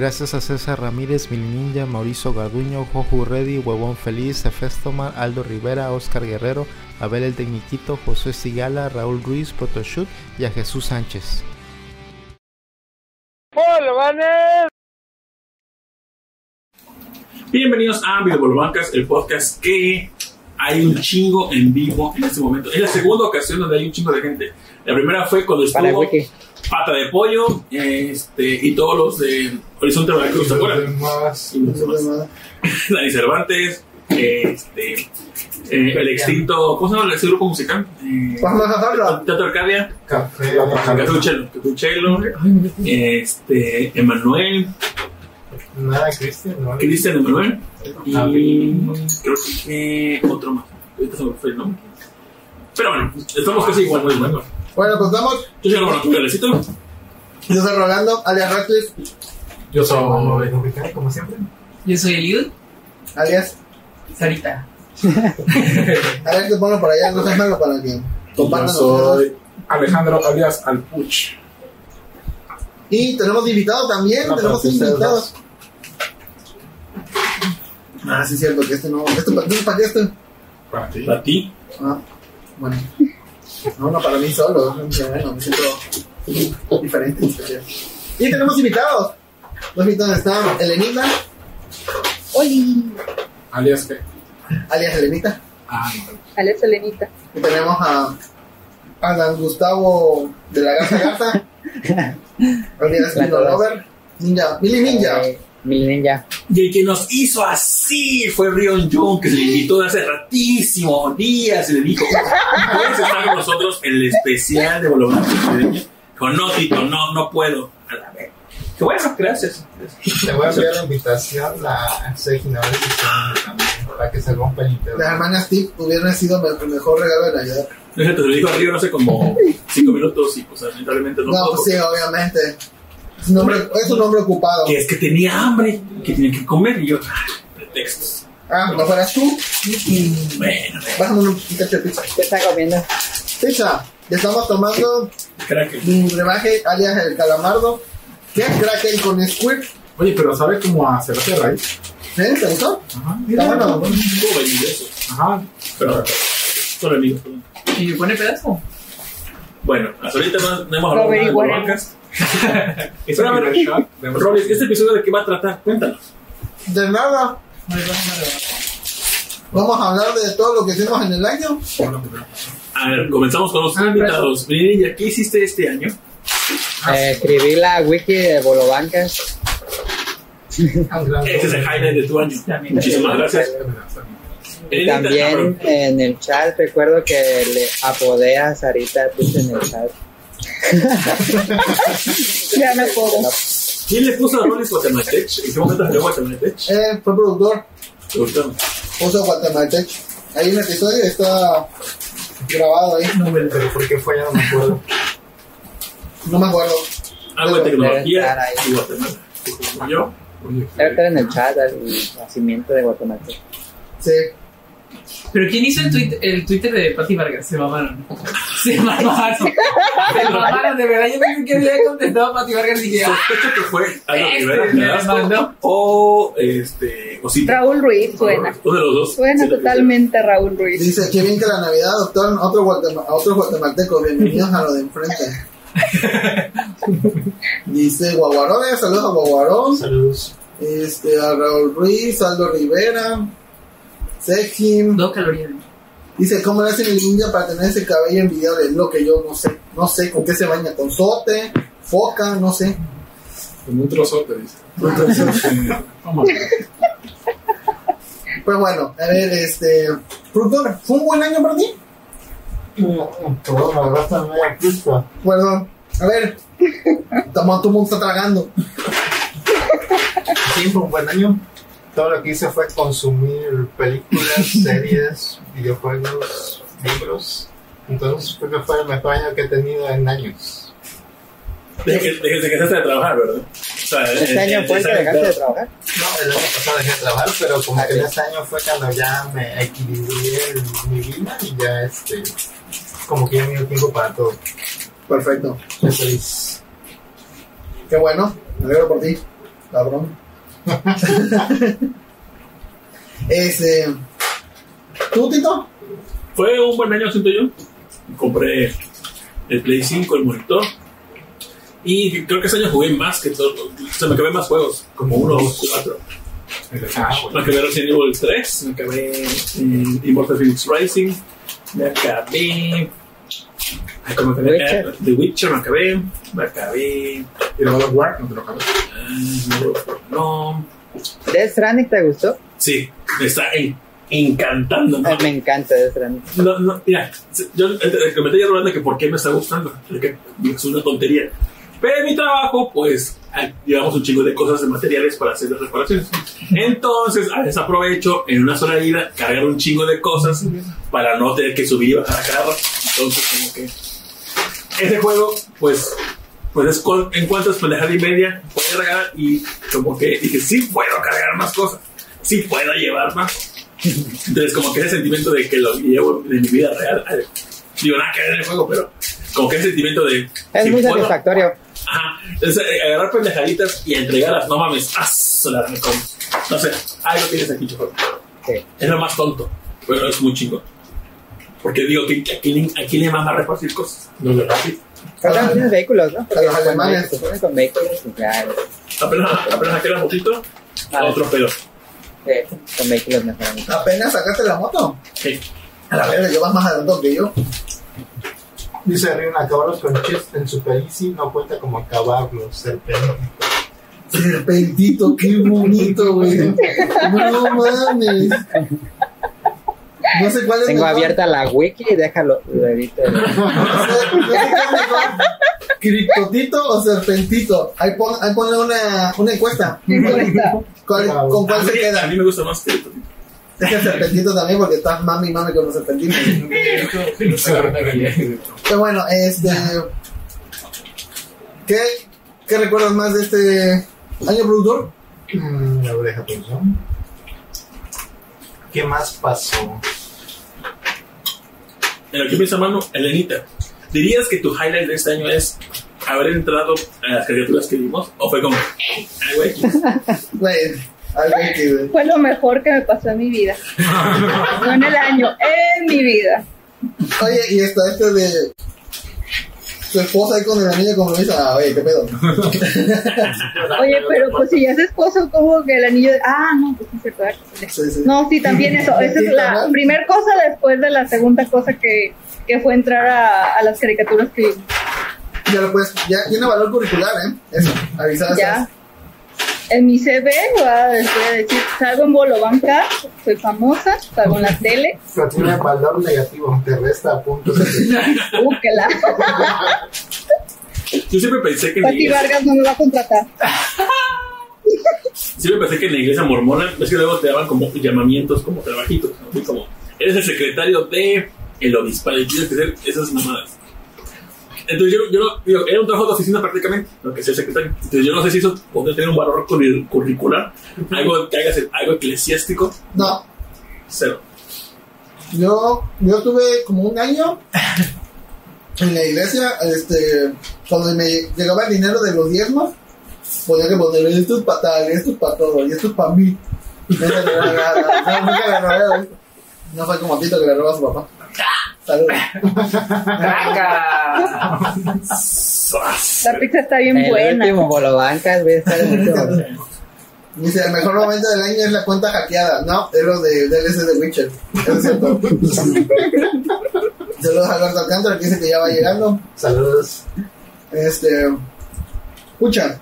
Gracias a César Ramírez, Mil Ninja, Mauricio Garduño, Joju Reddy, Huevón Feliz, Efestomar, Aldo Rivera, Oscar Guerrero, Abel el Tecniquito, José Sigala, Raúl Ruiz, Protoshoot y a Jesús Sánchez. Bienvenidos a Videobolbancas, el podcast que hay un chingo en vivo en este momento. Es la segunda ocasión donde hay un chingo de gente. La primera fue cuando estuvo. Pata de Pollo este, y todos los de Horizonte Veracruz, ¿te acuerdas? demás. Y los demás. Dani Cervantes, este, eh, el extinto, ¿cómo se llama ese grupo musical? Eh, Vamos a hablar. Teatro Arcadia, Café. Catuchelo, este, Emanuel, Nada, Cristian, ¿no? Cristian Emanuel y creo que otro más. Ahorita se me fue el nombre. Pero bueno, estamos casi igual, muy bueno. Bueno, pues vamos. Yo soy el laboratorio Lecito. Yo soy Rolando, alias Radcliffe, Yo soy Ubicani, como siempre. Yo soy Eliud, alias. Sarita. Alias te ponlo por allá, no seas malo para que Yo compartan los soy Alejandro alias Alpuch. Y tenemos invitados también, No, tenemos invitados. Ah, sí, es cierto, que este no. ¿Este para, este? Para ti. Para ti. Ah, bueno. No, no, para mí solo. Bueno, me siento diferente. especial. Y tenemos invitados. Los invitados están Elenita, Oli. Alias que. alias Elenita. Ah, Alex Elenita. Y tenemos a Adán Gustavo de la Garza Garza. alias todas. Lover. Ninja, Billy Ninja. Mil Ninja. Y el que nos hizo así fue Rion Jung, que se le invitó hace ratísimo, días, y le dijo, ¿puedes estar con nosotros en el especial de Bologna? Dijo, no, Tito, no, no puedo. A la vez. Que bueno, gracias. Te voy a enviar la invitación a Segina también para que se rompa el internet. Las hermanas Tip hubiera sido el mejor regalo de Navidad. Fíjate, se lo dijo a Río hace como cinco minutos y pues lamentablemente no, No, pues sí, obviamente. Es un hombre, es un hombre ocupado. Que es que tenía hambre, que tenía que comer y yo, ah, pretextos. Ah, ¿no fueras tú? Bueno, Bájame un cacho de pizza. ¿Qué está comiendo? Pizza. Estamos tomando crack. un brebaje alias el calamardo. ¿Qué es Kraken con Squirt? Oye, pero sabe cómo a cerveza de raíz. ¿Eh? ¿Te gustó? Ajá. Está bueno. Eso. Ajá. Pero son amigos. ¿Y pone pedazo? Bueno, hasta ahorita no, no hemos hablado de igual. Es primer shot. Robles, ¿este episodio de qué va a tratar? Cuéntanos. De nada. Vamos a hablar de todo lo que hicimos en el año. A ver, comenzamos con los Ah, invitados. ¿qué hiciste este año? Eh, escribí la wiki de Bolobancas. Ah. Ese es el highlight de tu año. Muchísimas gracias. Y también en el chat, recuerdo que le apodé a Sarita, puse en el chat. Ya me puedo. ¿Quién le puso a Robles Guatemaltech? ¿En qué momento salió Guatemaltech? Eh, fue productor. ¿Te gustó? Puso Guatemaltech. Hay un episodio que está grabado ahí. Pero ¿por qué fue? Ya no me acuerdo. No me acuerdo. Algo de tecnología estar ahí. y Guatemala. Yo. Debe estar en el chat el nacimiento de Guatemala. Sí. ¿Pero quién hizo el, tweet, el Twitter de Pati Vargas? Se mamaron. Se mamaron. Se mamaron, de verdad. Yo pensé que había contestado Pati Vargas y dije, ah, Sospecho que fue Aldo Este Rivera o este Osito. Raúl Ruiz suena. Uno de los dos. Suena Sí, totalmente Raúl Ruiz. Dice, qué bien que la Navidad adoptaron otro guatema- a otros guatemaltecos. Bienvenidos a lo de enfrente. Dice Guaguarón, saludos a Guaguarón. Saludos. Este, a Raúl Ruiz, Aldo Rivera, Sexim. dos calorías. Dice, ¿cómo le hacen el ninja para tener ese cabello envidiable? Es lo que yo no sé. No sé con qué se baña, con sote, foca, no sé. Con un trozote, dice. A ver. Pues bueno, a ver, este. Productor, ¿fue un buen año para ti? Todo me agarraste media crispa. Perdón. A ver, todo el mundo está tragando. Sí, fue un buen año. Todo lo que hice fue consumir películas, series, videojuegos, libros. Entonces creo que fue el mejor año que he tenido en años. Desde que, desde que dejaste de trabajar, ¿verdad? O sea, ¿Este año fue el que dejaste de trabajar? No, el año pasado dejé de trabajar, pero como que en ese año fue cuando ya me equilibré mi vida y ya este, como que ya me dio tiempo para todo. Perfecto. Estoy feliz. Qué bueno. Me alegro por ti. Cabrón. Este. ¿Tú, Tito? Fue un buen año, siento yo. Compré el Play 5, el monitor. Y creo que ese año jugué más que todo. Se me acabé más juegos, como uno o cuatro. Me acabé Resident Evil 3, me acabé eh, Immortal Phoenix Rising, me acabé. Ay, ¿cómo me acabé? Witcher. The Witcher, me acabé. Me acabé. Y luego God of War, no te lo acabas. ah, No. ¿Death Stranding te gustó? Sí, me está en- encantando. Ay, me encanta Death Stranding. No, no, mira, yo eh, te comenté ya Rolando que por qué me está gustando, que es una tontería. Pero en mi trabajo, pues, llevamos un chingo de cosas de materiales para hacer las reparaciones. Entonces, a veces aprovecho en una sola ida cargar un chingo de cosas para no tener que subir y bajar a cada rato. Entonces, como que ese juego, pues, pues es con- en cuantas pendejada y media puede regalar y como que dije, sí puedo cargar más cosas, sí puedo llevar más. Entonces, como que ese sentimiento de que lo llevo de mi vida real, digo, nada que ver en el juego, pero como que ese sentimiento de. Es si muy puedo- satisfactorio. Ajá. Entonces, eh, agarrar pendejaditas y entregarlas, no mames, ¡ah! se las me como. No sé, algo tienes aquí, chico. Sí. Es lo más tonto, pero es muy chingo. Porque digo que a quién, a quién le mama repartir cosas. De Rapid. Pero también tienes vehículos, ¿no? A los alemanes. se ponen con vehículos, pues ya, Apenas, apenas saqué la motito, Ah. otro pedo. eh, con vehículos mejor. ¿Apenas sacaste la moto? Sí. A la verga, yo vas más adelantado que yo. Dice Rion, acabarlos con chips en Super Easy no cuenta como acabarlos, ser pendejo. Serpentito, qué bonito, güey. No mames. No sé cuál es Tengo mejor. abierta la wiki, déjalo, lo edito. No sé, no sé qué es mejor. ¿Criptotito o serpentito? Ahí, pon, ahí ponle una, una encuesta. ¿Cuál- ¿Con A cuál se mí, a queda? mí me gusta más esto. Es que serpentito también porque estás mami y mami con los serpentitos. Pero bueno, este. ¿Qué, ¿Qué recuerdas más de este año productor? Mm, a ver, deja pensar. ¿Qué más pasó? En lo que piensa mano, Elenita, ¿dirías que tu highlight de este año es haber entrado a las caricaturas que vimos? ¿O fue como, ay, güey, Güey, algo que, güey. Fue lo mejor que me pasó en mi vida. No en el año, en mi vida. Oye, y esto, esto de. Tu esposa ahí con el anillo como dice, ah, oye, qué pedo. Oye, pero pues si ya es esposo, como que el anillo de... Ah, no, pues sí se puede. Sí, sí. No, sí, también eso. Esa es la primera cosa después de la segunda cosa que, que fue entrar a, a las caricaturas que vimos. Ya lo puedes, ya tiene valor curricular, ¿eh? Eso, avisadas. Ya. En mi CV voy a, decir, salgo en Bolo Banca, soy famosa, salgo en la tele, Pero tiene valor negativo, te resta puntos. uh, que la Yo siempre pensé que en la Pati iglesia, Vargas no me va a contratar. siempre pensé que en la iglesia mormona, es que luego te daban como llamamientos, como trabajitos, como, eres el secretario de el obispado y tienes que hacer esas mamadas. Entonces yo, yo no- digo, era un trabajo de oficina prácticamente, lo que sea secretario. Entonces yo no sé si eso podría tener un valor curri- curricular, algo que hagas, algo eclesiástico, No, cero. yo, yo tuve como un año en la iglesia, este, cuando me llegaba el dinero de los diezmos, ponía que ponerle esto es para tal, esto es para todo, y esto es para mí. No fue como Tito que le robó a su papá. Saludos. La pizza está bien El buena. último Bolo Bancas, voy a estar en el último. Dice, el mejor momento del año es la cuenta hackeada. No, es lo de DLC de Witcher. Eso es cierto. Saludos a Alberto Alcántara que dice que ya va llegando. Saludos. Este. Escucha,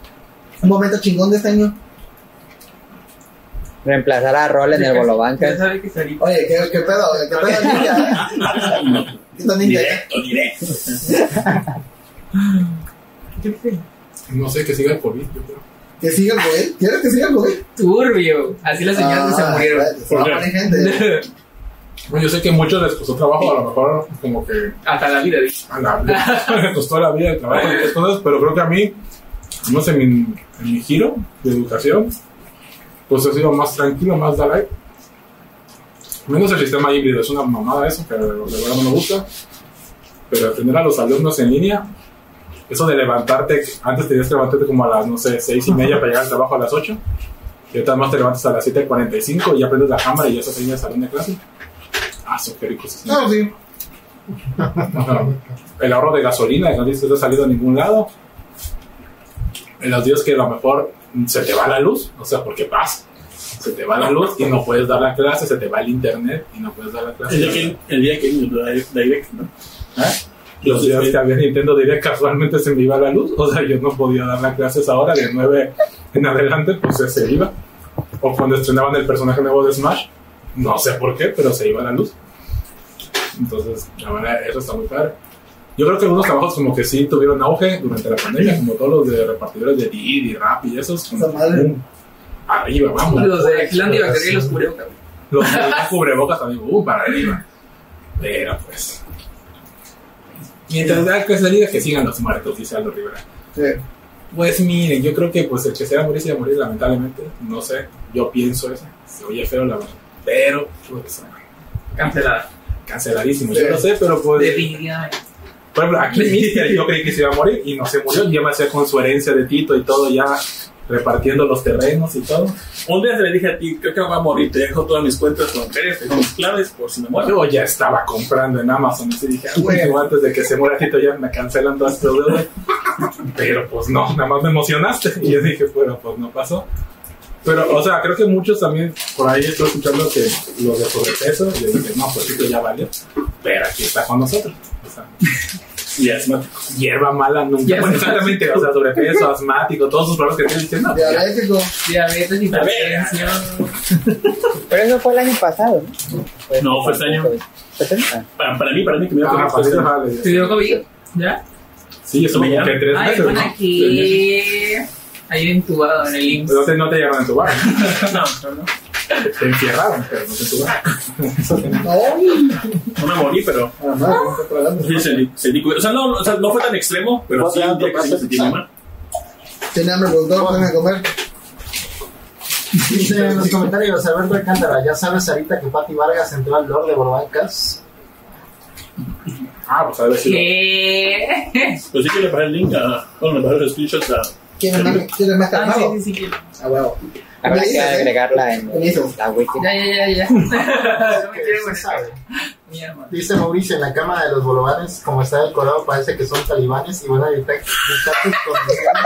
un momento chingón de este año. Reemplazar a Rol en el Bolo Ya Bancas. sabe que salí. Oye, ¿qué, qué pedo? ¿Qué pedo, ninja? eh? ¿Qué tal, ninja? Directo, directo. No sé, que siga el COVID, yo creo. ¿Que siga el COVID? ¿Quieres que siga el COVID? Turbio. Así las señoras se Ah, murieron. Se va a gente. Bueno, yo sé que muchos les costó trabajo, a lo mejor como que Hasta la vida, dice. a la les costó la vida el trabajo y esas cosas, pero creo que a mí, no sé, en mi, en mi giro de educación, pues ha sido más tranquilo, más da like. Menos el sistema híbrido, es una mamada eso, pero de verdad no me gusta. Pero tener a los alumnos en línea, Eso de levantarte, antes tenías que levantarte como a las, no sé, seis y media para llegar al trabajo a las 8. Y ahorita más te levantas a las 7.45 y ya prendes la cámara y ya estás en el salón de clase. Ah, eso qué. No, sí. El ahorro de gasolina, que no tienes que salido a ningún lado. En los días que a lo mejor se te va la luz, o sea, porque pasa. Se te va la luz y no puedes dar la clase, se te va el internet y no puedes dar la clase. El día que, el día que la direct, ¿no? ¿Eh? Los días que había Nintendo Direct casualmente se me iba la luz, o sea, yo no podía dar las clases ahora, de 9 en adelante, pues se iba. O cuando estrenaban el personaje nuevo de Smash, no sé por qué, pero se iba la luz. Entonces, la verdad, eso está muy padre. Yo creo que algunos trabajos como que sí tuvieron auge durante la pandemia, como todos los de repartidores de Didi, Rap y esos. Esa madre. Arriba, vamos. Los de antibacterial y los cubrebocas. Los de cubrebocas también, uh, para arriba. Pero pues. Mientras da que salida, que sigan los muertos, dice Aldo Rivera. Sí. Pues miren, yo creo que pues el que se va a morir se va a morir, lamentablemente. No sé, yo pienso eso. Se oye feo la verdad. Pero, pues, Cancelada. canceladísimo. Yo no sé, pero pues. Definitivamente. Por ejemplo, aquí Mister, yo creí que se iba a morir y no se murió. Ya me hacía con su herencia de Tito y todo, ya repartiendo los terrenos y todo. Un día le dije a ti, creo que voy a morir, te dejo todas mis cuentas bancarias, te dejo mis claves por si me muero. Yo ya estaba comprando en Amazon y dije, ah, güey, antes de que se muera Tito ya me cancelan todas tus deudas. Pero pues no, nada más me emocionaste. Y yo dije, bueno, pues no pasó. Pero, o sea, creo que muchos también por ahí estoy escuchando que los de sobrepeso, y yo dije, no, pues Tito ya valió. Pero aquí está con nosotros. O sea, Y asmático. hierba mala nunca. Ya Bueno, exactamente, o sea, sobrepeso, asmático, todos sus problemas que tienen, dicen, no, ya. Diabético. Diabetes, hipertensión. Pero eso fue el año pasado, ¿no? Fue- No, fue este año. ¿Fue año? Ah. Para, para mí, para mí que me iba a Ah, pues, este ¿Te dio COVID? ¿Ya? Sí, eso que en tres Ay, meses. bueno, ¿no? aquí. Ahí entubado en el IMSS. Pero no te, no te llegaron a tu bar. No, no, no. Te encierraron, pero no te entubaron. No, No me morí, pero tragando. sí sentí, sentí cu- O sea, no, o sea, no fue tan extremo, pero ¿Vos sí, un día que sí me sentí muy mal. Tiene hambre los dos, van a comer. Dice en los comentarios Alberto Alcántara, ya sabes ahorita que Pati Vargas entró al Lord de Borbancas. Ah, pues a ver si. ¿Qué? Pues sí que le pasé el link a. Bueno, le pasé los screenshots a. ¿Quién es más, quién es más Ah, calmado? sí, sí, sí. Ah, huevo. Habrá que ¿eh? agregarla en la wiki. Ya, ya, ya, ya. No me sabe. Dice Mauricio, en la cámara de los bolovanes, como está decorado, parece que son talibanes y van a evitar evitar tus condiciones.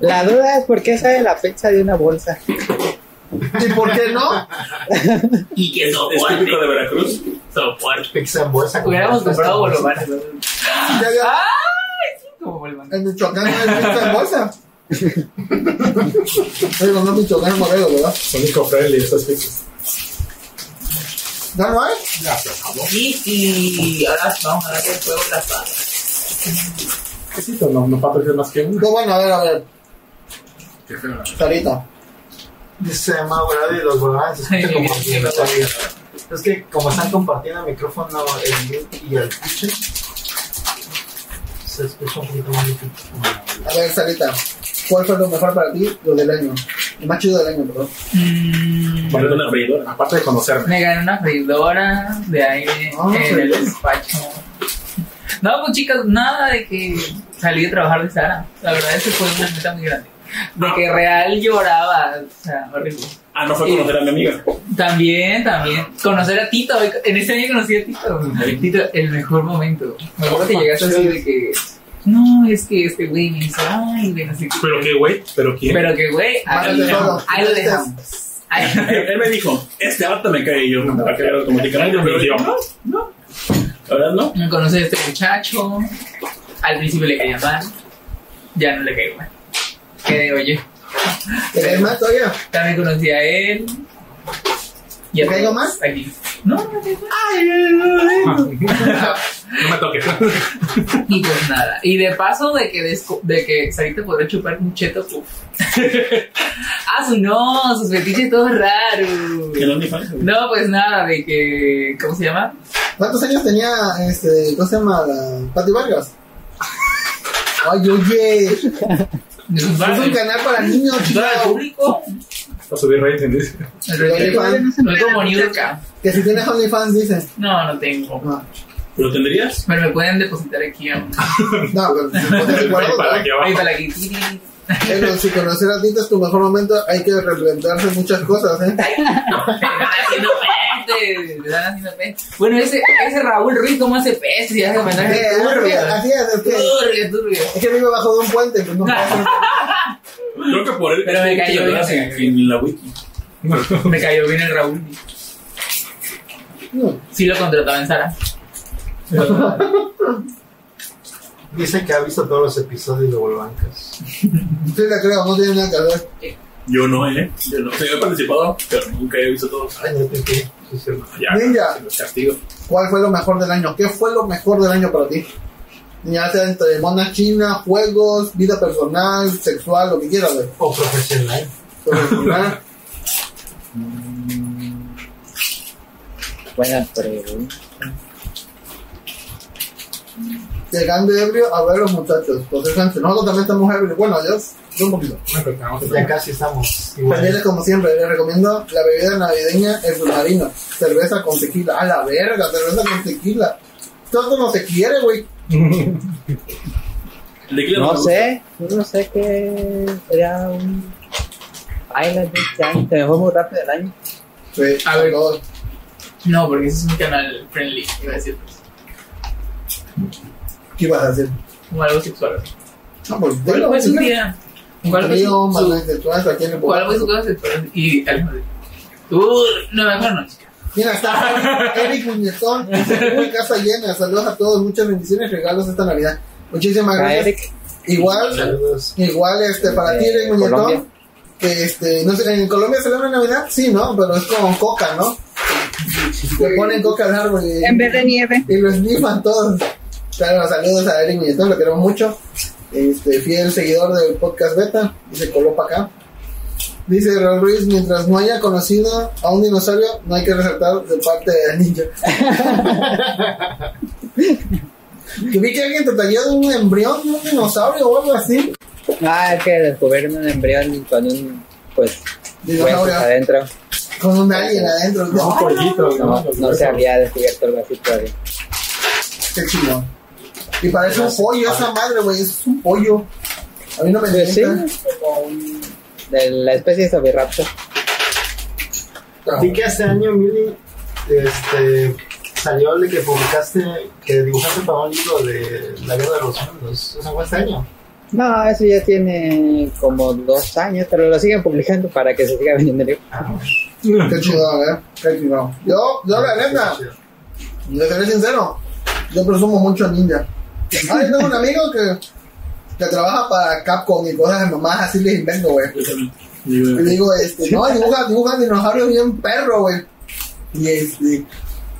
La duda es por qué sale la fecha de una bolsa. ¿Y por qué no? Y que Es, es típico de Veracruz. Soporte. Pizza en bolsa. Hubiéramos comprado bolovanes. Ya, En Michoacán no hay pizza en bolsa. Oye, no, Michoacán es modelo, ¿verdad? Son eco-friendly estas pizzas. ¿Ya no hay? Ya se acabó. Y, y ahora vamos a darle fuego a las patas. ¿Qué es esto? No, no va a parecer más que uno. No, bueno, a ver, a ver. Qué feo. Sarita. Dice Mauro de los sí, sabía. Es que como están compartiendo el micrófono, el link y el pitch, escucha un poquito más difícil. A ver, Sarita. ¿Cuál fue lo mejor para ti? Lo del año. El más chido del año, perdón. Mm, Ponerte una freidora. Aparte de conocerme. Me gané una freidora de aire Ah, en el despacho. No, pues chicas, nada de que salí de trabajar de Sara. La verdad es que fue una meta muy grande. De que real lloraba, o sea, horrible. Ah, no fue conocer a mi amiga. También, también. Conocer a Tito. En ese año conocí a Tito. Tito, el mejor momento. Me acuerdo que llegaste así de que. No, es que este güey me hizo. Ay, güey, no sé qué. Pero qué, güey. Pero quién. Pero que, güey, ahí, lo dejamos. Él, él me dijo, este vato me cae y yo. Me va a caer automáticamente. Pero yo, no, no. La verdad, no. Me conocí a este muchacho. Al principio le caía mal. Ya no le caigo mal. Oye. ¿Te caes más todavía? También conocí a él. Y a ¿Te caigo todos más? Aquí. No, no me caigo No me toques. Y pues nada. Y de paso de que, desco- de que Sarita podrá chupar un cheto, puf. ah, su no, sus fetiches todos raros. Ni fan. No, pues nada, de que. ¿Cómo se llama? ¿Cuántos años tenía, este, cómo se llama, la Pati Vargas? Ay, oye. Es un canal para niños, Para el chico. público. Va a subir rating, dice. No es como acá. Que si tienes OnlyFans, dicen. No, no tengo. No, ¿Lo tendrías? Pero me pueden depositar aquí un. no pero Para que Ahí abajo. para aquí. Pero si conocer a Tito es tu mejor momento, hay que replantearse muchas cosas, ¿eh? Haciendo peste. Bueno, ese, ese Raúl Ruiz, ¿cómo hace peste? Ya se me Eh, así es, turbia. así es, es que, Turbia, turbia. es que vive bajo de un puente, pues no Creo que por él. Pero me cayó bien, en, me cayó en la wiki. Me cayó bien el Raúl. No. Sí lo contrataba en Sara. Dice que ha visto todos los episodios de Volvancas. Sí, le creo, no tiene nada que ver. Yo no, ¿eh? Yo no. Sí, he participado, pero nunca he visto todos. Es cierto. Ya, Ninja. los castigo. ¿Cuál fue lo mejor del año? ¿Qué fue lo mejor del año para ti? Ya sea entre mona china, juegos, vida personal, sexual, lo que quieras, güey. O profesional. Profesional. Buena pregunta. Llegando ebrio a ver los muchachos. José Sánchez. Nosotros también estamos ebrios. Bueno, yo, yo un poquito. Ya casi estamos igual. como siempre, les recomiendo la bebida navideña El Submarino. Cerveza con tequila. A la verga, cerveza con tequila. Todo no se quiere, güey. No sé, no sé qué sería un highlight de este año. Se me fue muy rápido el año. Sí, A ver. No, porque ese es un canal friendly, iba a decir. ¿Qué ibas a hacer? Como algo sexual. No, pues ¿Cuál fue su dilo. día? ¿Cuál fue su, de el ¿cuál fue su cosa sexual? Y. Uh, no, mejor no, chica. Mira, está Eric Muñetón. dice, Uy, casa llena. Saludos a todos. Muchas bendiciones y regalos esta Navidad. Muchísimas Ah, gracias. Eric. Igual, Saludos. igual, este, para ti, De Eric Muñetón. Colombia. Que este, no sé, ¿en Colombia celebran Navidad? Sí, ¿no? Pero es con coca, ¿no? Le ponen coca al árbol y, En vez de nieve. y lo esnifan todos. Claro, saludos a Eric Muñetón, lo queremos mucho. Este, fiel seguidor del podcast Beta, y se coló para acá. Dice Raúl Ruiz, mientras no haya conocido a un dinosaurio, no hay que resaltar de parte de Ninja. que vi que alguien te talló de un embrión de un dinosaurio o algo así. Ah, es que descubrieron un embrión con un, pues, Dinosaurio. adentro. Con un alien adentro. Un pollito, No, no se había descubierto algo así todavía. Qué chido. Y parece un pollo esa madre, güey. Es un pollo. A mí no me sí, como un, de la especie de Oviraptor. Vi que este año, Mili, este, salió el de que publicaste, que dibujaste para un libro de la guerra de los mundos. ¿Eso fue este año? No, eso ya tiene como dos años, pero lo siguen publicando para que se siga vendiendo el libro. Ah, Qué chido, eh. Qué chido. Yo, yo la neta, le seré sincero. Yo presumo mucho a Ninja. Ah, tengo un amigo que, que trabaja para Capcom y cosas de mamás así les invento, güey. Y le digo, este, no, dibuja, dibuja dinosaurios bien perro, güey. Y este,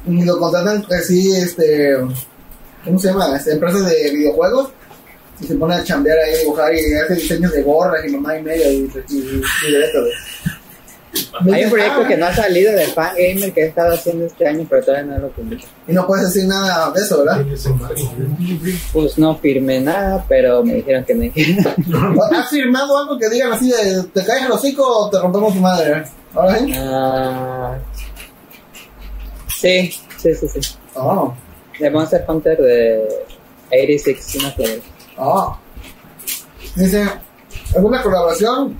y lo contratan así, este, ¿cómo se llama? Este, empresas de videojuegos. Y se pone a chambear ahí, dibujar y hace diseños de gorras y mamá y media y, y, y de esto, güey. Hay un proyecto "Ah, que no ha salido de Fan Gamer que he estado haciendo este año, pero todavía no lo publico. Y no puedes decir nada de eso, ¿verdad? Pues no firmé nada, pero me dijeron que me ¿Has firmado algo que digan así de te caes el hocico o te rompemos tu madre? ¿Ahora sí? Ah, sí, sí, sí, sí. Oh, De Monster Hunter de 86, una flor. oh. Dice, ¿alguna colaboración?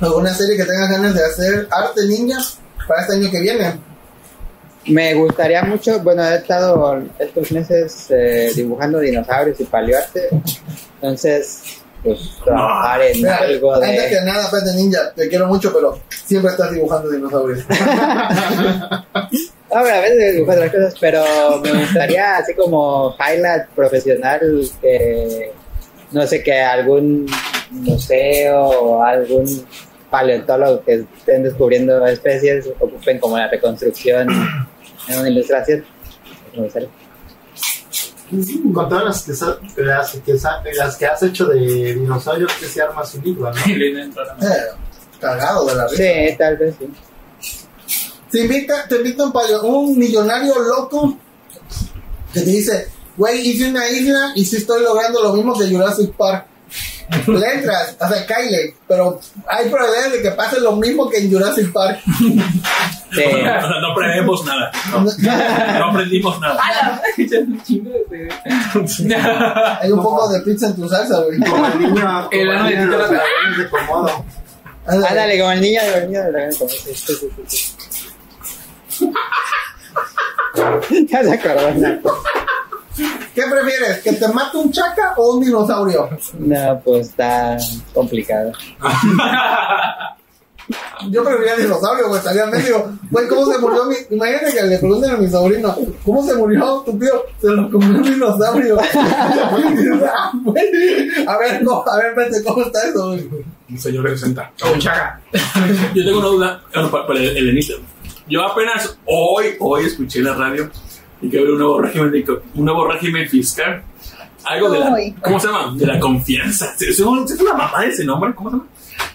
¿Alguna serie que tengas ganas de hacer arte ninja para este año que viene? Me gustaría mucho, bueno, he estado estos meses eh, dibujando dinosaurios y paleoarte, entonces, pues trabajar en Mira, algo antes de... que nada, Pete Ninja, te quiero mucho, pero siempre estás dibujando dinosaurios. Ahora, a veces dibujo otras cosas, pero me gustaría así como highlight profesional que no sé que algún museo o algún paleontólogo que estén descubriendo especies ocupen como la reconstrucción en una ilustración. Con todas las que, sa- las, que, sa- las que has hecho de dinosaurios, que se arma su libro, ¿no? Eh, cagado de la risa. Sí, tal vez sí. Te invita, te invita un, paleo- un millonario loco que te dice, güey, hice una isla y sí estoy logrando lo mismo que Jurassic Park. le entras, o sea, Kyle, pero hay probabilidades de que pase lo mismo que en Jurassic Park. Sí. O sea, no aprendemos nada. No, no aprendimos nada. De- Hay un poco de pizza en tu salsa, güey. Como el niño, El ano de de los de. Ándale, como el niño niño del dragón. Ya se acordó. No, ¿Qué prefieres? ¿Que te mate un chaca o un dinosaurio? No, pues está complicado. Yo preferiría dinosaurio, güey. Estaría medio. Güey, ¿cómo se murió mi.? Imagínate que le pregunten a mi sobrino, ¿cómo se murió tu tío? Se lo comió un dinosaurio. a ver, ¿cómo, a ver, vete, ¿cómo está eso, güey? Un señor de 60. O un chaga. Yo tengo una duda bueno, para, para el, el inicio. Yo apenas hoy, hoy escuché en la radio y que había un nuevo régimen, de, un nuevo régimen fiscal. Algo de la. ¿cómo se llama? De la confianza. ¿Es una, mamá ese nombre? ¿Cómo se llama?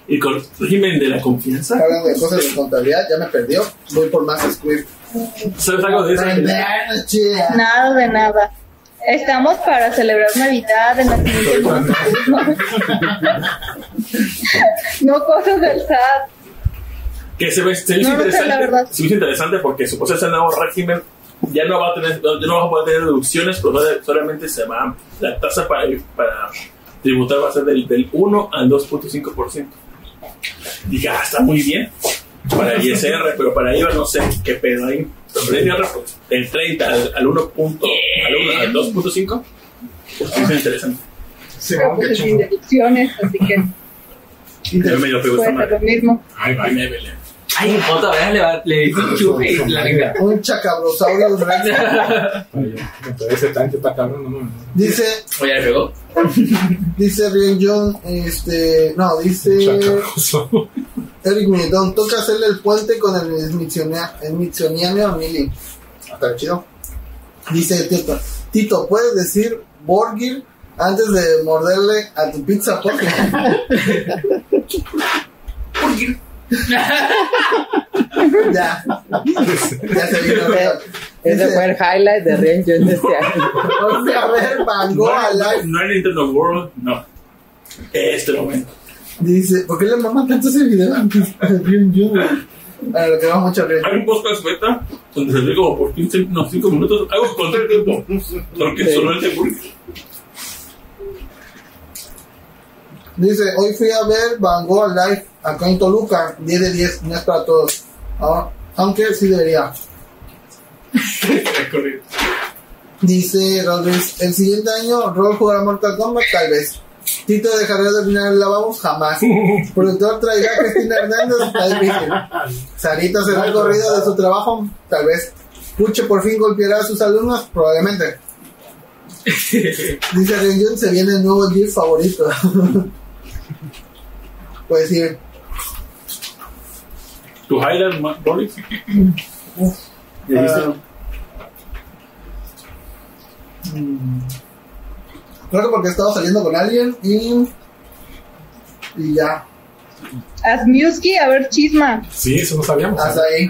El con- régimen de la confianza. Hablando de cosas de contabilidad, ya me perdió. Voy por más Squid. ¿Sabes algo de eso? Nada de nada. Estamos para celebrar Navidad, el nacimiento de No cosas del SAT. Que se ve, se No, no sé, la interesante. Se me hizo interesante porque supuestamente ese nuevo régimen ya no va a tener, ya no va a poder tener deducciones, pero sole- solamente se va, la tasa para, para tributar va a ser del, del 1 al 2.5%. Dije, ah, está muy bien para el ISR, pero para IVA no sé qué pedo ahí. Pero para ISR, pues, del 30 al, al 1. punto- al, 1 al 2.5, pues sí es interesante. Sí, Pero qué pues sin deducciones, así que Yo medio pego esta ser lo madre. mismo. Ay, Ay, ay. me. Ay, otra vez le, va- le dice chupe y la neta. Un chacabrosaurio. Entonces ese tanque está cabrón, no mames. Dice, Oye, le pegó. dice Rian John, este, no, dice. Eric Milton, toca hacerle el puente con el Smithsonia- el Smithsoniano a Millie. Está chido. Dice Tito, Tito, ¿puedes decir Borgir antes de morderle a tu pizza porque ya, ya se vino. Ese Dice, fue el highlight de Rian Jones de este año. Vamos a ver Van Gogh No, Alive. no en Nintendo World, no. Este momento. Dice, ¿por qué le mama tanto ese video antes a Rian John? A lo que va mucho Rian Hay un podcast beta donde se ve como por 15, no, 5 minutos. Algo contra el tiempo. Porque Sí. solo el tiempo. Dice, hoy fui a ver Van Gogh Live acá en Toluca, 10 de 10, no es para todos. Ah, aunque sí debería. Dice Rodríguez, el siguiente año Rol jugará Mortal Kombat, tal vez. Tito dejará de orinar el lavabos, jamás. Productor traerá a Cristina Hernández, está difícil. Sarita será el corrido de su trabajo, tal vez. Puche por fin golpeará a sus alumnos, probablemente. Dice Renjun, se viene el nuevo GIF favorito. Pues sí, Tu highlight, Boris. ¿Ya viste? Ah, mm, creo que porque estaba saliendo con alguien y. Y ya, Asmiuski, a ver, chisma. Sí, eso no sabíamos. hasta ahí.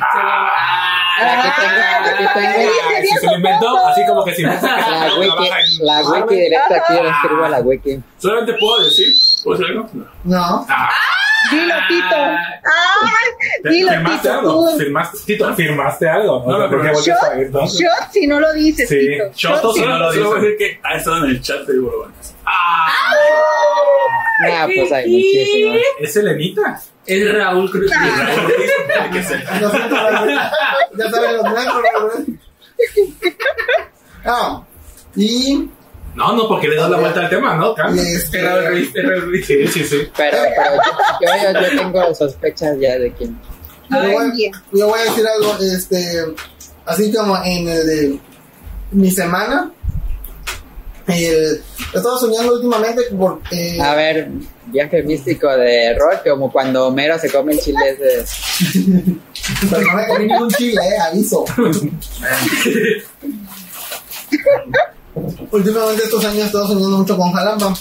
Aquí tengo, aquí tengo Ah, Si se lo inventó, así como que si no la wiki, la wiki directa aquí, le escribo a la wiki. Solamente puedo decir. ¿Puedo decir algo? No. No, Dilo, Tito. Ay, dilo, ¿Firmaste Tito. algo? tú. ¿Firmaste, Tito, ¿firmaste algo? No. Shot si no lo dices, Sí. Tito. Si no lo Solo voy a dice. decir que ha estado en el chat de Bolobancas. Ah, pues hay muchísimas. ¿Es Elenita? Es Raúl Cruz. que sé. nosotros, ya saben los blancos, ¿no? Ah, y. No, no, porque le das la vuelta al tema, ¿no? y Cambia. este, Es Raúl Ruiz, es Raúl Ruiz. Sí, sí, sí. Pero, pero yo, yo, yo tengo sospechas ya de quién. yo, voy, bien. yo voy a decir algo, este. Así como en el de mi semana. El, he estado soñando últimamente porque. A ver, viaje místico de Roy, como cuando Homero se come el chile ese. Pero no me comí ningún chile, eh, aviso. Últimamente estos años he estado soñando mucho con Jalapa.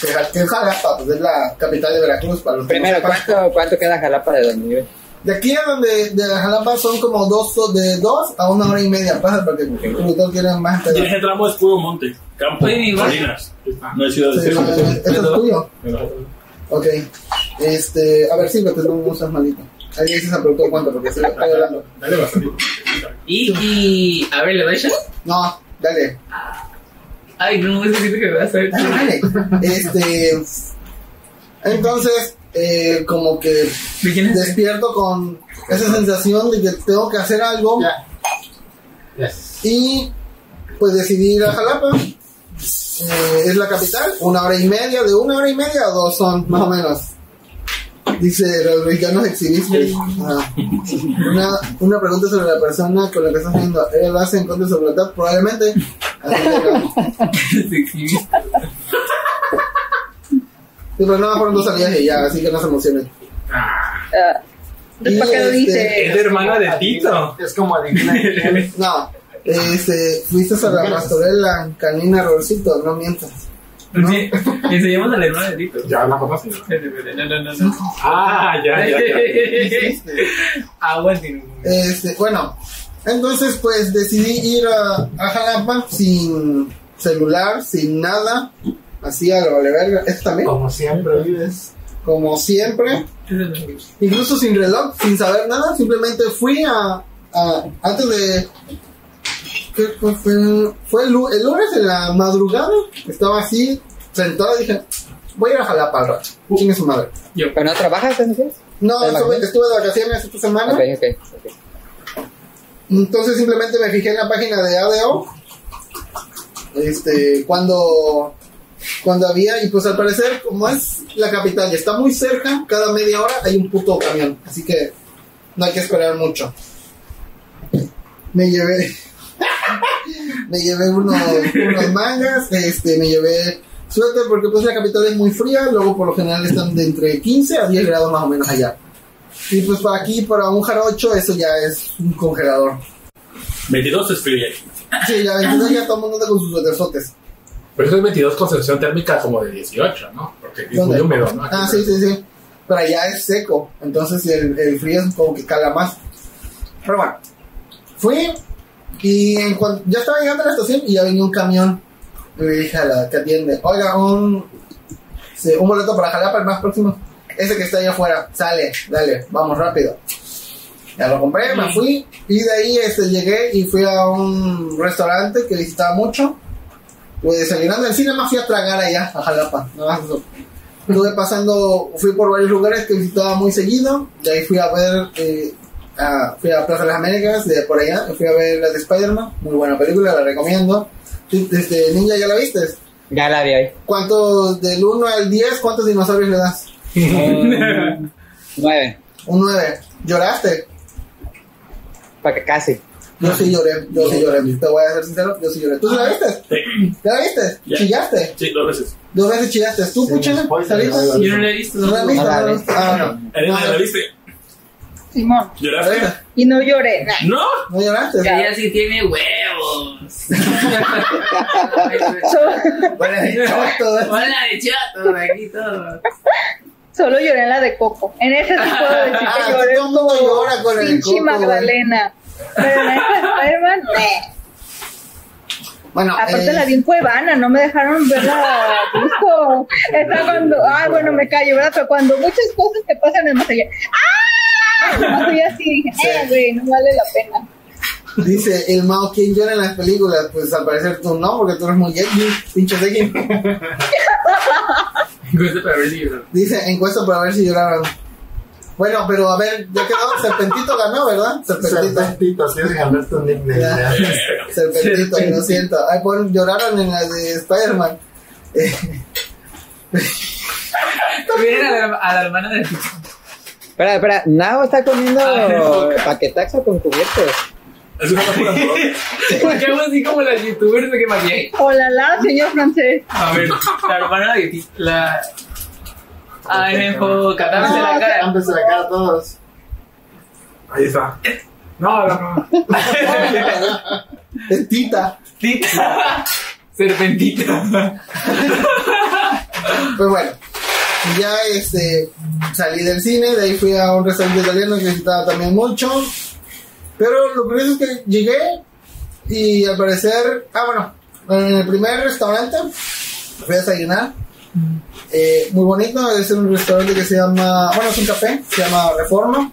Que, que es Jalapa, pues es la capital de Veracruz para los que no Primero. ¿cuánto, ¿cuánto queda Jalapa de donde vive? De aquí a donde de Jalapa son como dos, de dos a una hora y media. Pasa porque el productor quiere más Y ese tramo es puro monte. Campo, colinas. No es ciudad de Sí. ¿Esto es tuyo? Ok. Este, a ver, sírvete, no usas malito. Ahí dices al productor cuánto, porque se lo estoy hablando. Dale bastante. Y, y, a ver, ¿le doy ya? No, dale. Ay, no, es que siento que me vas a ver. Dale, dale. Este. Entonces, eh, como que despierto con esa sensación de que tengo que hacer algo Ya. Yes. y pues decidí ir a Jalapa. Eh, es la capital, una hora y media, de una hora y media a dos son, más o menos. Dice, los mexicanos exhibiste. Ah. Una, una pregunta sobre la persona con la que estás viendo. ¿Ella lo hace en contra de su voluntad? Probablemente. Así que, Se exhibe. Sí, pero nada fueron dos salidas y ya, así que no se emocionen. Ah, Y ¿Para qué lo este- dice? Es hermana de Tito. Es como adivina. No, este, fuiste a la pastorela canina Rolcito, no mientas. Sí, enseñamos a la hermana de Tito. Ya la conocen. ¿no? No, no, no, no. Ah, ya, ya. ya. Aguanten. Este, bueno, entonces pues decidí ir a, a Jalapa sin celular, sin nada, así a lo vale verga. Esto también, Como siempre vives. como siempre, incluso sin reloj, sin saber nada, simplemente fui a, a- antes de ¿qué fue? Fue, fue el, el lunes en la madrugada, estaba así, sentado y dije, voy a ir a Jalapa al rato, chingue su madre. ¿Pero no trabajas entonces? No, ¿En la estuve, estuve de vacaciones esta semana. Ok, ok. ok. Entonces simplemente me fijé en la página de ADO. Este, cuando, cuando había, y pues al parecer, como es la capital y está muy cerca, cada media hora hay un puto camión. Así que no hay que esperar mucho. Me llevé, me llevé unos, unos mangas, este, me llevé suéter porque pues la capital es muy fría, luego por lo general están de entre 15 a 10 grados más o menos allá. Y pues para aquí, para un jarocho, eso ya es un congelador. 22 es frío ya. Sí, ya 22 ya todo el mundo anda con sus suéterzotes. Pero eso es 22 con sensación térmica como de 18, ¿no? Porque es muy húmedo, ¿no? Aquí Ah, sí, sí, sí. Pero allá es seco, entonces el, el frío es como que cala más. Pero bueno, fui y en cuan- ya estaba llegando a la estación y ya venía un camión. Y le dije a la que atiende, oiga, un, sí, un boleto para Jalapa, el más próximo. Ese que está allá afuera, sale, dale, vamos rápido. Ya lo compré, me fui y de ahí este, llegué y fui a un restaurante que visitaba mucho. Pues desayunando en cine, más fui a tragar allá, a Jalapa. Nada más eso. Estuve pasando, fui por varios lugares que visitaba muy seguido. De ahí fui a ver, eh, a- fui a Plaza de las Américas, de por allá. Fui a ver la de Spider-Man, muy buena película, la recomiendo. Sí, Este, Ninja, ¿ya la viste? Ya la vi hoy. ¿Cuántos, del 1 al 10, cuántos dinosaurios le das? Un Nueve. Un 9. ¿Lloraste? Para que casi. Yo sí lloré, yo sí lloré. Te voy a ser sincero, yo sí lloré. ¿Tú la viste? Sí, ¿Ya la viste? Ya. ¿Chillaste? sí, dos veces. Dos veces chillaste. ¿Tú, Sí, Puchana? spoiler, ¿Saliste? Yo no la he visto. ¿No la has visto? No la ¿No la? Ah, no. Elena, ¿ya la viste? Simón. ¿Lloraste? Y no lloré. ¿No? ¿No lloraste? Ella sí tiene huevos. Bueno, de choto, ¿eh? Hola de chato, aquí todo. solo lloré en la de Coco. En ese sí puedo decir Ah, que lloré todo el mundo llora con el pinche Coco. Magdalena. Pero en esa Spider-Man. Bueno, Aparte eh, la vi en Cuevana, no me dejaron verla a gusto. Está cuando, ay, bueno, me callo, ¿verdad? Pero cuando muchas cosas que pasan en más allá, ¡ah! Sí dije, eh, güey, no vale la pena. dice el Mao, ¿quién llora en las películas? Pues al parecer tú no, porque tú eres muy edgy, pinche edgy. Encuentro para ver si lloro. Dice, encuesta para ver si lloraron. Bueno, pero a ver, ya quedó, Serpentito ganó, ¿verdad? Serpentito. Serpentito, que cambiar tu nickname. Ya. ya. Serpentito, lo siento. Ay, pon, lloraron en la de Spider-Man. Eh, Miren a la, a la hermana de Espera, espera. Nao está comiendo Ah, paquetaxo con cubiertos. Es una pura ¿Por qué hago así como las youtubers de que maquillé? Hola, la, señor francés. A ver, la hermana de. La. Ay, me enfoca, tápese la cara. De la cara a todos. Ahí está. No, no, no. es Tita. Tita. Serpentita. Pues bueno, ya este, salí del cine, de ahí fui a un restaurante italiano que visitaba también mucho. Pero lo curioso es que llegué y al parecer, ah bueno, en el primer restaurante fui a desayunar. Eh, muy bonito, es un restaurante que se llama, bueno, es un café, se llama Reforma.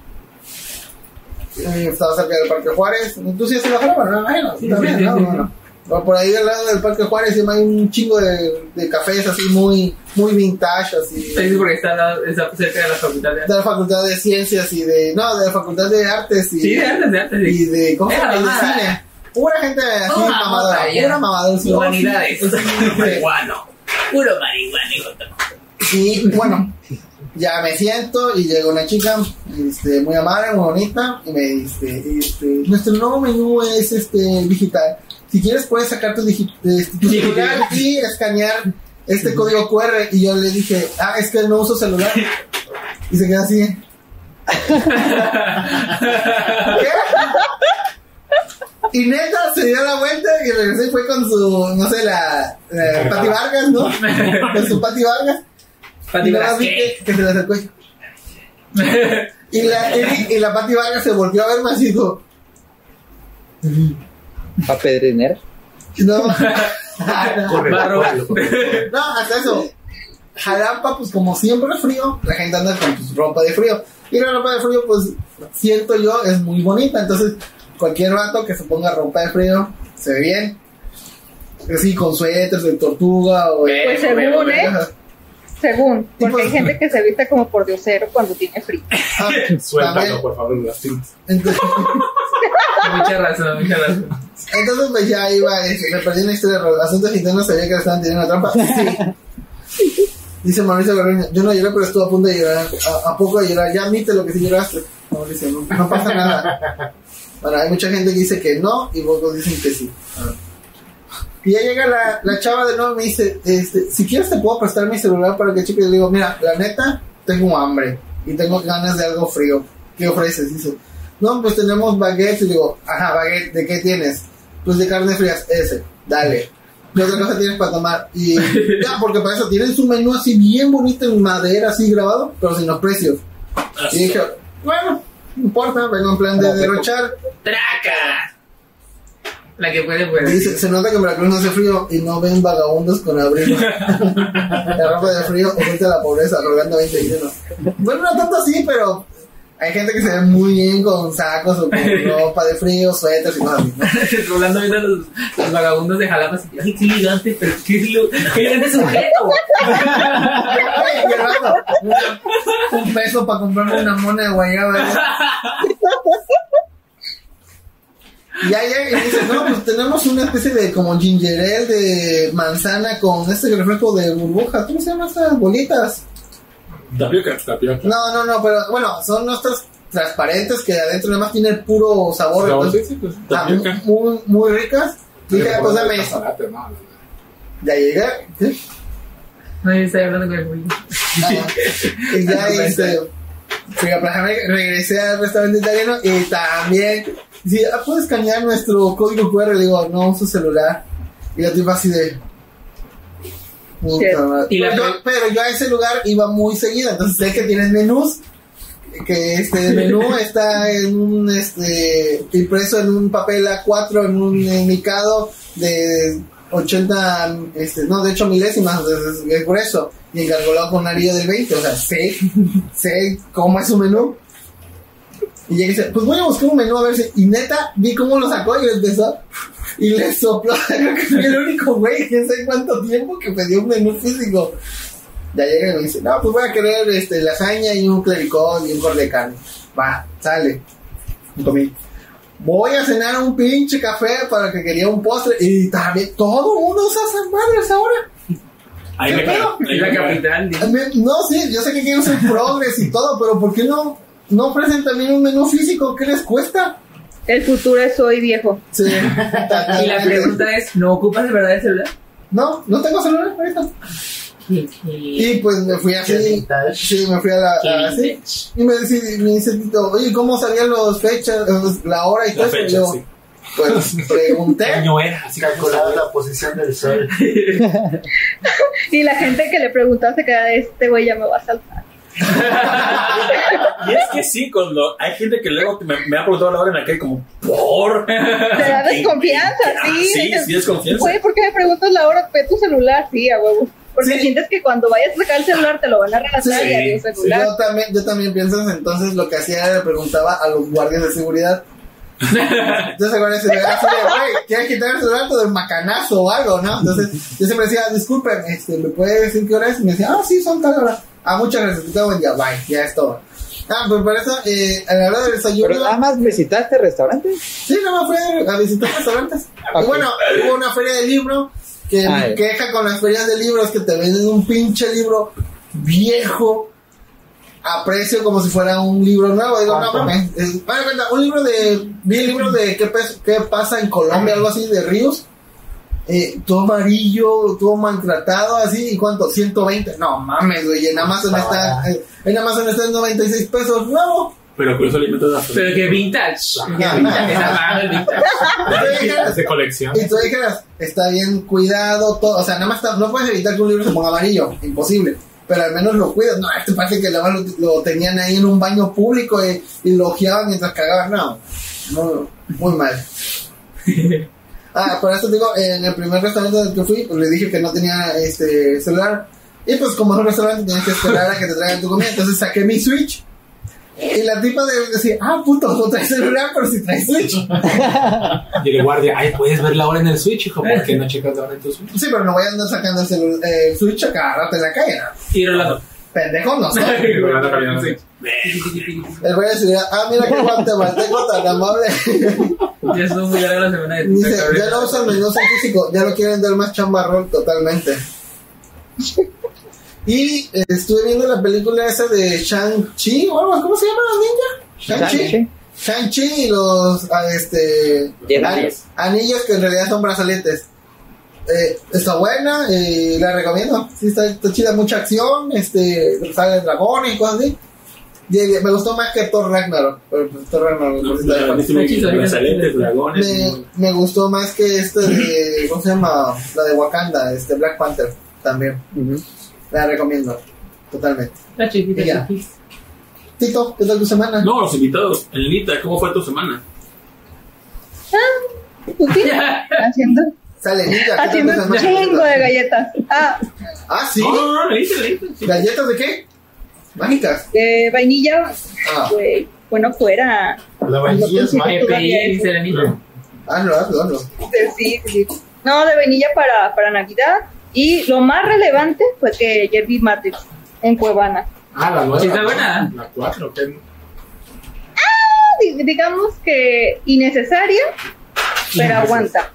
Eh, estaba cerca del Parque Juárez. ¿Tú sí has ido a Reforma? No, no, sí, también, sí, ¿no? sí. Bueno. Por ahí al lado del Parque Juárez hay un chingo de, de cafés así muy, muy vintage, así. Sí, porque está, lado- está cerca de la facultad de De la Facultad de Ciencias y de, no, de la Facultad de Artes y, Sí, de antes, de antes. y de, ¿cómo se llama? De cine. Pura gente así Pura mamadora, pura mamadora. Humanidades. Marihuano. Puro de- Y bueno, ya me siento y llega una chica este, muy amable, muy bonita y me dice, este, nuestro nuevo menú es este digital. Si quieres puedes sacar tu, digi- tu celular y escanear este código QR. Y yo le dije, ah, es que no uso celular. Y se queda así. ¿Qué? Y neta se dio la vuelta y regresó y fue con su, no sé, la, la Pati Vargas, ¿no? Con su Pati Vargas. Pati Vargas, que, que se le acercó y, y la, y, y la Pati Vargas se volvió a verme así, dijo, ¿Para pedir dinero? no, Corre, Va a no, hasta eso. Jalapa, pues como siempre es frío, la gente anda con pues, ropa de frío. Y la ropa de frío, pues siento yo, es muy bonita. Entonces, cualquier rato que se ponga ropa de frío, se ve bien. Así, con suéteres de tortuga o... Pues según, ¿eh? Según, porque pues- hay gente que se viste como por diosero cuando tiene frío. Ah, Suéltalo, también. por favor, las. Entonces, Mucha razón, mucha razón. Entonces, pues ya iba, este, me perdí en la historia, pero asuntos internos sabía que le estaban teniendo una trampa. Sí. Dice Mauricio Garroña, yo no lloré, pero estuve a punto de llorar. ¿A, a poco de llorar? Ya admite lo que sí lloraste. Mauricio, no, no pasa nada. Bueno, hay mucha gente que dice que no y pocos dicen que sí. Y ya llega la, la chava de nuevo y me dice, este, si quieres te puedo prestar mi celular para que cheque. Y le digo, mira, la neta, tengo hambre y tengo ganas de algo frío. ¿Qué ofreces? Dice, no, pues tenemos baguettes. Y digo, ajá, baguette, ¿de qué tienes? Pues de carne frías, ese, dale. ¿Qué otra cosa tienes para tomar? Y ya, porque para eso tienen su menú así bien bonito en madera, así grabado, pero sin los precios. Y dije, bueno, no importa, vengo en plan de derrochar. ¡Traca! La que puede, puede. dice, se nota que en Veracruz no hace frío y no ven vagabundos con abrigo. la ropa de frío oculta la pobreza, rogando 2021. Bueno, no tanto así, pero hay gente que se ve muy bien con sacos o con ropa de frío, suéteres y cosas así, ¿no? Rolando viendo a los, los vagabundos de Jalapa. Así, Ay, qué elegante, pero qué, elegante sujeto. Oye, qué raro. Un peso para comprarme una mona de guayaba. ¿no? Y ahí y dice, no, pues tenemos una especie de como ginger ale de manzana con este refresco de burbuja. ¿Cómo se llaman estas bolitas? Tapioca, tapioca. No, no, no, pero bueno, son nuestras transparentes que adentro nada más tienen puro sabor. No, entonces, sí, sí, pues, ah, tapioca. muy, muy ricas. Dije, pues dame eso. Ya llegué. ¿sí? No, yo estoy hablando con el. Ah, y ya este, fui a Plaza América, regresé al restaurante italiano y también, sí, ah, puedes escanear nuestro código QR, le digo, no uso celular. Y la tipa así de. Puta Sí. madre. Y la pero, yo, pero yo a ese lugar iba muy seguido, entonces sé que tienen menús. Que este menú está en un este impreso en un papel A4 en un indicado de 80, este, no, de 8 milésimas, es, es grueso, y encargolado con un anillo del 20, o sea, sé, sé cómo es su menú. Y llegué y dice, pues voy a buscar un menú a ver si, y neta, vi cómo lo sacó y le empezó, y le sopló, creo que fui el único güey, quién sé cuánto tiempo que pedí un menú físico. Ya llega y me dice, no, pues voy a querer este, lasaña y un clericón y un corte de carne. Va, sale. Y comí. Voy a cenar un pinche café para que quería un postre. Y también todo mundo usa esas madres ahora. Ahí me ¿Qué quedo. Es la capital. No, sí, yo sé que quieren ser progres y todo, pero ¿por qué no, no ofrecen también un menú físico? ¿Qué les cuesta? El futuro es hoy viejo. Sí. Y la pregunta es, ¿no ocupas de verdad el celular? No, no tengo celular ahorita. Y pues me fui así. Sí, me fui a la. a- así. Y me dice, me dice Tito, oye, ¿cómo sabían los fechas, la hora y todo eso? Sí. Pues ¿Qué pregunté. año era? Así que Calculaba la posición del sol. Y la gente que le preguntaba se queda, este güey ya me va a saltar. Y es que sí, cuando hay gente que luego me, me ha preguntado a la hora en la calle como, ¿por? Te da desconfianza, Ah, sí. sí, sí, desconfianza. Güey, ¿por qué me preguntas la hora? Ve tu celular, sí, a huevo. Porque Sí. sientes que cuando vayas a sacar el celular te lo van a arrebatar Sí, y adiós sí, celular. Yo también, yo también pienso entonces lo que hacía era preguntaba a los guardias de seguridad. Entonces ahora se veía así de, güey, ¿quieres quitar el celular del macanazo o algo, no? Entonces yo siempre decía, disculpen, este, ¿me puede decir qué hora es? Y me decía, ah, sí, son tal hora. Ah, muchas gracias, que buen día, bye, ya es todo. Ah, pues por eso, eh, a la hora del desayuno, Pero nada más visitaste restaurantes. sí, nada más fue a visitar restaurantes. Y bueno, hubo una feria de libro que Ah, mi ya. queja con las ferias de libros que te venden un pinche libro viejo a precio como si fuera un libro nuevo. Digo, no mames. Vale, cuenta, un libro de. Vi el libro de qué, qué pasa en Colombia, algo así, de Ríos. Eh, todo amarillo, todo maltratado, así. ¿Y cuánto? 120. No mames, güey. En Amazon está. eh, en Amazon está en 96 pesos nuevo. Pero con eso alimentas la Pero que vintage. Vintage. Esa Es de colección. Y tú dijeras, está bien cuidado, todo, o sea, nada más está- no puedes evitar que un libro se ponga amarillo, imposible, pero al menos lo cuidas, no, este parece que lo, lo tenían ahí en un baño público y, y lo ojeaban mientras cagaban, no, no, muy mal. Ah, por eso digo, en el primer restaurante al que fui, pues le dije que no tenía este celular, y pues como es un restaurante tienes que esperar a que te traigan tu comida, entonces saqué mi Switch. Y la tipa de decir, ah, puto, no traes celular, pero si traes Switch. Y el guardia, ay, puedes ver la hora en el Switch, hijo. ¿Por qué no checas la hora en tu Switch? Sí, pero no voy a andar sacando el, celu- el Switch a cada rato en la calle, ¿no? Y Rolando. Pendejo no soy. Rolando caminando así. El güey decía, ah, mira qué guatemalteco tan amable. Ya estuvo muy larga la semana de Dice, ya no usan menús en físico, ya lo quieren dar más chambarrón totalmente. Y eh, estuve viendo la película esa de Shang-Chi, ¿cómo se llama la ninja? Shang-Chi. Shang-Chi y los ah, este, Jedi. an- anillos que en realidad son brazaletes. Eh, está buena, eh, la recomiendo. Sí, está, está chida, mucha acción, este, sale dragones y cosas así. Y, me gustó más que Thor Ragnarok. pero, pues, Thor Ragnarok pues. Brazaletes, dragones. me, me gustó más que este de, ¿cómo se llama? La de Wakanda, este Black Panther también. La recomiendo, totalmente. La chiquita, Ya. Tito, ¿qué tal tu semana? No, los invitados. Elenita, ¿cómo fue tu semana? Pues sí, haciendo, Sale ¿qué tal tu haciendo un semana? chingo de galletas. Ah, Ah, sí. No, no, no, Elenita, Elenita. sí. ¿Galletas de qué? Mágicas. de vainilla, Ah, güey, bueno fuera. La vainilla es mágica. EPI, dice la niña. hazlo, hazlo, hazlo. Sí, sí, sí. No, de vainilla para, para Navidad. Y lo más relevante fue que ayer vi Matrix en Cuevana. Ah, la nueva. Sí, está buena. La 4, ¿qué? Di- Digamos que innecesaria, pero aguanta.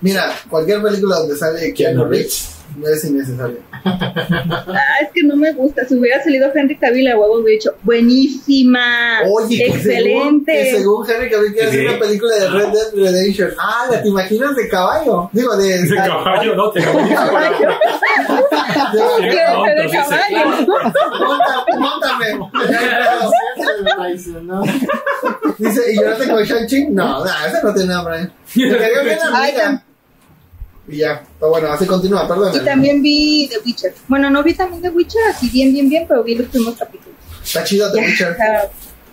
Mira, cualquier película donde sale Keanu Reeves no es innecesario. Ah, es que no me gusta. Si hubiera salido Henry Cavill, a huevo hubiera dicho, buenísima, Oye, que según, excelente. que según Henry Cavill quiere hacer una película de Red Dead Redemption. Ah, ¿la te imaginas de caballo? Digo, de... De caballo, no, te caballo. de- caballo. Móntame. Dice, ¿y yo no tengo Shang-Chi? No, no, esa no tiene nombre. Me cayó bien la Ay, amiga. Y ya, pero bueno, así continúa, perdón. Y también vi The Witcher. Bueno, no vi también The Witcher así bien, bien, bien, pero vi los primeros capítulos. Está chido The Witcher. está-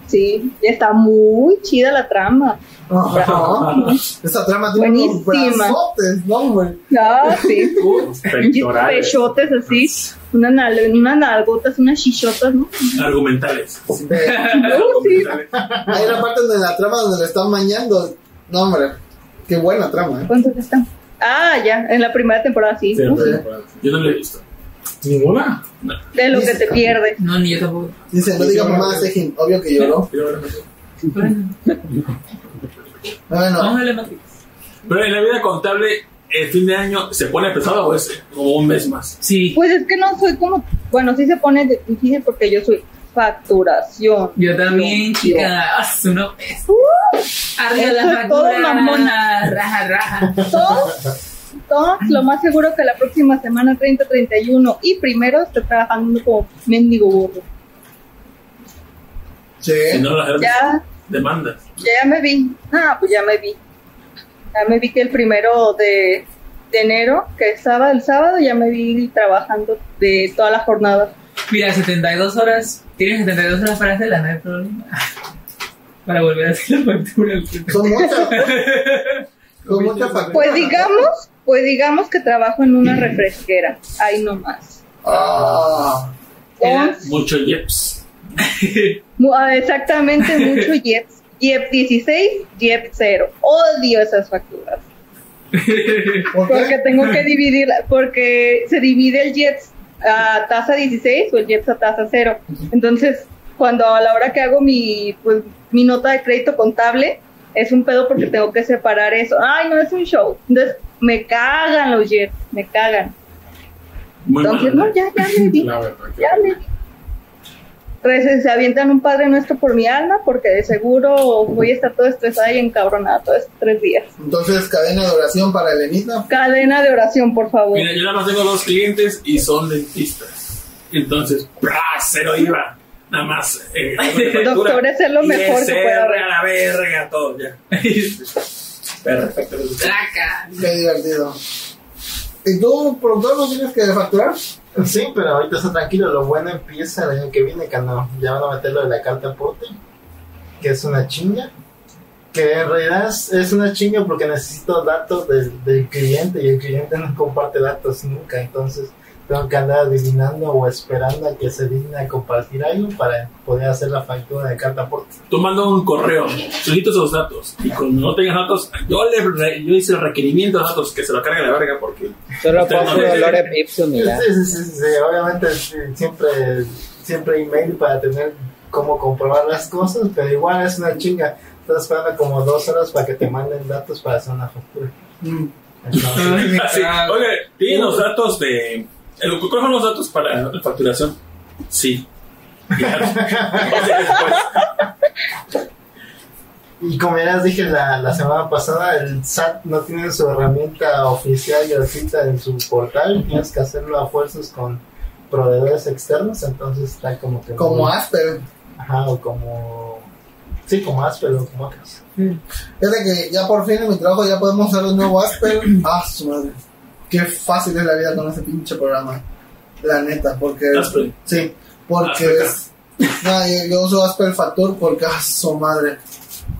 sí, está muy chida la trama. Ajá. Esta trama tiene unos Buenísima. brazotes, ¿no, güey? Ah, sí. Pectorales. Pechotes así, unas, nal- unas nalgotas, unas chichotas, ¿no? Argumentales. Uh, sí. Hay una parte donde la trama donde le están mañando. No, hombre, qué buena trama, ¿eh? ¿Cuántos están? Ah, ya, en la primera temporada sí. Sí, Yo no lo he visto. Ninguna. de lo que te pierdes. No, ni yo tampoco. Dice, no diga mamá Sejin, obvio que lloró. Bueno, Vamos a la Matrix. Pero en la vida contable, el fin de año se pone pesado o es como un mes más. Sí, Pues es que no soy como. Bueno, sí se pone difícil porque yo soy facturación. yo también, chica. Ah, su no. Arriba Eso la es todo, mamona. Raja, raja. Todos, todos, lo más seguro que la próxima semana 30, 31 y primero estoy trabajando como mendigo burro. sí. Si no, las Ya, demandas. ya me vi. Ah, pues ya me vi. Ya me vi que el primero de, de enero, que es sábado, el sábado, ya me vi trabajando de toda la jornada. Mira, 72 horas. Tienes 72 horas para hacerla, no hay problema. Para volver a hacer la factura. Son muchas. Son muchas facturas. Pues digamos, pues digamos que trabajo en una refresquera. Ahí nomás. Ah, Mucho yeps. ah, exactamente mucho JEPS. JEP 16, JEP 0. Odio esas facturas. ¿por Porque tengo que dividir, porque se divide el JEPS a tasa 16 o el JEPS a tasa 0. Entonces, cuando a la hora que hago mi, pues, mi nota de crédito contable, es un pedo porque tengo que separar eso. Ay, no, es un show. Entonces, me cagan los JEPS, me cagan. Muy Entonces, mal. no, ya, ya me di. Verdad. Ya me di. Entonces, se avientan un Padre Nuestro por mi alma porque de seguro voy a estar toda estresada y encabronada todos estos tres días. Entonces, cadena de oración para Elenita. Cadena de oración, por favor. Mira, yo nada más tengo dos clientes y son dentistas. Entonces, ¡bra! cero IVA. Nada más. Eh, Doctores, es lo mejor que puede haber. a la verga, todo ya. Perfecto. Traca. Qué divertido. ¿Y tú, productor, no tienes que facturar? Sí, pero ahorita está tranquilo. Lo bueno empieza el año que viene, cuando ya van a meter lo de la carta aporte, que es una chinga. Que en realidad es, es una chinga porque necesito datos del, del cliente y el cliente no comparte datos nunca. Entonces tengo que andar adivinando o esperando a que se digne a compartir algo para poder hacer la factura de carta aporte. Tú mandas un correo, solicito esos datos. Y cuando no tengas datos, yo, le re- yo hice el requerimiento de datos que se lo cargue la verga porque. Solo pongo no- Lorem Ipsum y. Sí, sí, sí, sí, sí, obviamente sí, siempre, siempre email para tener cómo comprobar las cosas, pero igual es una chinga. Estás esperando como dos horas para que te manden datos para hacer una factura. Entonces, Así, oye, ¿tienen los datos de. El- ¿Cuáles son los datos para la facturación? Sí. Ya. O sea, después. y como ya les dije la, la semana pasada, el SAT no tiene su herramienta oficial gratuita en su portal, tienes que hacerlo a fuerzas con proveedores externos, entonces está como que... Como muy- Asper. Ajá, o como... Sí, como Asper o como otros. Fíjate que ya por fin en mi trabajo ya podemos usar el nuevo Asper. Ah, su madre. Qué fácil es la vida con ese pinche programa. La neta, porque. Asper. Sí, porque es. No, yo, yo uso Asper Factor porque, ah, su madre.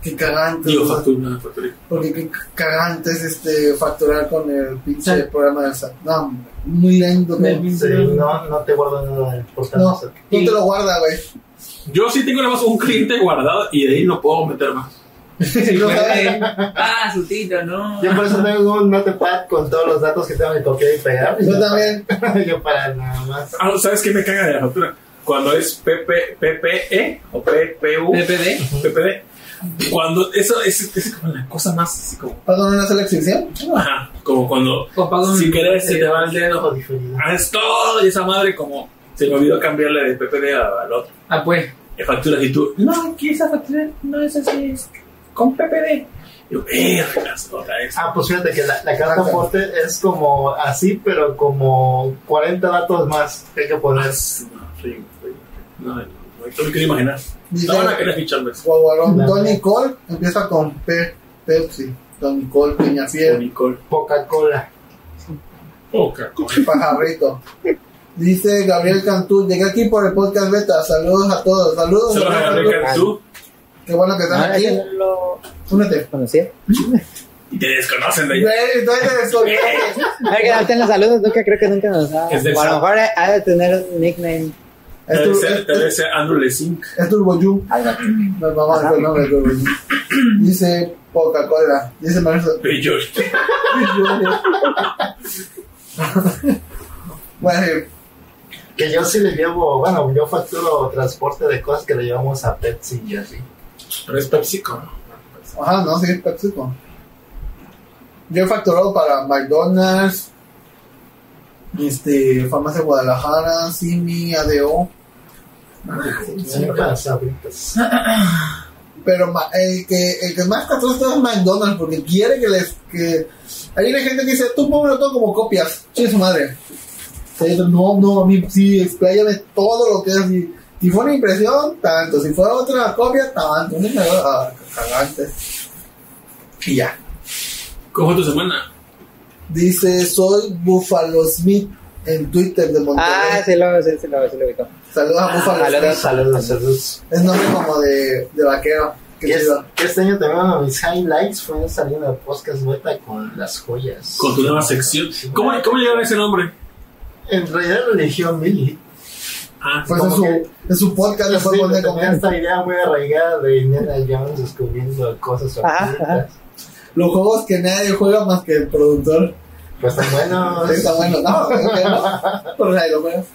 Qué cagante. Digo, factura, factura. porque qué cagante es este facturar con el pinche Sí. programa del SAT. No, muy lento. No, no Sí, no, no te guardo nada del portal. no SAT. te lo guarda, güey. Yo sí tengo nada más un cliente guardado y de ahí no puedo meter más. Sí, No, puede. Ah, su tito, no. Yo por eso tengo un notepad con todos los datos que tengo que copiar y pegar. Yo también. Yo para nada más. Ah, ¿sabes qué me caga de la factura? Cuando es PP, PPE o PPU, PPD. PPD. Cuando eso es, es como la cosa más así como. ¿Pago una selección? Ajá, como cuando O sin querer se te va el dedo. Diferido. Haces todo y esa madre como se me olvidó cambiarle de PPD a- al otro. Ah, pues. Y facturas y tú, no, que esa factura no es así, es con PPD. Y yo, vergas. Ah, pues fíjate que la, la carta aporte es como así, pero como 40 datos más que hay que poner. No, sí. no, no, no, no me quiero imaginar. No van a querer ficharme Don Nicole empieza con P. Pepsi. Don Nicole Con Peñafiel. Nicole. Coca-Cola. Poca cosa. Pajarrito. Dice Gabriel Cantú, llegué aquí por el podcast beta. Saludos a todos. Saludos. Se lo Gabriel Cantú. Qué bueno que están Ah, aquí. lo Únete. conocía. y te desconocen de todavía te ver, que tenga saludos, nunca creo que nunca nos ha. Es a lo mejor ha de tener un nickname. Es Debe tu- ser, es- debe es- ser Andrew Lezink. es Turbo Yu. Algo así. Nos vamos a el nombre de Turbo Yu. Dice Coca-Cola. Dice Marisol. Y yo, Bueno, Que yo sí le llevo, bueno, yo facturo transporte de cosas que le llevamos a Pepsi y así. Pero es PepsiCo. Ajá, no, sí, es PepsiCo. Yo he facturado para McDonald's, este, Farmacia Guadalajara, Simi, ADO. Sí, sabritas. Pero el que, el que más factura todo es McDonald's porque quiere que les. que Hay gente que dice, tú póngalo todo como copias. Che, su madre. No, no, a mí sí, expláyame todo lo que es. Si, si fue una impresión, tanto. Si fue otra copia, tanto. No me ah, cagante. Y ya. ¿Cómo fue tu semana? Dice, soy Buffalo Smith. en Twitter de Monterrey. Ah, sí lo, sí, sí lo, sí lo ubico. Saludos a Buffalo saludos, State. Saludos, saludos. Es nombre como de, de vaquero. Qué Que, es- este año también uno de mis highlights fue salir en el podcast beta con las joyas. Con tu nueva sección. ¿Cómo, cómo llegaron a ese nombre? En realidad lo eligió Milly. Ah, Pues en su, que- en su podcast le fue Sí, poner tenía como esta idea muy arraigada de Indiana Jones descubriendo cosas ocultas. los juegos que nadie juega más que el productor. Pues tan bueno. Sí, Está bueno, no, no. Pero ahí lo juegas.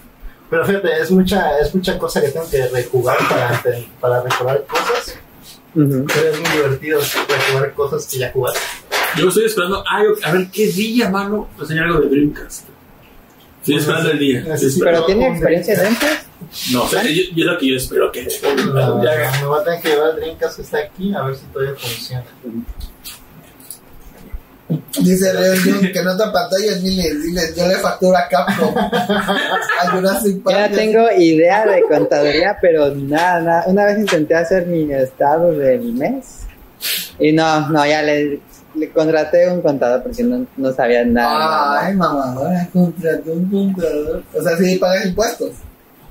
Pero fíjate, es mucha, es mucha cosa que tengo que rejugar para, para recordar cosas. Ujú. Pero es muy divertido rejugar cosas que ya jugaste. Yo estoy esperando. Ay, a ver qué día, mano. Enseñar algo de Dreamcast. Estoy esperando el día. Pero tiene experiencia en ventas. No, o sea, yo, lo que yo espero que. No, me voy a tener que llevar el Dreamcast que está aquí a ver si todavía funciona. Dice Leon que no te pantallas miles, diles, yo le facturo a Capcom. Ya tengo idea de contaduría, pero nada, nada. Una vez intenté hacer mi estado de mi mes. Y no, no, ya le, le contraté un contador porque no, no sabía nada. Ay, mamadora, contrató un contador. O sea, sí pagas impuestos.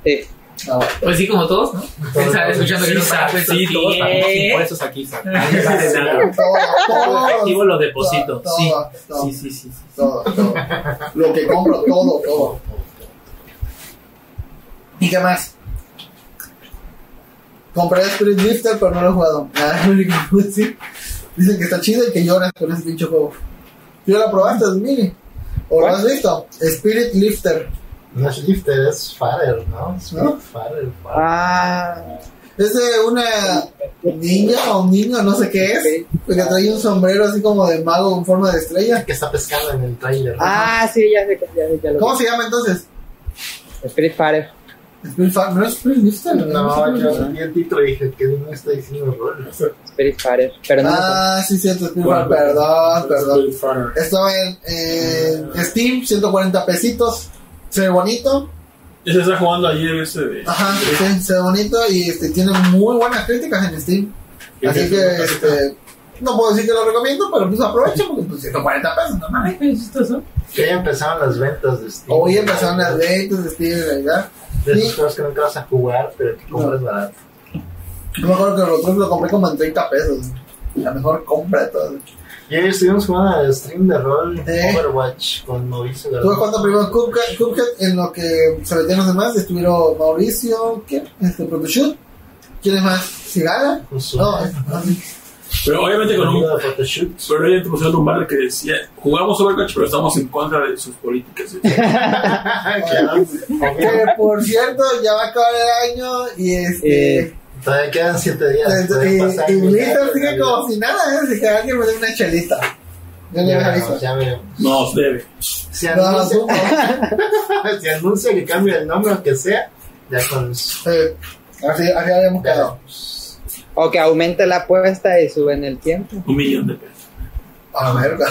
Sí. No. Pues sí, como todos, ¿no? Estaba escuchando que no pagan Sí, todos pagamos impuestos aquí. Nadie sabe nada. Todo, todo. Activo lo deposito. Todo, Sí. todo, Sí, sí, sí. sí. todo, todo. Lo que compro, todo, todo. ¿Y qué más? Compré Spirit Lifter, pero no lo he jugado. Ah, lo único que. Dicen que está chido y que lloras con ese pinche juego. ¿Yo lo probaste, Mini? ¿O lo has visto? Spirit Lifter. No es Lifter, es Farer, ¿no? Es ¿No? Farer, Farer. Ah, Es de una niña o un niño, no sé qué es, que trae un sombrero así como de mago en forma de estrella. Que está pescando en el trailer. ¿no? ah, sí, ya sé, ya sé, ya lo ¿Cómo se llama entonces? Spirit Fighter. ¿No es Spirit Lifter? No, yo vi el título y dije que no está diciendo rol. Spirit Fighter. Pero no. Ah, sí, cierto, Spirit Fa- perdón, perdón. Fighter. Estaba en, en Steam, 140 pesitos. Se ve bonito. Ese está jugando ayer ese de. Ajá, sí, se ve bonito y este, tiene muy buenas críticas en Steam. Así que, este, no puedo decir que lo recomiendo, pero pues aprovecha porque pues 140 pesos, no mames. Que ya empezaron las ventas de Steam. Hoy empezaron las ventas de Steam, realidad. De esos juegos que nunca vas a jugar, pero que compras barato. Yo me acuerdo que los otros lo compré como en 30 pesos. La mejor compra de todas. Y hoy estuvimos jugando al stream de rol ¿Eh? Overwatch con Mauricio Estuve García. jugando primero Cuphead, Cuphead, en lo que se metían los demás. Estuvieron Mauricio, ¿quién? Este, Protoshoot. ¿Quién es más? Su No, es- sí. Pero obviamente con un. Pero obviamente pusieron un bar que decía: jugamos Overwatch, pero estamos en contra de sus políticas. Que por cierto, ya va a acabar el año y este. Eh, Todavía quedan 7 días. y, pasa y algo. Blizzard sigue como si nada, ¿eh? Así que alguien me dé una chelita. Yo le aviso. ya veremos. Nos debe. Si No, anuncia, no, si anuncia que cambia el nombre, aunque sea, ya con eso. eh, así, así habíamos quedado. O que aumente la apuesta y sube en el tiempo. Un millón de pesos. A la verga.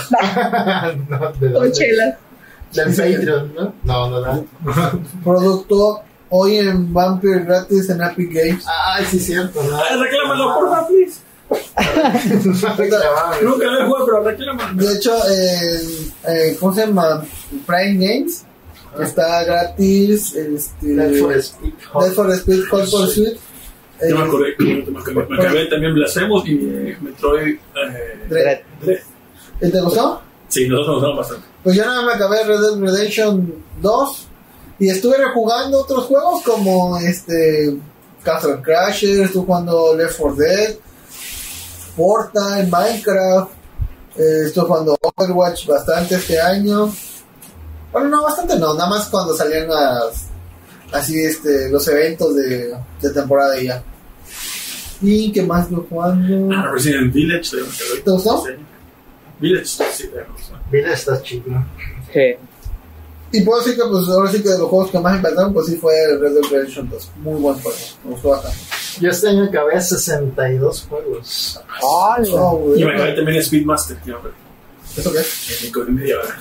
no, ¿de Con chelas. Del Patreon, ¿no? No, no, no. Producto hoy en Vampire gratis en Epic Games. Ay, sí, cierto, ¿no? Ay, reclámalo, porfa, please. Reclamaban. Nunca lo he jugado, pero reclámalo. De hecho, en, eh, ¿cómo se llama? Prime Games está gratis. Este, Need for Speed Hot. For Speed Hot Pursuit. Eh, me acordé, me acabé, me acabé también Blasphemous y Metroid. Eh, Dread. Dread. ¿Y ¿Te gustó? Sí, nosotros nos gustamos bastante. Pues yo nada me acabé Red Dead Redemption 2 y estuve rejugando otros juegos como este Castle Crasher, estuve jugando Left 4 Dead, Portal, Minecraft, eh, estuve jugando Overwatch bastante este año. Bueno, no, bastante no, nada más cuando salían las, así este, los eventos de, de temporada y ya. ¿Y qué más estuve jugando? Ah, Resident Village. ¿Te gustó? Sí. Village, sí, gustó. Mira, está chido. Sí. Y puedo decir que pues ahora sí que de los juegos que más me encantaron, pues sí fue Red Dead Redemption 2. Muy buen juego, me gustó bastante. Yo este año acabé 62 juegos. Hola. Oh, güey. Y me acabé también Speedmaster. pero, ¿Eso qué es? El de media hora.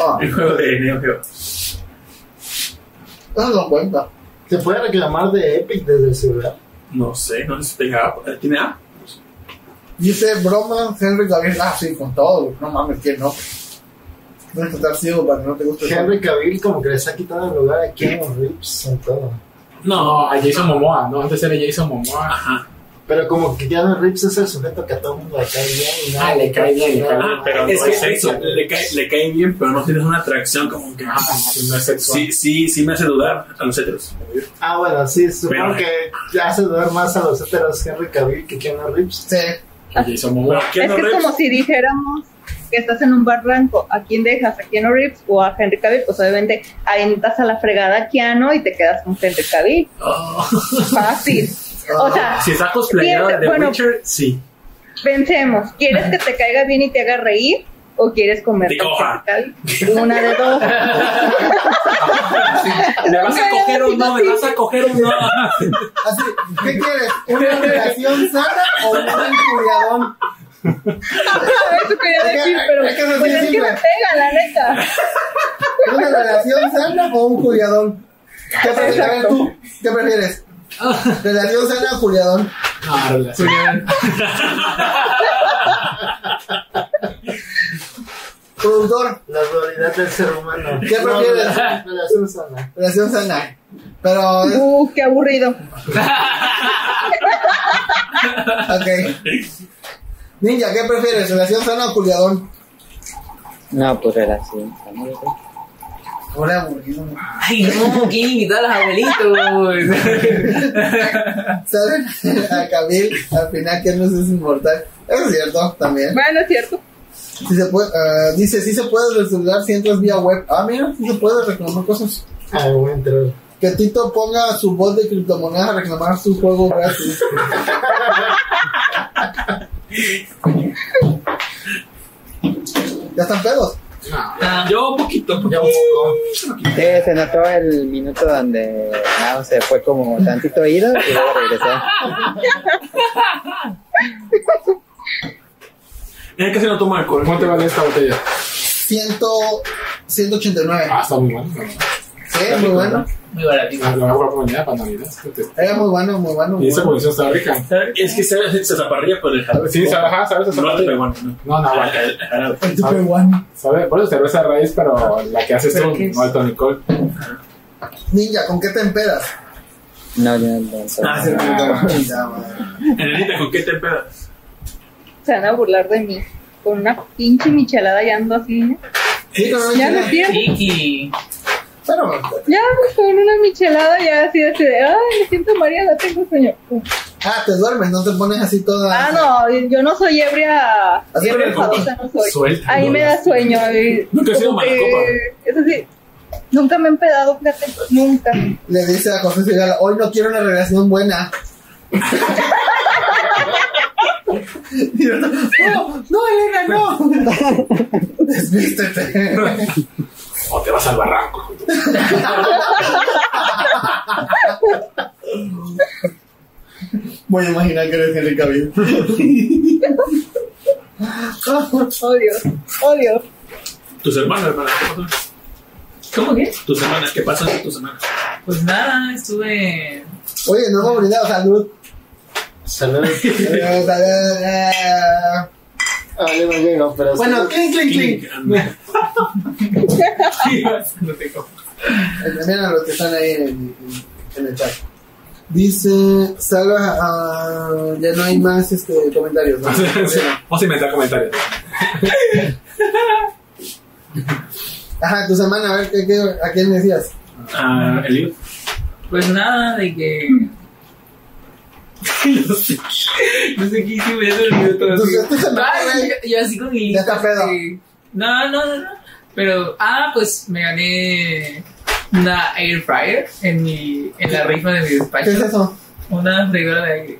Ah, El juego de Neo Geo. No cuenta. ¿Se puede reclamar de Epic desde el celular? No sé, no sé si tenga app. Eh, ¿Tiene app? Dice broma Henry Gabriel. Ah, sí, con todo. No mames, ¿quién no? Que estar ciego para que no te guste. Henry Cavill como que les ha quitado el lugar a Keanu Reeves en todo. No, No, a Jason Momoa, no, antes era Jason Momoa. ajá. Pero como que Keanu Reeves es el sujeto que a todo el mundo le cae bien. Y Ah, le cae bien, le cae Ah, pero no es sexo. le, cae, le cae bien, pero no tienes una atracción como que. Ah, pues, no es sexual. Sí, sí, sí me hace dudar a los heteros. Ah, bueno, sí, supongo Pero- que hace dudar más a los heteros Henry Cavill que Keanu Reeves. Sí. Jason Momoa. Es que es como si dijéramos que estás en un barranco, ¿a quién dejas? ¿A Keanu Reeves o a Henry Cavill? Pues obviamente aventas a la fregada a Keanu y te quedas con Henry Cavill. Oh. Fácil. O sea, Si está cosplayado de The Bueno. Witcher, sí. pensemos, ¿quieres que te caiga bien y te haga reír? ¿O quieres comer? Una de dos. ¿Me vas a coger o no? ¿Me vas a coger o no? Así, ¿qué quieres? ¿Una relación sana o un injuriadón? Eso quería decir, pero Es que pues es que me pega, la neta. ¿Una relación sana o un juliadón? ¿Qué prefieres? Tú, ¿qué prefieres? ¿Relación sana o juliadón? No, relación. Productor, La dualidad del ser humano. ¿Qué prefieres? Relación sana. relación sana. Pero, Uh, qué aburrido. ok. Ninja, ¿qué prefieres? ¿Relación sana o juliadón? No, pues relación. ¿no? Ahora aburrido. Ay, no, ¿quién invitó a los abuelitos? ¿Saben? A Camil, al final, que no es inmortal. Eso es cierto, también. Bueno, es cierto. Sí se puede, ah, dice, sí se puede si entras vía web. Ah, mira, sí se puede reclamar cosas. Ah, voy a entrar. Que Tito ponga su voz de criptomonedas a reclamar su juego gratis. ¿Ya están pedos? Yo un poquito. Un poco. Sí, se notó el minuto donde Mao se fue como tantito ido y luego regresó. Es que se no toma alcohol. ¿Cómo te vale esta botella? 100, 189. Ah, está muy bueno. Sí, muy bueno. Muy baratito. La mejor oportunidad para Navidad. fíjate. Era muy bueno, muy bueno. Y esa posición está rica. Es que se, se zaparrilla por el jarabe. Sí, ajá, sabes esa No no. No, no, aguanta. El jarabe. El super one. ¿Sabe? Por eso cerveza de raíz, pero la que haces ¿Pero tú, no el tonicol. Ninja, ¿con qué te empedas? No, no, no. Ah, sí. Ya, madre. Enelita, ¿con qué te pedas? Se van a burlar de mí. Con una pinche michelada y ando así. ¿no? Sí, pero no Ya Pero, Ya, con una michelada ya así, así de, ay, me siento mareada, tengo sueño. ah, te duermes, no te pones así toda. Ah, no, yo no soy ebria, Así ebria enfadosa, no soy. Suelta, Ahí no, me da sueño. y Nunca he sido como mala que- copa. Eso sí, nunca me he empedado, fíjate, nunca. Le dice a José Sigala, hoy no quiero una relación buena. No, no, Elena, no. Desvístete. O te vas al barranco. Voy a imaginar que eres Henry Cavill. Oh Dios, oh Dios. Tus hermanas, hermana. ¿qué pasó? ¿Cómo que? Tus hermanas, ¿qué pasa con tus hermanas? Pues nada, estuve. Oye, no hemos brindado salud. Salud. Eh, salud, eh. Ah, yo no llego, pero. Bueno, clink, clink, clink. no a los que están ahí en, en el chat. Dice, Saga, ah, ya no hay más este, comentarios. ¿no? Vamos a inventar comentarios. Ajá, tu semana, a ver, ¿qué, qué, ¿a quién decías? Ah, Elio. Pues nada, de que. No sé. No sé qué hice, me he olvidado todo así. Ay, yo, yo así con mi Ya está pedo. sí. No, no, no, no. Pero, ah, pues me gané una air fryer en mi en la rifa de mi despacho. ¿Qué es eso? Una freidora de aire.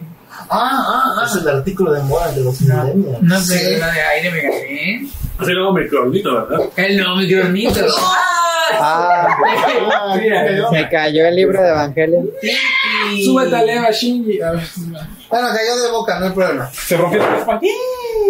Ah, ah, Es el artículo de moda de los millennials. Una Sí. freidora de aire me gané. Así luego microornito, ¿verdad? El no microornito. ¡Ah! Ah, Mira, Me cayó el libro de Evangelio. y- Súbete a Leva Shinji. A ver, Bueno, cayó de boca, no hay problema. Se rompió la espalda.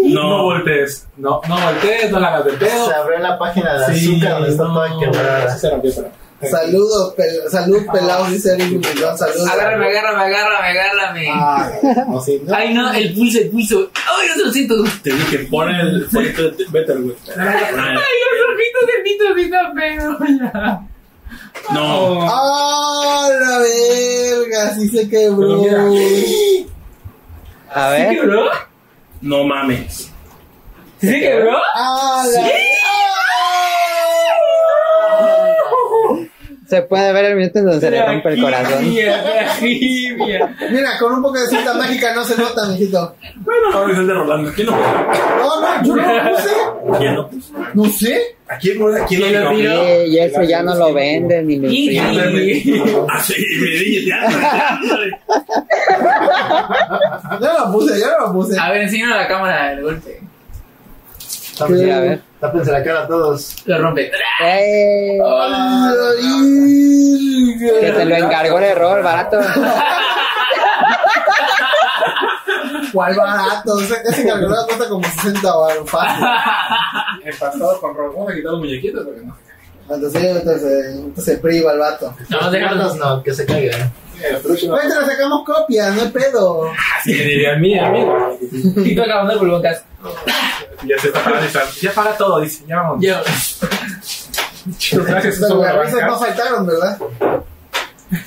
No voltees. No, no voltees, no la hagas de pedo. Se abrió la página de Sí, azúcar donde está no, toda quebrada. sí se rompió, pero- Saludos, pel- salud, pelados, dice Eric Millón, saludos. Agárrame, agárrame, agárrame, agárrame. Ah, no, sí, no. Ay, no, el pulso, el pulso. Ay, no se lo siento. Te dije, pon el fuerte de Better, güey. Ay, los ojitos sí está feo ya. No. ¡Ah, la verga! Sí se quebró. A ¿Sí ver. quebró? No mames. ¿Sí quebró? ¡Ah, la Se puede ver el minuto en donde se le rompe el corazón. Mira, con un poco de cinta mágica no se nota, mijito. Bueno, ahora es el de Rolando. ¿Quién lo No, no, yo no lo puse. ¿Quién lo puso? No sé. ¿A quién lo ¿A quién ¿Quién lo tiró? Sí, y eso ya no lo venden ni lo Así, me dije, ya. Yo no lo puse, yo no lo puse. A ver, enséñanos la cámara del golpe. Sí, a ver. Tápense la cara a todos. Lo rompe. ¡Eh! Que te lo encargó el error, barato. ¿Cuál barato? Ese, calculador cuesta como 60 baros, fácil. Empastado con rojo. Vamos a quitar los muñequitos porque no. Entonces, entonces, entonces se priva el vato. No, déjalo. Carlos no, que se caiga. Eh. Ahorita le sacamos copias, no hay pedo. Así que diría mía, mira. Tito acabando el pulmocas. Ya se está paralizando. Ya paga todo, dice. Ya vamos. Yo. Risas no faltaron, ¿verdad?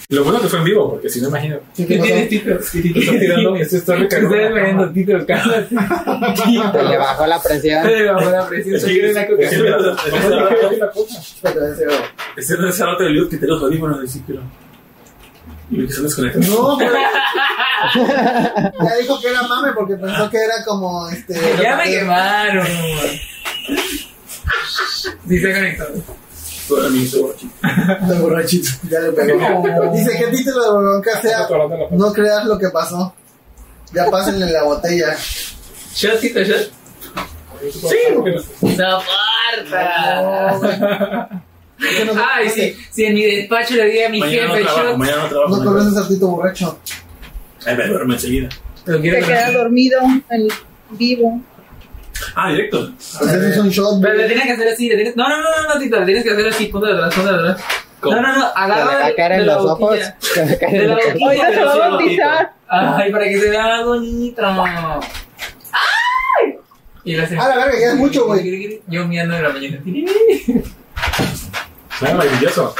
Lo bueno que fue en vivo, porque si no, imagino. ¿Qué tienes, Tito? Sí, Tito está tirando. Esto está Tito, le bajó la presión. Se le bajó la presión. Una ese- no es el otro del que te los audífonos del ciclo. Y que se desconecta. No, pero. ya dijo que era mame porque pensó que era como este. Ya me quemaron. Sí se conectó. Todo mi borrachito. El borrachito, ya le pegó. Dice: ¿Qué título de bronca sea? No creas lo que pasó. Ya pásenle la botella. Shot, Tito, shot. Sí, porque no. ¡Soporta! Ay, sí. Si en mi despacho le di a mi Mañana no jefe trabajo, shot. mañana no trabajo. No conoces al Tito borracho. Ay, me duermo enseguida. Lo Se quiero queda dormido en vivo. Ah, directo. Pues ese es un shot. Pero le tienes que hacer así. le tienes- No, no, no, no, no, Tito. Le tienes que hacer así. Punto de atrás, punto de atrás. ¿Cómo? No, no, no. Agarra a caer de en la los ojos. De en la los ojos. boquilla. Ahorita se va a sí, bautizar. Ay, para que se vea bonito. ¡Ay! Y lo hace. Ah, la verga, ya es mucho, güey. Yo mirando en la mañana. Sabe maravilloso.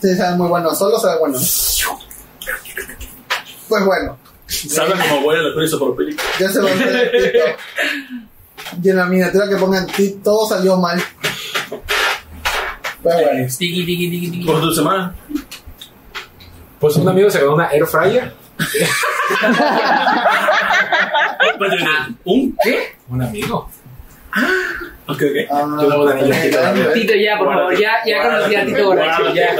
Sí, sabe muy bueno. Solo sabe bueno. Pues bueno, Sabe como abuela la prensa por película. ya se Tito. Y en la miniatura que pongan todo salió mal. Pues bueno. Tiki, tiki, tiki, tiki. ¿Por tu semana? Pues un amigo se ganó una air fryer. ¿Un? Un amigo. Ok, ok. Ah, Yo todavía. Tito, ya, por favor, ya, ya conocí a Tito borracho, ya.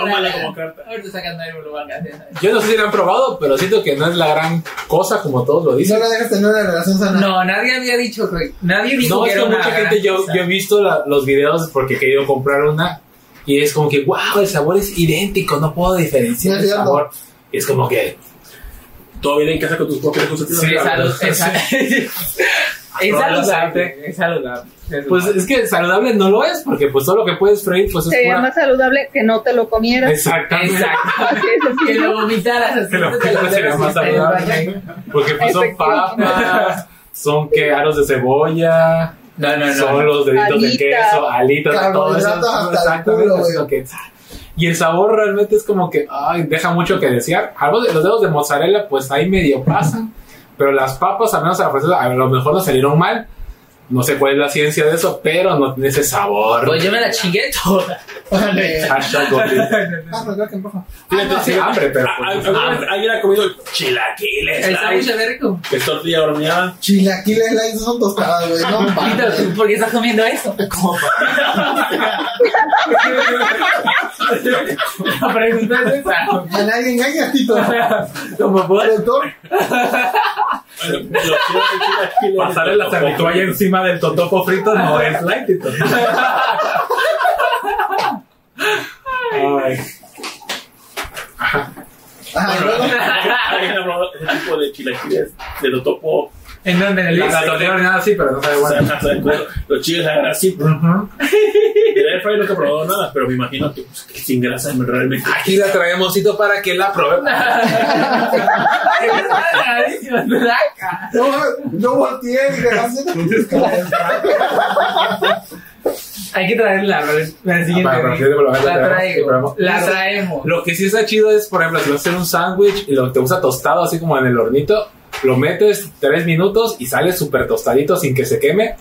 Tómala como carta. Ahorita sacando el Yo no sé si lo han probado, pero siento que no es la gran cosa como todos lo No dicen. lo dejes tener una relación sana. No, nadie había dicho, güey. Nadie dijo No, que es era que mucha gente, yo, yo he visto la- los videos porque he querido comprar una y es como que, wow, el sabor es idéntico, no puedo diferenciar No es el cierto. sabor. Y es como que, Todavía en casa con tus propios cosas. Sí, salud, es saludable. Es saludable. pues es que saludable no lo es porque pues todo lo que puedes freír pues es Sería pura... más saludable que no te lo comieras. Exactamente. Exacto. Que lo vomitaras así. Que lo sería más saludable. Porque pues son papas, son que aros de cebolla, No, no, no. son los deditos de queso, alitas, todo eso. Exactamente, culo, es güey. lo que- Y el sabor realmente es como que ay, deja mucho que desear. Algo de los dedos de mozzarella, pues ahí medio pasan. Pero las papas, al menos a lo mejor no salieron mal. No sé cuál es la ciencia de eso, pero no tiene ese sabor. Pues yo me la chingué toda. Hashtag. Ah, pero creo que empuja. Fíjate, sí, hambre, pero. Ah, pues, ¿Alguien ha comido chilaquiles? El sándwich de rico. Que es tortilla horneada. Chilaquiles light son tostadas, güey. No Tito, mames. ¿tú ¿por qué estás comiendo eso? La pregunta es esa. A nadie engañas, Tito. Como por Productor, Bueno, los chilaquiles. Pasarle la servitualla encima del totopo frito no es light. entonces. Ay. Ajá, luego. ¿Alguien ha probado ese tipo de chilaquiles de totopo? ¿En dónde? En el La Ix? tortilla horneada sí, pero no sabe O sea, bueno. ¿sabes cómo? Los chiles la así. Ujú. Y de air fryer no he probado nada, pero me imagino que, pues, que sin grasa realmente. Aquí la traemos para que la pruebe. No, no volteé y me hace- Hay que traerla para el, para el siguiente. para- para el la programa, traigo. La traemos. Lo que sí está chido es, por ejemplo, si vas a hacer un sándwich y lo te gusta tostado así como en el hornito, lo metes tres minutos y sale súper tostadito sin que se queme.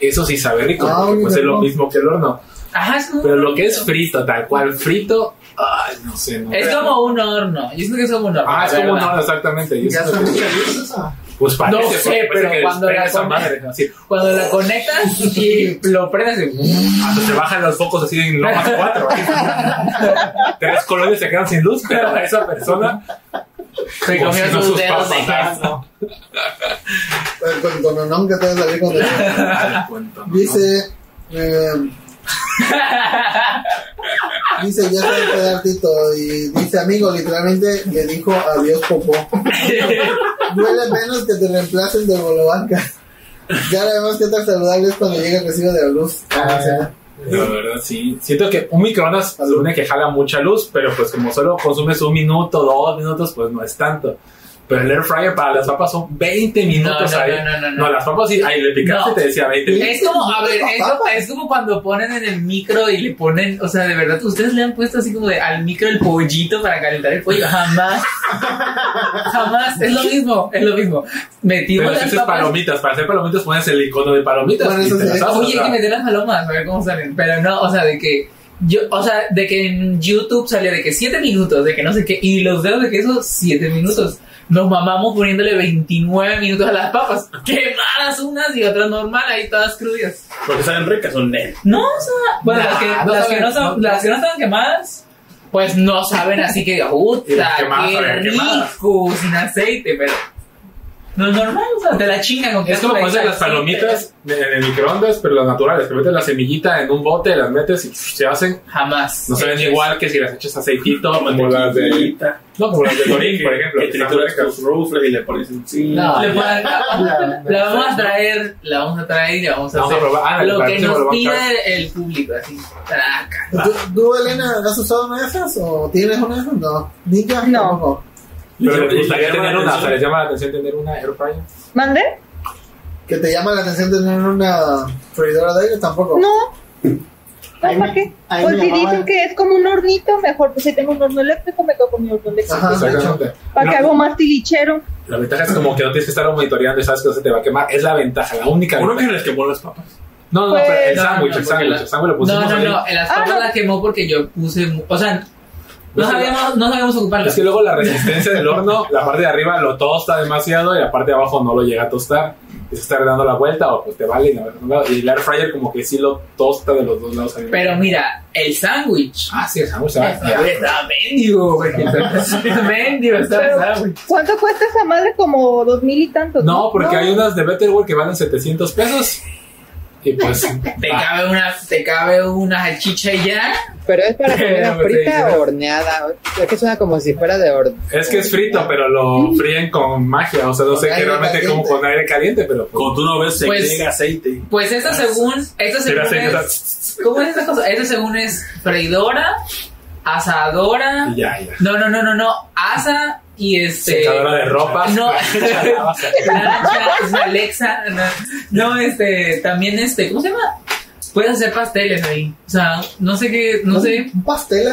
Eso sí sabe rico, Ah, porque, pues es lo mismo que el horno. Ajá, es Pero lo que es frito, tal cual frito, ay, no sé, no. Es como un horno. Yo siento que es como un horno. Ah, es como un horno, exactamente. y ¿Ya luz eso? Pues parece, No sé, parece pero que cuando la esa madre, así. Cuando la conectas y lo prendes y... Hasta se bajan los focos así en Lomas 4. Tres colores se quedan sin luz, pero esa persona Se comió sus sus dedos de queso. El nombre que te salir con el-. Dice. Eh, dice, ya sabe pegar Tito. Y dice, amigo, literalmente le dijo adiós, popó. Duele menos que te reemplacen de bolobanca. Ya vemos que tan saludable es cuando llega el recibo de la luz. Ah, sí. La verdad, sí. Siento que un microondas supone que jala mucha luz, pero pues como solo consumes un minuto, dos minutos, pues no es tanto. Pero el air fryer para las papas son 20 minutos no, ahí. no, no, no, no. las papas sí, ahí le picaste No. y te decía 20 minutos. Es como, a ver, es como, es como cuando ponen en el micro y le ponen, o sea, de verdad, ustedes le han puesto así como de, al micro el pollito para calentar el pollo. Jamás. Jamás. Es lo mismo, es lo mismo. Metimos Pero si las haces papas. palomitas, para hacer palomitas pones el icono de palomitas Bueno, y eso te sí. las haces, Oye, que meter las palomas, a ver cómo salen. Pero no, o sea, de que. Yo, o sea, de que en YouTube salía de que 7 minutos, de que no sé qué, y los dedos de queso 7 minutos. Nos mamamos poniéndole 29 minutos a las papas. Quemadas unas y otras normal, ahí todas crudas. Porque salen ricas, son net. No, o sea, bueno, Nah, las, que, no las, saben, que no son, no. las que no estaban quemadas, pues no saben así que, puta, quemadas qué saben quemadas. rico, sin aceite, pero. No es normal, o sea, te la chingan con Es como le las palomitas en el microondas, pero las naturales, que metes la semillita en un bote, las metes y se hacen, Jamás. no saben Hechas. igual que si las echas aceitito, como las de, no, como las de Dorín, por ejemplo. Que que trituras tus rufles y le pones encima. No, la, vamos a traer, la vamos a traer y la vamos a Vamos a hacer. probar. Ah, lo la que nos pide el público, así. Traca. ¿Tú, tú, Elena, has usado una de esas? ¿O tienes una de esas? No. ¿Ninja? No. Pero les gustaría llama la tener una, o sea, atención. les llama la atención tener una air fryer. ¿Mande? ¿Que te llama la atención tener una freidora de aire? Tampoco. No. No, ¿para qué? Pues si dicen que es como un hornito, mejor. Pues si tengo un horno eléctrico, me quedo con mi horno eléctrico. Ajá. Exactamente. ¿Para No, hago más tilichero? La ventaja es como que no tienes que estar monitoreando y sabes que no se te va a quemar. Es la ventaja, la única Uno que ventaja. les quemó las papas. No, no, no, Pues- pero el No, no, sándwich, el sándwich, el sándwich lo No, pusimos no, ahí. no. En las Ah, papas no. la quemó porque yo puse. O sea, no Es que- sabíamos, no sabíamos ocuparla. Es que luego la resistencia del horno, la parte de arriba lo tosta demasiado y la parte de abajo no lo llega a tostar. Y se está dando la vuelta o pues te vale. y el air fryer como que sí lo tosta de los dos lados. Pero mira, el sándwich. Ah, sí, el sándwich va. Está mendigo, güey. Está mendigo, el sándwich. ¿Cuánto cuesta esa madre? Como dos mil y tantos. No, porque hay unas de Betterware que valen 700 pesos. Y pues. Te cabe una, te cabe una salchicha y ya. Pero es para comida Pues, frita o horneada. Es que suena como si fuera de horno. Es que es frito, pero lo fríen con magia. O sea, no sé qué aire realmente como con aire caliente, pero. pues, Cuando tú no ves, se Pues- llega aceite. Pues esa según, esa Pero según es, ¿cómo es esa cosa? Esa según es freidora, asadora, ya, ya. no, no, no, no, no, asa y este... Secadora de ropa. No, es Alexa, no, no, este, también este, ¿cómo se llama? Puedes hacer pasteles ahí, o sea, no sé qué, no sé, Un pastel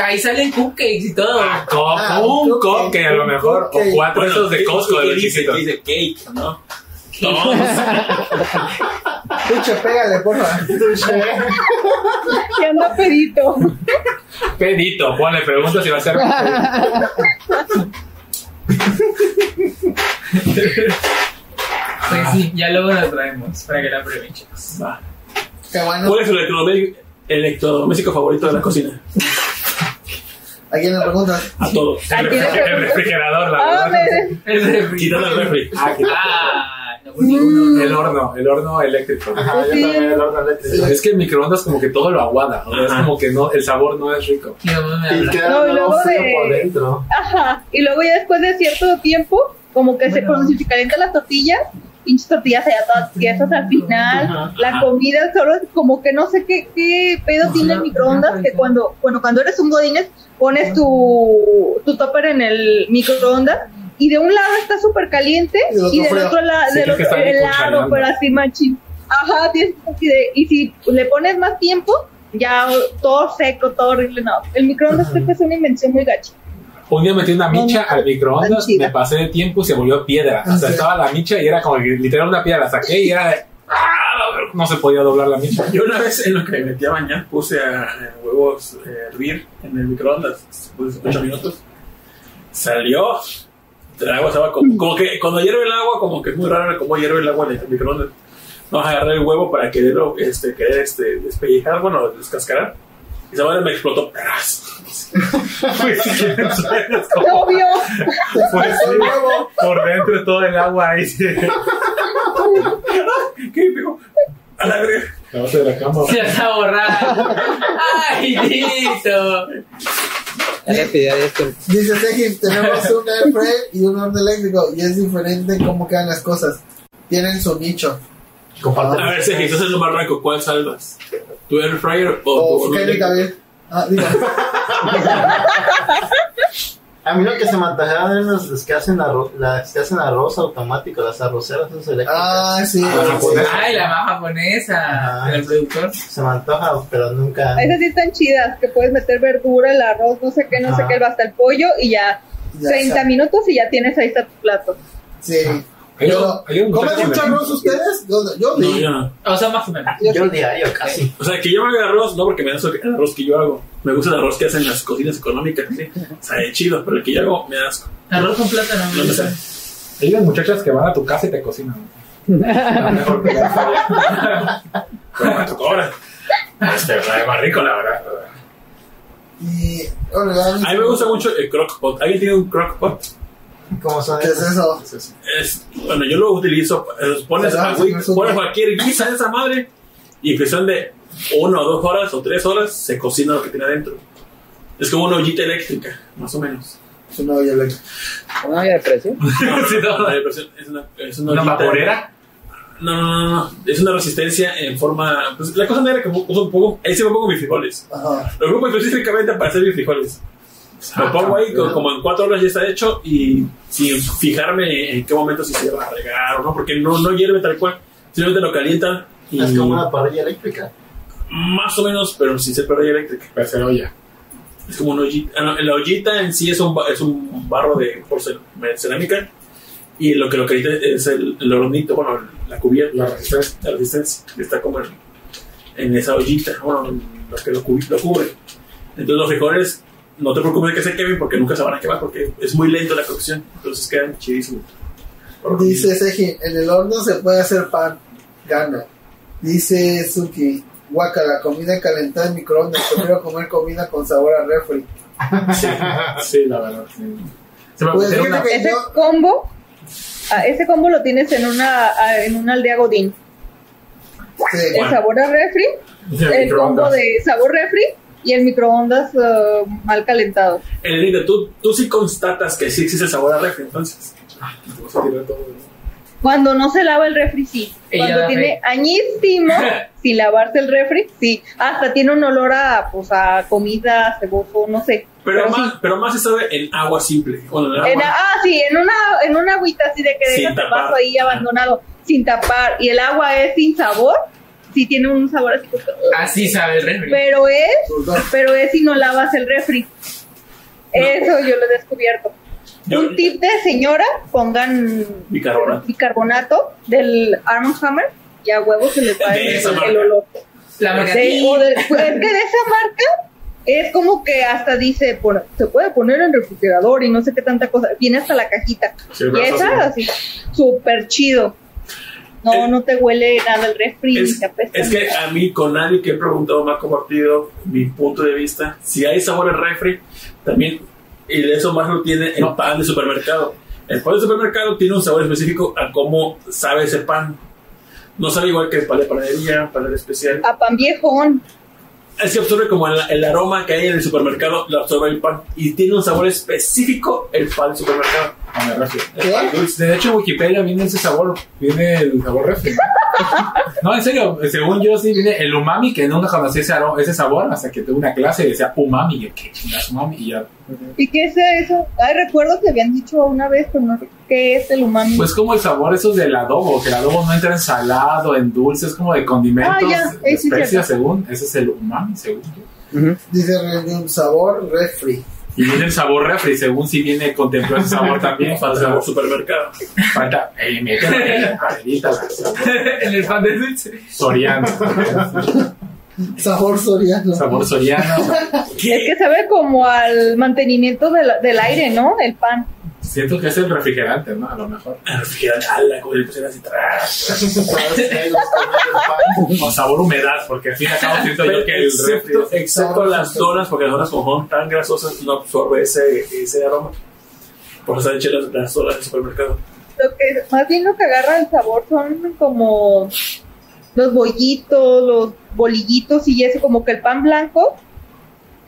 ahí salen cupcakes y todo. Ah, co- Ah, un un cupcake, cupcake a lo mejor, o cuatro esos de ¿qué- Costco de los chiquitos. ¿Qué dice cake, ¿no? Tuche, pégale, porfa. Que anda pedito. Pedito, ponle preguntas si va a ser. Pues sí, ya luego la traemos para que la prueben, chicos. Va. Qué bueno. ¿Cuál es el electrodomé- electrodoméstico favorito de la cocina? ¿A quién le preguntas? A todos. ¿A quién le El refrigerador, la Ah, verdad. me- El refri. Quitando el refri. Ah, pues. El horno, el horno eléctrico. Ajá, yo Sí. también el horno eléctrico. Es que el microondas como que todo lo aguada. O sea, es Ajá. como que no, el sabor no es rico. Y habla. queda No, y luego luego frío de- por dentro. Ajá. Y luego ya después de cierto tiempo, como que se, cuando se calientan las tortillas, pinches tortillas allá todas tiesas al final, la comida solo como que no sé qué, qué pedo tiene el microondas, que cuando, bueno, cuando eres un godines, pones tu, tu topper en el microondas y de un lado está súper caliente Y del otro y del frío. otro lado, Sí, del otro helado, pero así machín. Ajá, tienes así de- y si le pones más tiempo, ya todo seco, todo horrible, no. El microondas creo que es una invención muy gacha. Un día metí una micha No, no, al microondas, me pasé de tiempo y se volvió piedra. O sea, Sí. estaba la micha y era como que literal una piedra. La saqué y era de. ¡Ah! No se podía doblar la micha. Yo una vez en lo que me metí a bañar puse a, eh, huevos eh, hervir en el microondas, puse 8 minutos. Salió, el agua como, como que cuando hierve el agua, como que es muy raro cómo hierve el agua en el microondas. Vamos a agarrar el huevo para quererlo, este, querer este, despellejar, bueno, descascarar. Y esa madre me explotó. Fue como- Obvio. por dentro de todo el agua ahí. ¿Qué pegó? A la verga. La base de la cama. Se está borrando. ¡Ay, Tito! Ya le pidió disculpas. Dice Seji, tenemos un air fryer y un horno eléctrico y es diferente en cómo quedan las cosas. Tienen su nicho. A ver, Sergio, entonces lo más rico, ¿cuál salvas? ¿Tu air fryer o, O tu horno Henry eléctrico? Cavill. Ah, digo. A mí lo que se me antojaban eran las, las que hacen arroz, las que hacen arroz automático, las arroceras esas eléctricas. Ah, sí. Ah, sí. Ay, la más japonesa. Ajá. El productor. Se me antoja, pero nunca. Esas sí están chidas, que puedes meter verdura, el arroz, no sé qué, no sé qué, hasta el pollo y ya, Ya 30 está. minutos y ya tienes ahí está tu plato. Sí. Pero, hay un ¿Comen mucho arroz ustedes? Yo, yo No, yo no. O sea, más o menos. Yo diario casi. O sea, que yo me haga arroz, no porque me da el arroz que yo hago. Me gusta el arroz que hacen las cocinas económicas, ¿sí? O sea, es chido, pero el que yo hago me da asco. Arroz con plátano. No me sé. sale. Hay unas muchachas que van a tu casa y te cocinan. Está mejor que la Pero me tocó ahora. Este, es más rico, la verdad. Y, A mí me gusta mucho el crockpot. ¿Alguien tiene un crockpot? ¿Cómo son ¿Qué es eso? Es, bueno, yo lo utilizo. eh, Pones, a- cualquier guisa en esa madre y en cuestión de una o dos horas o tres horas se cocina lo que tiene adentro. Es como una ollita eléctrica, más o menos. Es una olla eléctrica. ¿Una olla de presión? Sí, no, la depresión es una, es una, ¿Una ollita- vaporera? No, no, no, no, es una resistencia en forma. Pues la cosa negra que uso un poco. Ahí sí me pongo mis frijoles. Ajá. Lo ocupo específicamente para hacer mis frijoles. Lo pongo ahí, co- como en cuatro horas ya está hecho y sin fijarme en qué momento si se va a regar o no, porque no, no hierve tal cual. Simplemente lo calientan y Es como una parrilla eléctrica. más o menos, pero sin ser parrilla eléctrica. Para hacer olla. Es como una ollita. ah, no, la ollita en sí es un, es un barro de cerámica y lo que lo calienta es el, el hornito, bueno, la cubierta, La resistencia. la resistencia, que está como en, en esa ollita, bueno, en lo que lo, lo cubre. Entonces los frijoles, no te preocupes de que se quemen porque nunca se van a quemar porque es muy lento la cocción, entonces quedan chidísimos. Dice Seji, en el horno se puede hacer pan. Gana. Dice Suki, guacala, comida calentada en microondas. Prefiero comer comida con sabor a refri. Sí, sí, la verdad. sí. Se me Pues una. Ese yo, combo, ah, ese combo lo tienes en una, ah, en una aldea Godín. sí, El sabor a refri, el combo de sabor refri y el microondas ah, mal calentado. Elenita, tú, tú sí constatas que sí existe el sabor a refri, entonces. Cuando no se lava el refri, sí. Cuando tiene añísimo sin lavarse el refri, sí. Hasta tiene un olor a, pues, a comida, ceboso, no sé. Pero, Pero más, pero más se sabe en agua simple. Bueno, en agua. a- ah, sí, en una, en una agüita así de que dejas el vaso ahí abandonado, sin tapar, y el agua es sin sabor, sí tiene un sabor así. Así sabe el refri. Pero es, pero es si no lavas el refri. Eso yo lo he descubierto. Yo- un tip de señora, pongan Bicarbonato. bicarbonato del Arm Hammer y a huevos se les va De el, olor. La marca De- o de- pues, es que de esa marca es como que hasta dice, pon- se puede poner en refrigerador y no sé qué tanta cosa. Viene hasta la cajita. Sí, y esa así. así, súper chido. No, Es- no te huele nada el refri, Es, te apesta. es que a mí, con nadie que he preguntado, me ha compartido mi punto de vista. Si hay sabor al refri, también, y de eso más lo tiene el pan de supermercado. El pan de supermercado tiene un sabor específico a cómo sabe ese pan. No sabe igual que el pan de panadería, pan de especial. A pan viejón. Es que absorbe como el, el aroma que hay en el supermercado, lo absorbe el pan. Y tiene un sabor específico el pan de supermercado. Me refiero. Dulce. De hecho, en Wikipedia viene ese sabor. Viene el sabor refri. No, en serio, según yo sí viene el umami, que nunca conocí ese, ese sabor hasta que tuve una clase y decía umami. Y yo, ¿qué chingas umami? Y ya. ¿Y qué es eso? Ay, recuerdo que habían dicho una vez, pero no qué es el umami. Pues como el sabor esos del adobo, que el adobo no entra en salado, en dulce, es como de condimentos, Ah, ya, de eh, sí, especias, según. Ese es el umami, según yo. Dice un sabor refri. Y viene el sabor refri, según si viene contemplado ese sabor también. Falta el supermercado. falta, eh, la sabor en el pan de dulce. soriano. Sabor soriano. sabor soriano. Es que sabe como al mantenimiento del, del aire, ¿no? El pan. Siento que es el refrigerante, ¿no? A lo mejor. El refrigerante, ala, como le pusieron así tras. O sabor humedad, porque al fin y al cabo siento yo que el refri Excepto, las donas, porque las donas como son tan grasosas no absorbe ese, ese aroma. Por eso hechas las, las donas del supermercado. Lo que, más bien lo que agarra el sabor son como los bollitos, los bolillitos y eso, como que el pan blanco,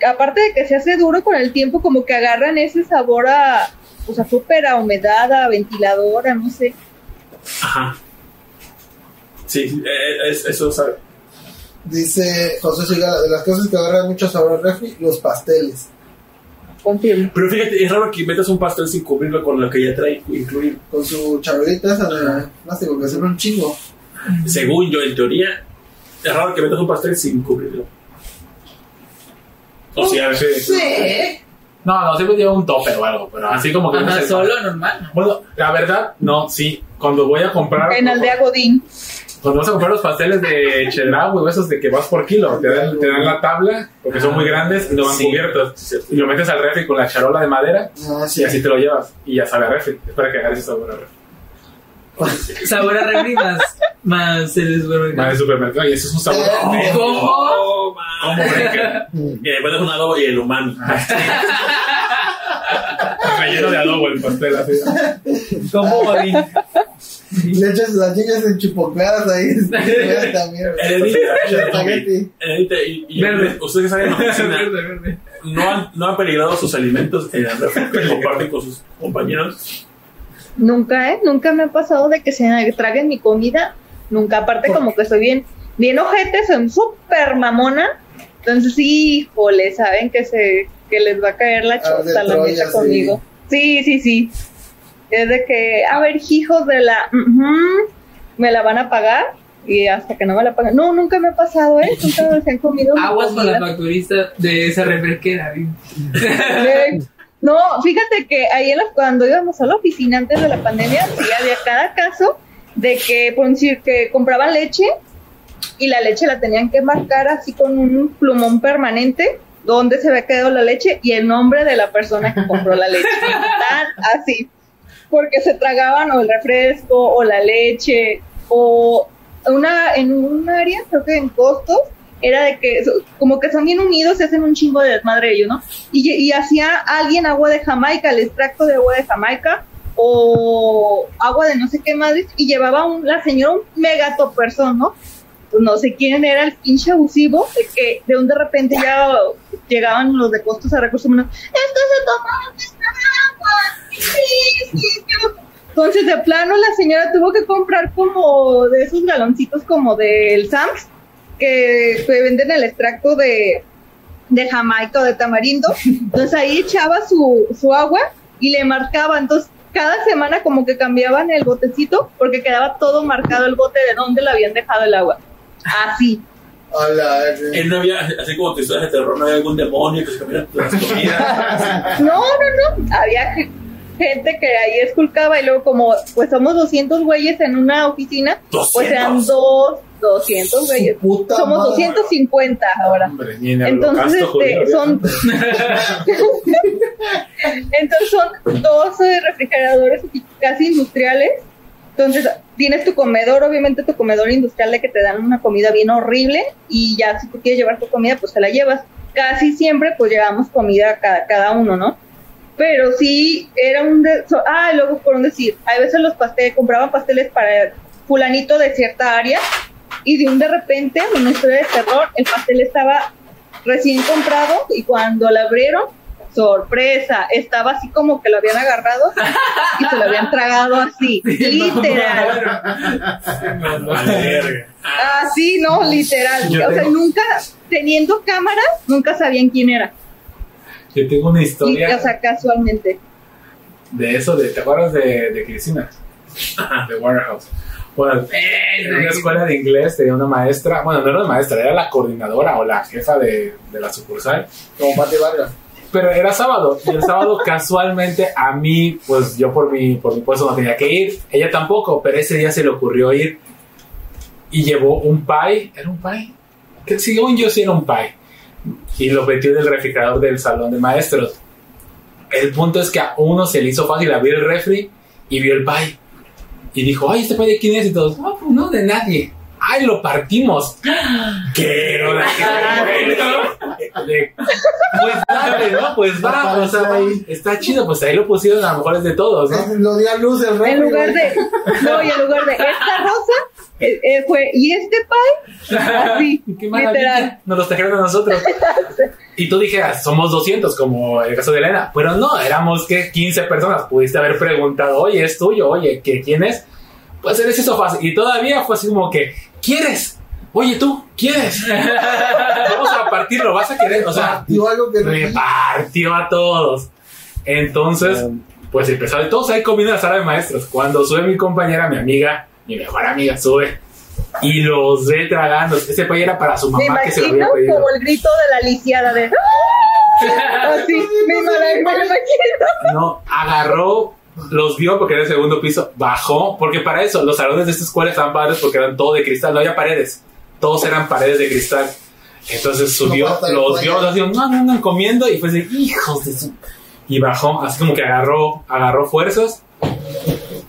aparte de que se hace duro con el tiempo, como que agarran ese sabor a, pues a súper, a humedad, a ventiladora, no sé. Ajá. Sí, eh, es, eso sabe. Dice José Sigala, de las cosas que agarran mucho sabor al refri, los pasteles. Confirmo. Pero fíjate, es raro que metas un pastel sin cubrirlo con lo que ya trae incluido. Con su charolita esa de plástico que sirve un chingo. Según yo, en teoría, es raro que metas un pastel sin cubrirlo. O sea, a veces. No, no, siempre lleva un tope o algo, pero así como que no sé. solo normal. Bueno, la verdad, no, sí. Cuando voy a comprar. En Aldea Godín. Cuando vas a comprar los pasteles de chedraui o esos de que vas por kilo, te dan, te dan la tabla porque son muy grandes y no van Sí. cubiertos. Y lo metes al refri con la charola de madera Ah, sí. y así te lo llevas. Y ya sabe a refri. Es para que agarre ese sabor a refri. Sabor a refri más, más el supermercado. Más de supermercado y eso es un sabor. Eh, ¿Cómo? Oh, man. Y después es un adobo y el umami. Relleno de adobo el pastel así. ¿Cómo, Godín? Le echas las chicas enchipocladas ahí. también. Verde. ustedes que saben en verde. ¿no han, ¿no han peligrado sus alimentos en el refri que comparten con sus compañeros? Nunca, ¿eh? Nunca me ha pasado de que se traguen mi comida. Nunca. Aparte, como que soy bien, bien ojete, soy súper mamona. Entonces, sí, híjole, saben que se que les va a caer la Ah, de chota la sí. conmigo. Sí, sí, sí. Es de que, a ver, hijos de la. me la van a pagar. Y hasta que no me la paguen. No, nunca me ha pasado, ¿eh? Nunca se han comido. mi Aguas con la facturista de esa refresquera. ¿sí? Eh, No, fíjate que ahí en la- cuando íbamos a la oficina antes de la pandemia, sí había cada caso de que, por decir, que compraban leche y la leche la tenían que marcar así con un plumón permanente donde se había quedado la leche y el nombre de la persona que compró la leche. Tan así. Porque se tragaban o el refresco o la leche o una en un área, creo que en costos, era de que como que son bien unidos y hacen un chingo de desmadre ellos, ¿no? Y, y hacía alguien agua de Jamaica, el extracto de agua de Jamaica o agua de no sé qué madres y llevaba un, la señora un mega toperzón, ¿no? Pues no sé quién era el pinche abusivo de que de un de repente ya llegaban los de costos a recursos humanos. Es que se tomaron agua. Sí, sí, Entonces de plano la señora tuvo que comprar como de esos galoncitos como del Sams que, que venden el extracto de, de Jamaica o de tamarindo. Entonces ahí echaba su, su agua y le marcaba. Entonces cada semana como que cambiaban el botecito porque quedaba todo marcado el bote de dónde le habían dejado el agua. Así. Hola. Él no había, así como te historias de terror, no había algún demonio que se las comidas. No, no, no. Había gente que ahí esculcaba y luego como pues somos 200 güeyes en una oficina, pues eran 200. dos, 200 güeyes. Puta Somos madre. 250 ahora. Hombre, ni en el Entonces, este, son Entonces son dos refrigeradores casi industriales. Entonces tienes tu comedor, obviamente tu comedor industrial de que te dan una comida bien horrible y ya si tú quieres llevar tu comida, pues te la llevas. Casi siempre pues llevamos comida cada, cada uno, ¿no? Pero sí era un... de- so- ah, luego por un decir, a veces los pasteles, compraban pasteles para fulanito de cierta área y de un de repente, una historia de terror, el pastel estaba recién comprado y cuando la abrieron sorpresa, estaba así como que lo habían agarrado y se lo habían tragado así, literal. Así, no, literal. O sea, nunca, teniendo cámaras, nunca sabían quién era. Yo tengo una historia o sea, casualmente. de eso, de, ¿te acuerdas de, de Cristina? De Waterhouse. Bueno, en una escuela de inglés tenía una maestra, bueno, no era una maestra, era la coordinadora o la jefa de, de la sucursal. Como Pati Vargas. Pero era sábado, y el sábado casualmente a mí, pues yo por mi, por mi puesto no tenía que ir, ella tampoco, pero ese día se le ocurrió ir y llevó un pie, ¿era un pie? Que según yo sí era un pie, y lo metió en el refrigerador del salón de maestros. El punto es que a uno se le hizo fácil abrir el refri y vio el pie. Y dijo, ay, ¿este pie de quién es? Y todos, no, pues no, de nadie. ¡Ay, lo partimos! ¿Qué? No, Pues dale, ¿no? Pues va, o sea, está chido, pues ahí lo pusieron, a lo mejor es de todos, ¿no? Lo di a luz el. En lugar de, no, y en lugar de esta rosa, eh, eh, fue, ¿y este pie? Así, Qué maravilla, literal. nos los trajeron a nosotros. Y tú dijeras, somos 200, como el caso de Elena. Pero no, éramos que 15 personas. Pudiste haber preguntado, oye, es tuyo, oye, ¿qué, ¿quién es? Pues eres eso fácil. Y todavía fue así como que, ¿quieres? Oye, tú, ¿quieres? Vamos a partirlo, vas a querer. O sea, Digo algo que no- repartió a todos. Entonces, pues empezaron todos ahí comiendo en la sala de maestros. Cuando sube mi compañera, mi amiga, mi mejor amiga, sube y los ve tragando. Ese pay era para su Me mamá que se lo había pedido. como el grito de la lisiada de ¡Ah! Así, me lo me imagino. No, agarró, los vio porque era el segundo piso, bajó, porque para eso los salones de esta escuela estaban padres porque eran todo de cristal, no había paredes, todos eran paredes de cristal. Entonces subió, No los vio, los vio, no, no, no, comiendo y fue de hijos de su. Y bajó, así como que agarró, agarró fuerzas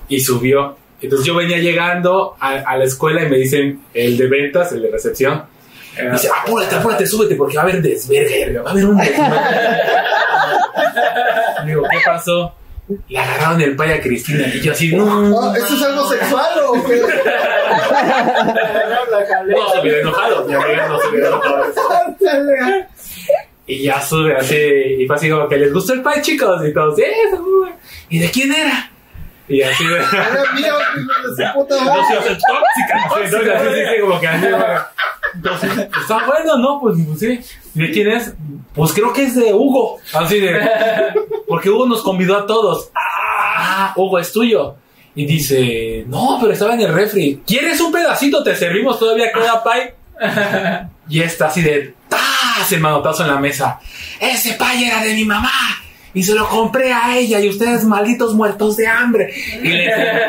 y subió. Entonces yo venía llegando a, a la escuela y me dicen el de ventas, el de recepción, me dice, apúrate, apúrate, súbete porque va a haber desverga, va a haber un desmadre". Digo, ¿qué pasó? Le agarraron el pay a Cristina y yo así, no, no, ¿Esto es algo sexual o qué? no se hubiera enojado, mi amiga no se enojado. Y ya sube así, y fue así como que les gustó el pay, chicos, y todos, "Sí, está muy bueno". ¿Y de quién era? Y así, de- Era hijo de su puta madre. hace tóxica, entonces así, sí, sí, como que así. Entonces, está bueno, ¿no? Pues, pues sí. ¿Y de quién es? Pues creo que es de Hugo. Así de. Porque Hugo nos convidó a todos. Ah, Hugo es tuyo. Y dice, no, pero estaba en el refri. ¿Quieres un pedacito? Te servimos todavía queda pie. Y está así de ¡tas! El manotazo en la mesa. Ese pay era de mi mamá. Y se lo compré a ella y ustedes malditos muertos de hambre. Y le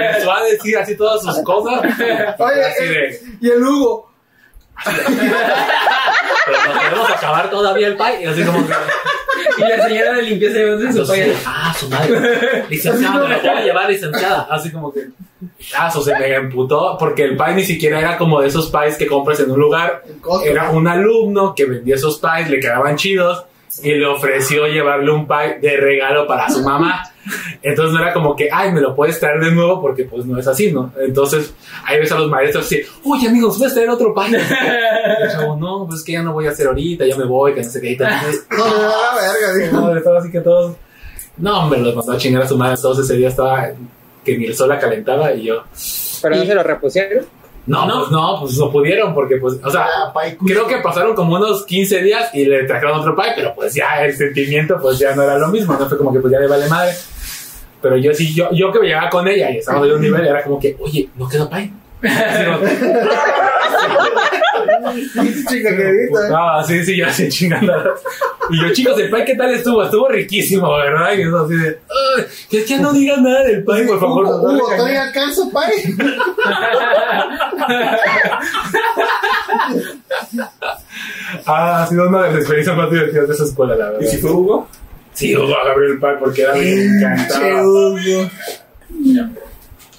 empezó a decir así todas sus cosas. Oye, así de, eh, y el Hugo. pero nos podemos acabar todavía el pay. Y así como que, Y la señora de limpieza de su paya. ah, su madre. Licenciada, me la voy a llevar licenciada. Así como que. Ah, eso se me emputó porque el pie ni siquiera era como de esos pies que compras en un lugar. Era un alumno que vendía esos pies, le quedaban chidos y le ofreció llevarle un pie de regalo para su mamá. Entonces no era como que, ay, me lo puedes traer de nuevo porque pues no es así, ¿no? Entonces ahí ves a los maestros así, oye amigos, ¿puedes traer otro pie? Y chavo, no, pues es que ya no voy a hacer ahorita, ya me voy, que no sé qué. Y tal. No, da la verga, dijo. No, estaba así que todos. No, hombre, los mandó a chingar a su madre. Entonces ese día estaba que ni el sol la calentaba y yo. Pero no se lo repusieron. No, no, pues no, pues no pudieron porque, pues, o sea, Ah, creo que pasaron como unos 15 días y le trajeron otro pie, pero pues ya el sentimiento, pues ya no era lo mismo. No fue como que, pues ya le vale madre. Pero yo sí, yo, yo que me llevaba con ella y estábamos de un nivel, era como que, oye, ¿no quedó pie? No, sí, sí, yo así chingando. Y yo, chicos, el pie, ¿qué tal estuvo? Estuvo riquísimo, ¿verdad? Y eso así de, "Ay, que ya no digan nada del pie, por favor. Hugo, no alcanzo, pay. Ah, ha sido una de las experiencias más divertidas de esa escuela, la verdad. ¿Y si fue Hugo? Sí, Hugo a Gabriel Pal porque era me encantaba. Hugo.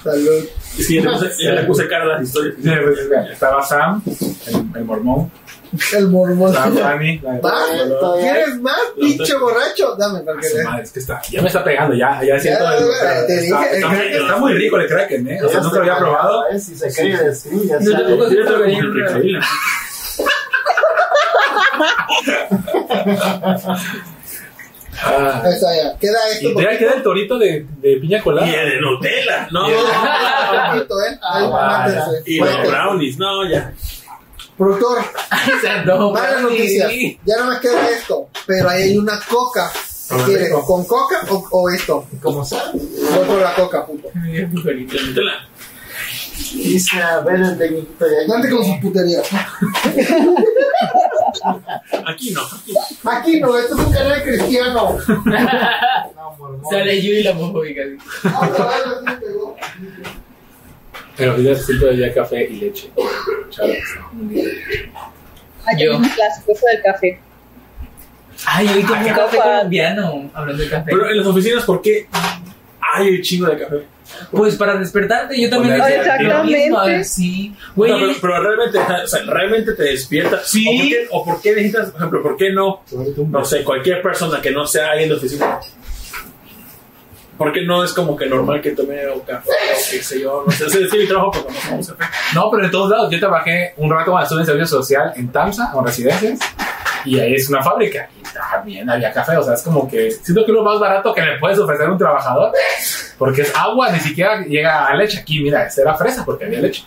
Salud. Es que ya le puse, ya le puse cara a las historias. Sí, pues, Estaba Sam, el, el mormón. El mormón. ¿Quieres más, pinche borracho? Dame, para Ah, que su veas. madre, es que está, ya me está pegando, ya, ya siento. Ya, el- ya, está, te dije, está- está muy, el- está muy rico el Kraken, ¿eh? O sea, nunca lo había probado. Si se cae de sí, ya Yo sabe. tampoco sé Yo lo creo que que hay. increíble. Ah. Ya. Queda esto. Y todavía queda el torito de, de piña colada. Y el de Nutella, no. ¿eh? Ahí, Ah, mátense. Y los Fuerte. Brownies, no, malas noticias. Ya no me queda esto, pero ahí hay una coca. ¿Qué Ah, quieres? ¿Con coca o, o esto? Como. Voy por la coca, puto. Dice, a ver el técnico ya. Dante con sus puterías. Aquí no. Aquí no. Esto es un canal cristiano. No, mormón. Sale yo y la homofóbica. Pero ya necesito ya café y leche. Aquí Yo. un clásico, eso del café. Ay, hoy tomé un café colombiano, hablando de café. Pero en las oficinas, ¿por qué hay un chingo de café? Pues para despertarte, yo también lo mismo, Exactamente. Sí, güey. No, pero, pero realmente, o sea, realmente te despierta. Sí. ¿O por, qué, o por qué necesitas, por ejemplo, por qué no, no sé, cualquier persona que no sea alguien de oficina? ¿Por qué no es como que normal que tome o café o qué sé yo? No sé, es que mi trabajo porque no tomamos café. No, pero en todos lados. Yo trabajé un rato cuando estuve en servicio social en Tamsa, con residencias. Y ahí es una fábrica. Y también había café. O sea, es como que siento que lo más barato que le puedes ofrecer a un trabajador. Porque es agua, ni siquiera llega a leche. Aquí, mira, esta era fresa porque había leche.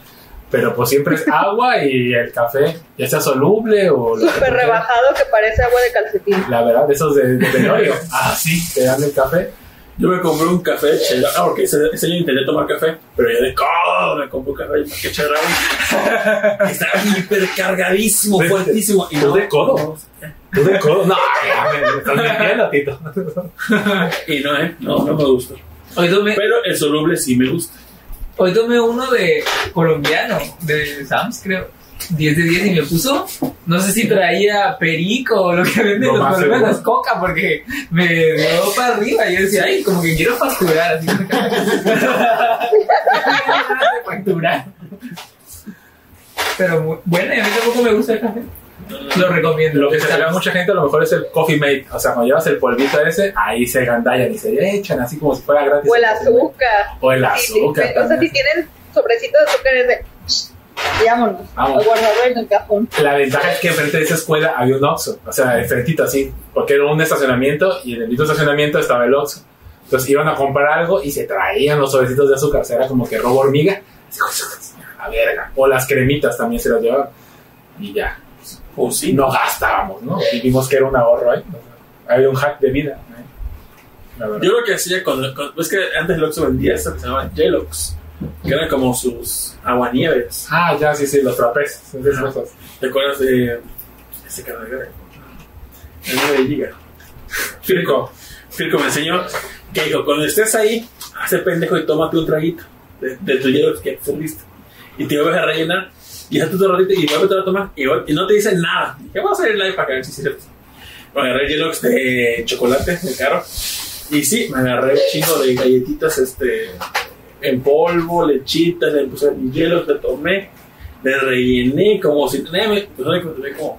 Pero pues siempre es agua y el café, ya sea soluble o. Súper rebajado que parece agua de calcetín. La verdad, esos de, de velorio. Ah, sí, te dan el café. Yo me compré un café chela, ah, porque ese, ese año intenté tomar café, pero ya de codo me compré un café que chela. Estaba hiper cargadísimo, fuertísimo. Y ¿Tú no, de codo? ¿Tú de codo? No, me me estás mintiendo, Tito. y no, eh, no, no me gusta. Hoy tomé, Pero el soluble sí me gusta. hoy tomé uno de colombiano, de Sams, creo. 10 de 10 y me puso, no sé si traía perico o lo que venden Lo los seguro. coca, porque me dio para arriba. Y yo decía, ay, como que quiero facturar. Así facturar. Pero bueno, y a mí tampoco me gusta el café. Lo recomiendo. Lo que se le a mucha gente a lo mejor es el coffee mate. O sea, cuando llevas el polvito ese, ahí se gandallan y se echan así como si fuera gratis. O el azúcar. O el sí, azúcar. sí. O sea, si tienen sobrecito de azúcar es de... y vámonos. Vamos. A guardarlo en el cajón. La ventaja es que enfrente de esa escuela había un Oxxo, o sea, enfrentito así, porque era un estacionamiento y en el mismo estacionamiento estaba el Oxxo. Entonces iban a comprar algo y se traían los sobrecitos de azúcar, o sea, era como que robo hormiga, a verga. O las cremitas también se las llevaban. Y ya, Pues sí. no gastábamos, ¿no? Y vimos que era un ahorro ahí. había un hack de vida. ¿eh? La. Yo lo que hacía cuando, cuando- es que antes el Oxxo vendía esto que se llama Jelox, que eran como sus aguanieves. Ah, ya, sí, sí, los esos. ¿Te acuerdas de ese cargador? El 9 giga. Firco, Firco me enseñó que dijo, cuando estés ahí, hace pendejo y tómate un traguito de, de tu Jelox que listo. Y te vuelves a rellenar, y haces tu ratito y vuelves a tomar, y, y no te dicen nada. Dije, vamos a ir live para que si es cierto. Me agarré Jelox de chocolate, de caro. Y sí, me agarré un chingo de galletitas este, en polvo, lechitas, le puse hielo, le tomé, le rellené como si. me- pues. Como-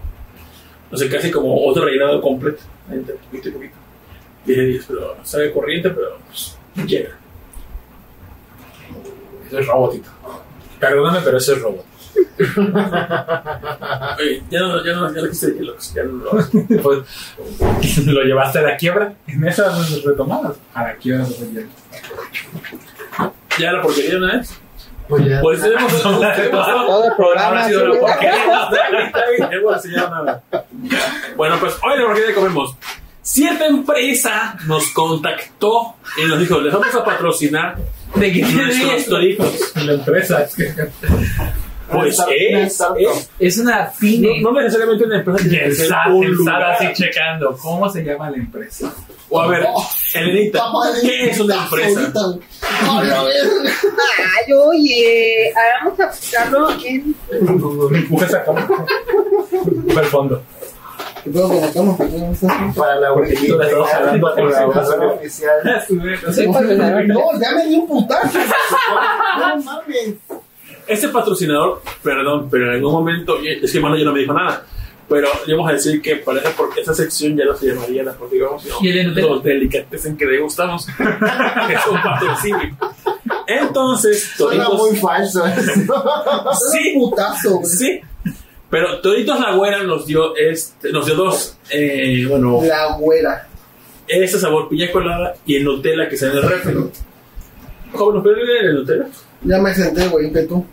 no sé, casi como otro rellenado completo, entre poquito y poquito. Dije, Dios, pero sabe corriente, pero pues, llega. Eso es robotito. Perdóname, pero eso es robot. Oye, ya no, ya no, ya no quise hielo, ya no lo pues lo llevaste a la quiebra en esas retomadas. A la quiebra se fue Ya la porquería una vez. Pues ya. Pues tenemos Todo el programa. Habrá sido la porquería. Bueno, pues hoy la porquería comemos. Cierta empresa nos contactó y nos dijo, les vamos a patrocinar ¿De nuestros es? toritos. La empresa. Pues es, es, Es una pyme. no, no necesariamente una empresa que un pensar lugar. así checando. ¿Cómo se llama la empresa? O a ver, Elenita, Papá de- ¿qué es una empresa? A ver. Ay, oye, hagamos a buscarlo en... Empuja esa cámara. Empuja el fondo. ¿Qué pedo con la cama? Para la oficial. No, ya me di un putazo. No mames. Este patrocinador, perdón, pero en algún momento, es que Mano ya no me dijo nada, pero le vamos a decir que parece porque esta sección ya no se llamaría la digamos, ¿Y el los delicatessen que degustamos, que es un patrocinio. Entonces, Suena Toritos, muy falso eso. sí, Un putazo, güey. sí, pero Toritos La Güera nos dio, este, nos dio dos, eh, bueno, La güera. ese sabor piña colada y el Nutella que está en el refri. Joven, ¿nos puede el Nutella? Ya me senté, güey, que tú.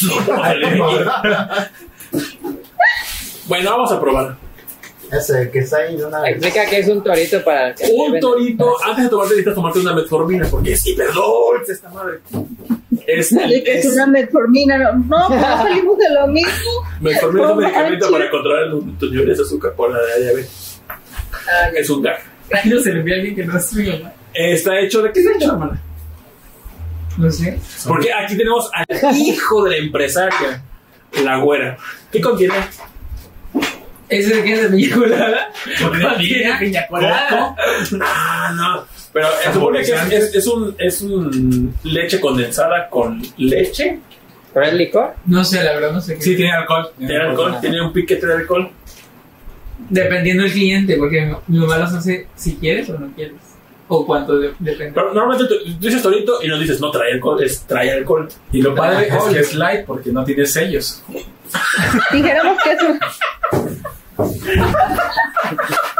bueno, vamos a probar. Ese que está ahí de una vez. Explica que es un torito para que Un torito, antes de tomarte necesitas tomarte una metformina porque es hiperdulce esta madre. Es, una metformina. No, no, salimos de lo mismo. metformina es un medicamento para controlar tus niveles de azúcar por la diabetes. Es un gag. Ay, no se le envía a alguien que no es mi mamá. Está hecho de qué está hecho, hermana. No sé. Porque aquí tenemos al hijo de la empresaria, la güera. ¿Qué contiene? ¿Ese de qué es de piña colada? Contiene Tiene piña colada. Ah, no. Pero se supone que es, es- es un, es un leche condensada con leche. ¿Pero es licor? No sé, la verdad no sé qué. Sí, tiene alcohol. Tiene alcohol, tiene un piquete de alcohol. Dependiendo del cliente, porque mi mamá los hace si quieres o no quieres. O cuánto de- depende. Pero normalmente tú tú dices torito y no dices no trae alcohol, es trae alcohol. Y lo padre es Alcohol. que es light porque no tiene sellos. Dijéramos que es un,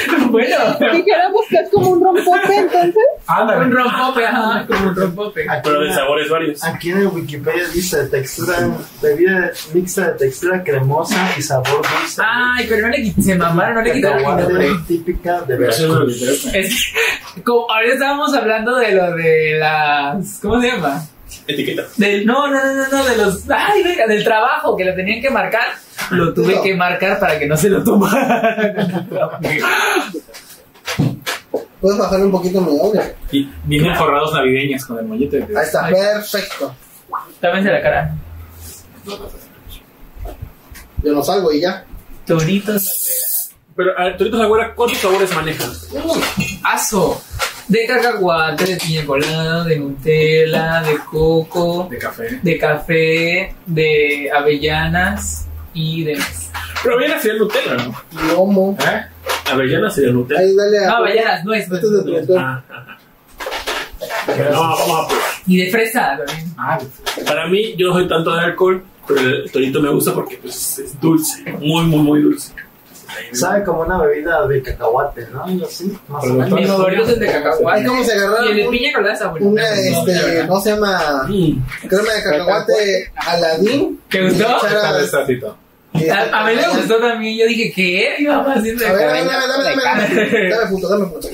bueno, dijéramos que es como un rompope, entonces. Ándale. un rompope, ajá, como un rompope. Aquí, Pero de sabores varios. aquí en el Wikipedia dice textura, bebida mixta de textura cremosa y sabor dulce. Ay, pero no le quit- se mamaron, no le quitaron el típica de Veracruz. Es, como ahorita estábamos hablando de lo de las. ¿Cómo se llama? Etiqueta. Del, no, no, no, no, no, de los. Ay, venga, del trabajo que lo tenían que marcar. Lo tuve No. que marcar para que no se lo tomaran. Puedes bajar un poquito mi audio. Y vienen forrados navideños con el mollete. Ahí está, perfecto. Tápense la cara. Yo no salgo y ya. Toritos Pero, a ver, Toritos la güera, ¿cuántos sabores manejan? Aso. De cacahuate, de piña colada, de Nutella, de coco, De café. de café, de avellanas y de. Pero avellana sería Nutella, ¿no? Lomo. ¿Eh? Avellana sería Nutella. Ahí dale a. No, avellanas, no es. Este es de productor. Ah, ajá. No, vamos a probar. Y de fresa también. Ah, Para mí, yo no soy tanto de alcohol, pero el torito me gusta porque pues, es dulce. Muy, muy, muy dulce. Sabe como una bebida de cacahuate, ¿no? Algo así, más o menos. Favorito es el de cacahuate. Es como si agarraran Y el de un- piña colada está bueno. Una, este, no se llama Mm. crema de cacahuate Aladín. ¿Te gustó? está y- A, a mí me gustó también. Yo dije, ¿qué? Mi mamá haciendo A ver, dame, dame, dame, dame, punto, dame punto.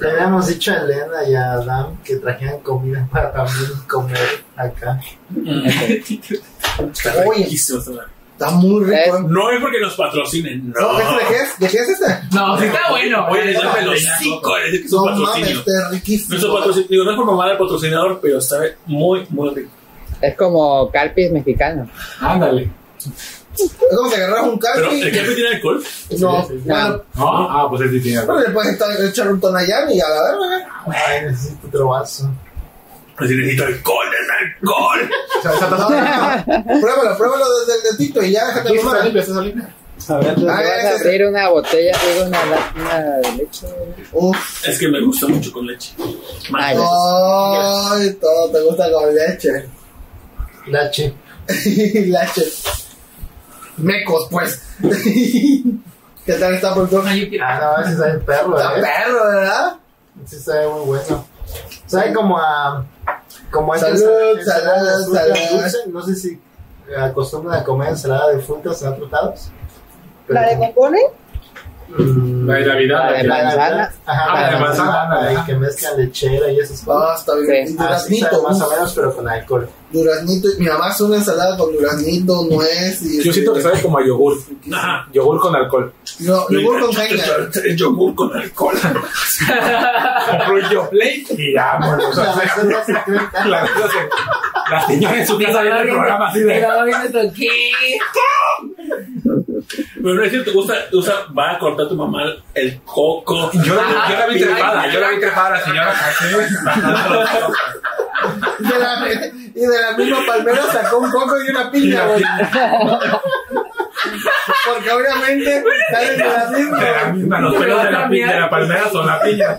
Le habíamos dicho a Elena y a Adam que trajeran comida para también comer acá. Está Oye. riquísimo. Está muy rico. ¿eh? No es porque nos patrocinen, no. No, ¿este ¿de qué es? ¿De qué es este? No, sí está bueno. Oye, Está dame los cinco, es que es un No patrocinio. mames, está riquísimo. Nuestro patrocinio, digo, no es por mamá del patrocinador, pero sabe muy, muy rico. Es como Calpis mexicano. Ándale. Es como si agarras un Pero, ¿el calpi. tiene alcohol? No, Sí, sí. bueno, No, ah, pues él sí tiene pero le puedes echar- echar un tonallán y a la verga. Ay, necesito otro vaso. Así necesito alcohol, es alcohol. No, no. Pruébalo, pruébalo desde el dedito y ya déjate Aquí está limpio, está limpio. A ver, tú Ah, vas ese a abrir una botella, digo, una, una leche. Uf. Es que me gusta mucho con leche. Ay, Ay, todo te gusta con leche. Lache. leche. Mecos, pues. ¿Qué tal está yo quiero- Ah, no, ese sabe perro, Está ¿eh? perro, ¿verdad? Sí sabe muy bueno. Sabe como a... Como Salud, ensalada frutas salud. dulce. No sé si acostumbran a comer ensalada de frutas en otros lados. La de bombones. Mm, La de Navidad. La de manzana. Ajá, Ah, la de manzana. que mezclan lechera y esas Ah, cosas. está bien. Sí. Así más o menos, pero con alcohol. Duraznito. Mi mamá hace una ensalada con duraznito, nuez y... Yo siento que sabe como a yogur. Ajá. Yogur con alcohol. No, yogur con caña. Yogur con alcohol. Compró yo play y ya, bueno, La señora en su casa viendo el programa así de. Pero no es cierto, gusta, usa, va a cortar tu mamá el coco. Yo, la- yo la vi trepada, yo la vi trepada a la señora así, bajando los cocos. Y de, la, y de la misma palmera sacó un coco y una piña, güey. Porque obviamente salen de la misma. De la misma, los pelos de la, pi- de la palmera son la piña.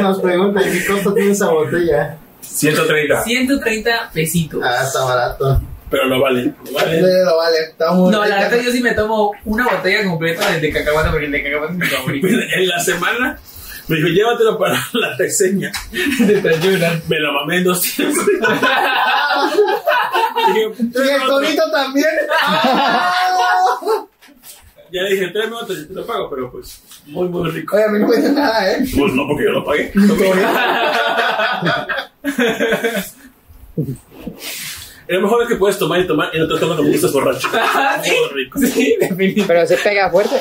Nos pregunta, ¿y qué costo tiene esa botella? 130. 130 pesitos. Ah, está barato. Pero lo vale, lo vale. Sí, lo vale. Está muy No, la neta yo sí me tomo una botella completa de, de cacahuate porque el de cacahuate es mi favorito. En la semana me dijo, llévatelo para la reseña. Me lo mamé en dos días. Y el torito también. Ya le dije, tráeme otro, yo te lo pago, pero pues, muy, muy rico. Oye, a mí no me dice nada, ¿eh? Pues no, porque yo lo pagué. Lo mejor es que puedes tomar y tomar y no te tomas como estás borracho. Sí. Muy rico. Sí, definitivamente. Pero se pega fuerte.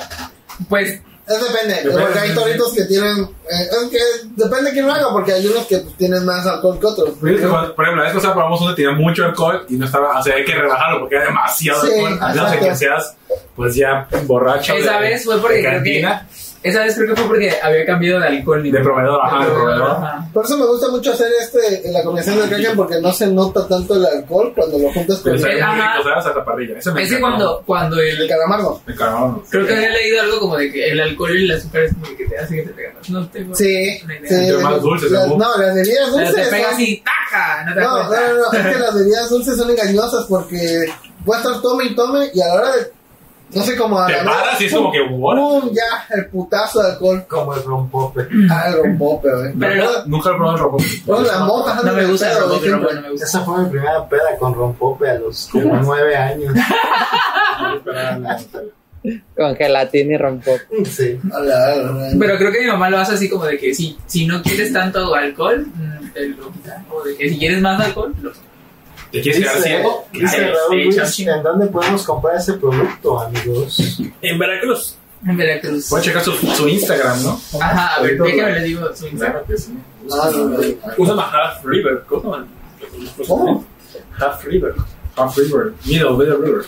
Pues, Es depende, Depende. porque hay toritos que tienen. eh, es que depende de quién lo haga, porque hay unos que tienen más alcohol que otros. Por ejemplo, la vez pasada probamos uno que tenía mucho alcohol y no estaba, o sea, hay que rebajarlo porque era demasiado Sí, alcohol. A menos que seas, pues ya borracho. esa de- vez fue porque de creo que, cantina, esa vez creo que fue porque había cambiado de alcohol. de proveedor, ajá, de proveedor. Ajá. Por eso me gusta mucho hacer este la combinación del Kraken, porque no se nota tanto el alcohol cuando lo juntas con Pero el parrilla. Ese me Es que cuando, cuando el, el calamardo. Me cagaron. Creo que había leído algo como de que el alcohol y el azúcar es como que te hace que te pegas. No tengo Sí, una idea. sí. Entre más dulces, Las- no, las bebidas Pero dulces. te pegas son- y ¡taca! No te No, no, no, no, es que las bebidas dulces son engañosas porque puede estar tome y tome y a la hora de. No sé cómo Te paras y es como que? ¡Pum! Ya, el putazo de alcohol. Como el rompope. Ah, el rompope, güey. Pero- Nunca lo probé el rojo. Bueno, las monjas No me gusta el me gusta. Esa fue mi primera peda con rompope a los como nueve años. Con gelatina y rompo. Sí. A la- a la- Pero creo que mi mamá lo hace así como de que si, si no quieres tanto alcohol, mm, te lo. O de que si quieres más alcohol, lo ¿Te quieres quedar ciego? dice Raúl Luis. ¿en dónde podemos comprar ese producto, amigos? En Veracruz. En Veracruz. Puedes checar su, su Instagram, ¿no? Ajá, a ver, déjame le digo su Instagram. Ah, no, no. Usa más Half River. ¿Cómo? ¿Cómo? Half River. Half River. Middle, Middle River.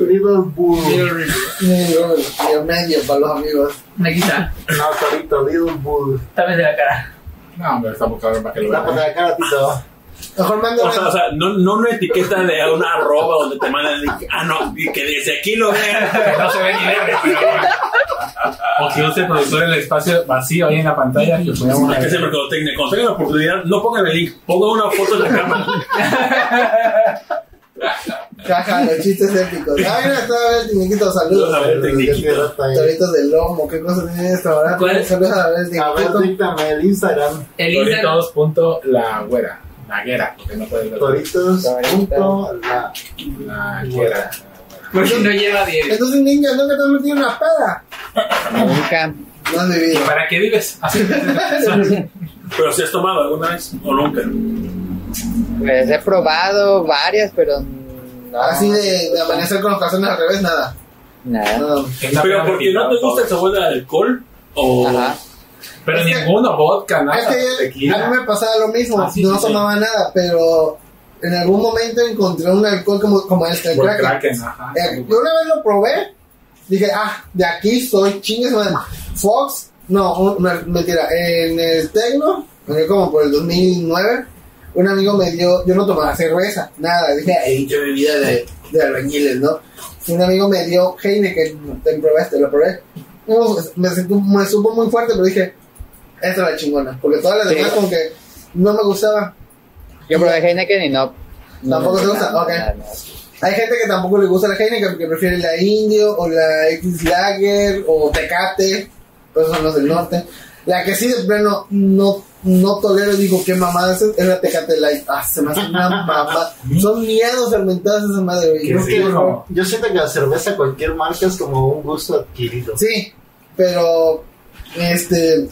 Little Bull. Little River. El medio para los amigos. Aquí está, No, Torito, Little Bull. de la cara. No, hombre, está para que lo vean. la cara, Tito. Mejor manda O sea, o sea, no, no una etiqueta de una arroba donde te mandan el link. Ah, no, y que desde aquí lo vean. No se ve ni verde, pero bueno. O si use el productor en el espacio vacío ahí en la pantalla, que podemos Hay que hacer mercadotecnia. Cuando tengan la oportunidad, no pongan el link, pongan una foto en la cámara. Caja, los chistes épicos. Ay, mira, estaba el tiniquito, saludos. A ver, tecniquito. Toritos de lomo, qué cosa tiene esto, ¿verdad? ¿Cuál? Saludos a ver, A ver, tiniquito. díctame el Instagram. El Instagram. Doritos punto la güera. La guera, porque no puede ver. Toritos. Punto, la, La güera. Porque no lleva 10. Entonces, niña, ¿nunca te has metido en una peda? Nunca. No has ¿Y vivido. para qué vives? Así. Pero si has tomado alguna vez o nunca. Pues he probado varias, pero no. Así de, de amanecer con los calzones al revés, nada. Nada. No. Pero porque no te gusta el sabor del alcohol o. Ajá. Pero Es que- ninguno, vodka, nada. Es que a mí me pasaba lo mismo, Ah, sí, no sí, sí. tomaba nada, pero en algún momento encontré un alcohol como, como este, el Kraken. Kraken, ajá. Eh, yo una vez lo probé, dije, ah, de aquí soy, chingues, man. Fox, no, mentira, en el Tecno, como por el 2009, un amigo me dio, yo no tomaba cerveza, nada, dije, ay, yo bebida de, de albañiles, ¿no? Un amigo me dio Heineken, te probaste, lo probé. No, me, sentí- me supo muy fuerte, pero dije, esta es la chingona, porque todas las Sí. demás como que no me gustaba. Yo probé Heineken y no. no ¿Tampoco te gusta? nada, Ok. nada, nada. Hay gente que tampoco le gusta la Heineken porque prefiere la Indio o la X Lager o Tecate, pues son los del norte. La que sí de pleno no, no tolero, digo, qué mamada es, es la Tecate Light. Ah, se me hace una mamada. Son miedos fermentados esa madre, sí, quiero- no. Yo siento que la cerveza, cualquier marca, es como un gusto adquirido. Sí, pero este.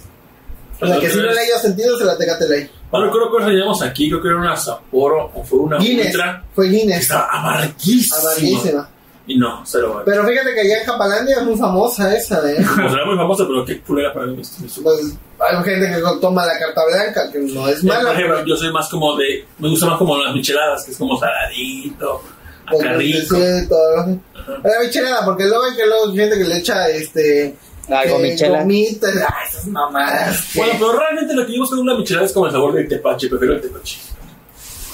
La que sí no le haya sentido es la Tecate Light. No recuerdo cuál teníamos aquí, creo que era una Sapporo o fue una Guinness. Ultra. Fue Guinness. Estaba amarguísima. Amarguísima. Y no, cero. Pero fíjate que allá en Japalandia es muy famosa esa, ¿eh? Pues era muy famosa, pero qué culera para mí. esto. Pues hay gente que toma la carta blanca, que no es Por mala. ejemplo, yo soy más como de. Me gusta más como las micheladas, que es como saladito, acá rico. todo La michelada, porque luego hay que luego hay gente que le echa este. Algo eh, michela. gomitas, ah, esas mamadas. Bueno, pero realmente lo que yo busco en una michelada es como el sabor del tepache, prefiero el tepache.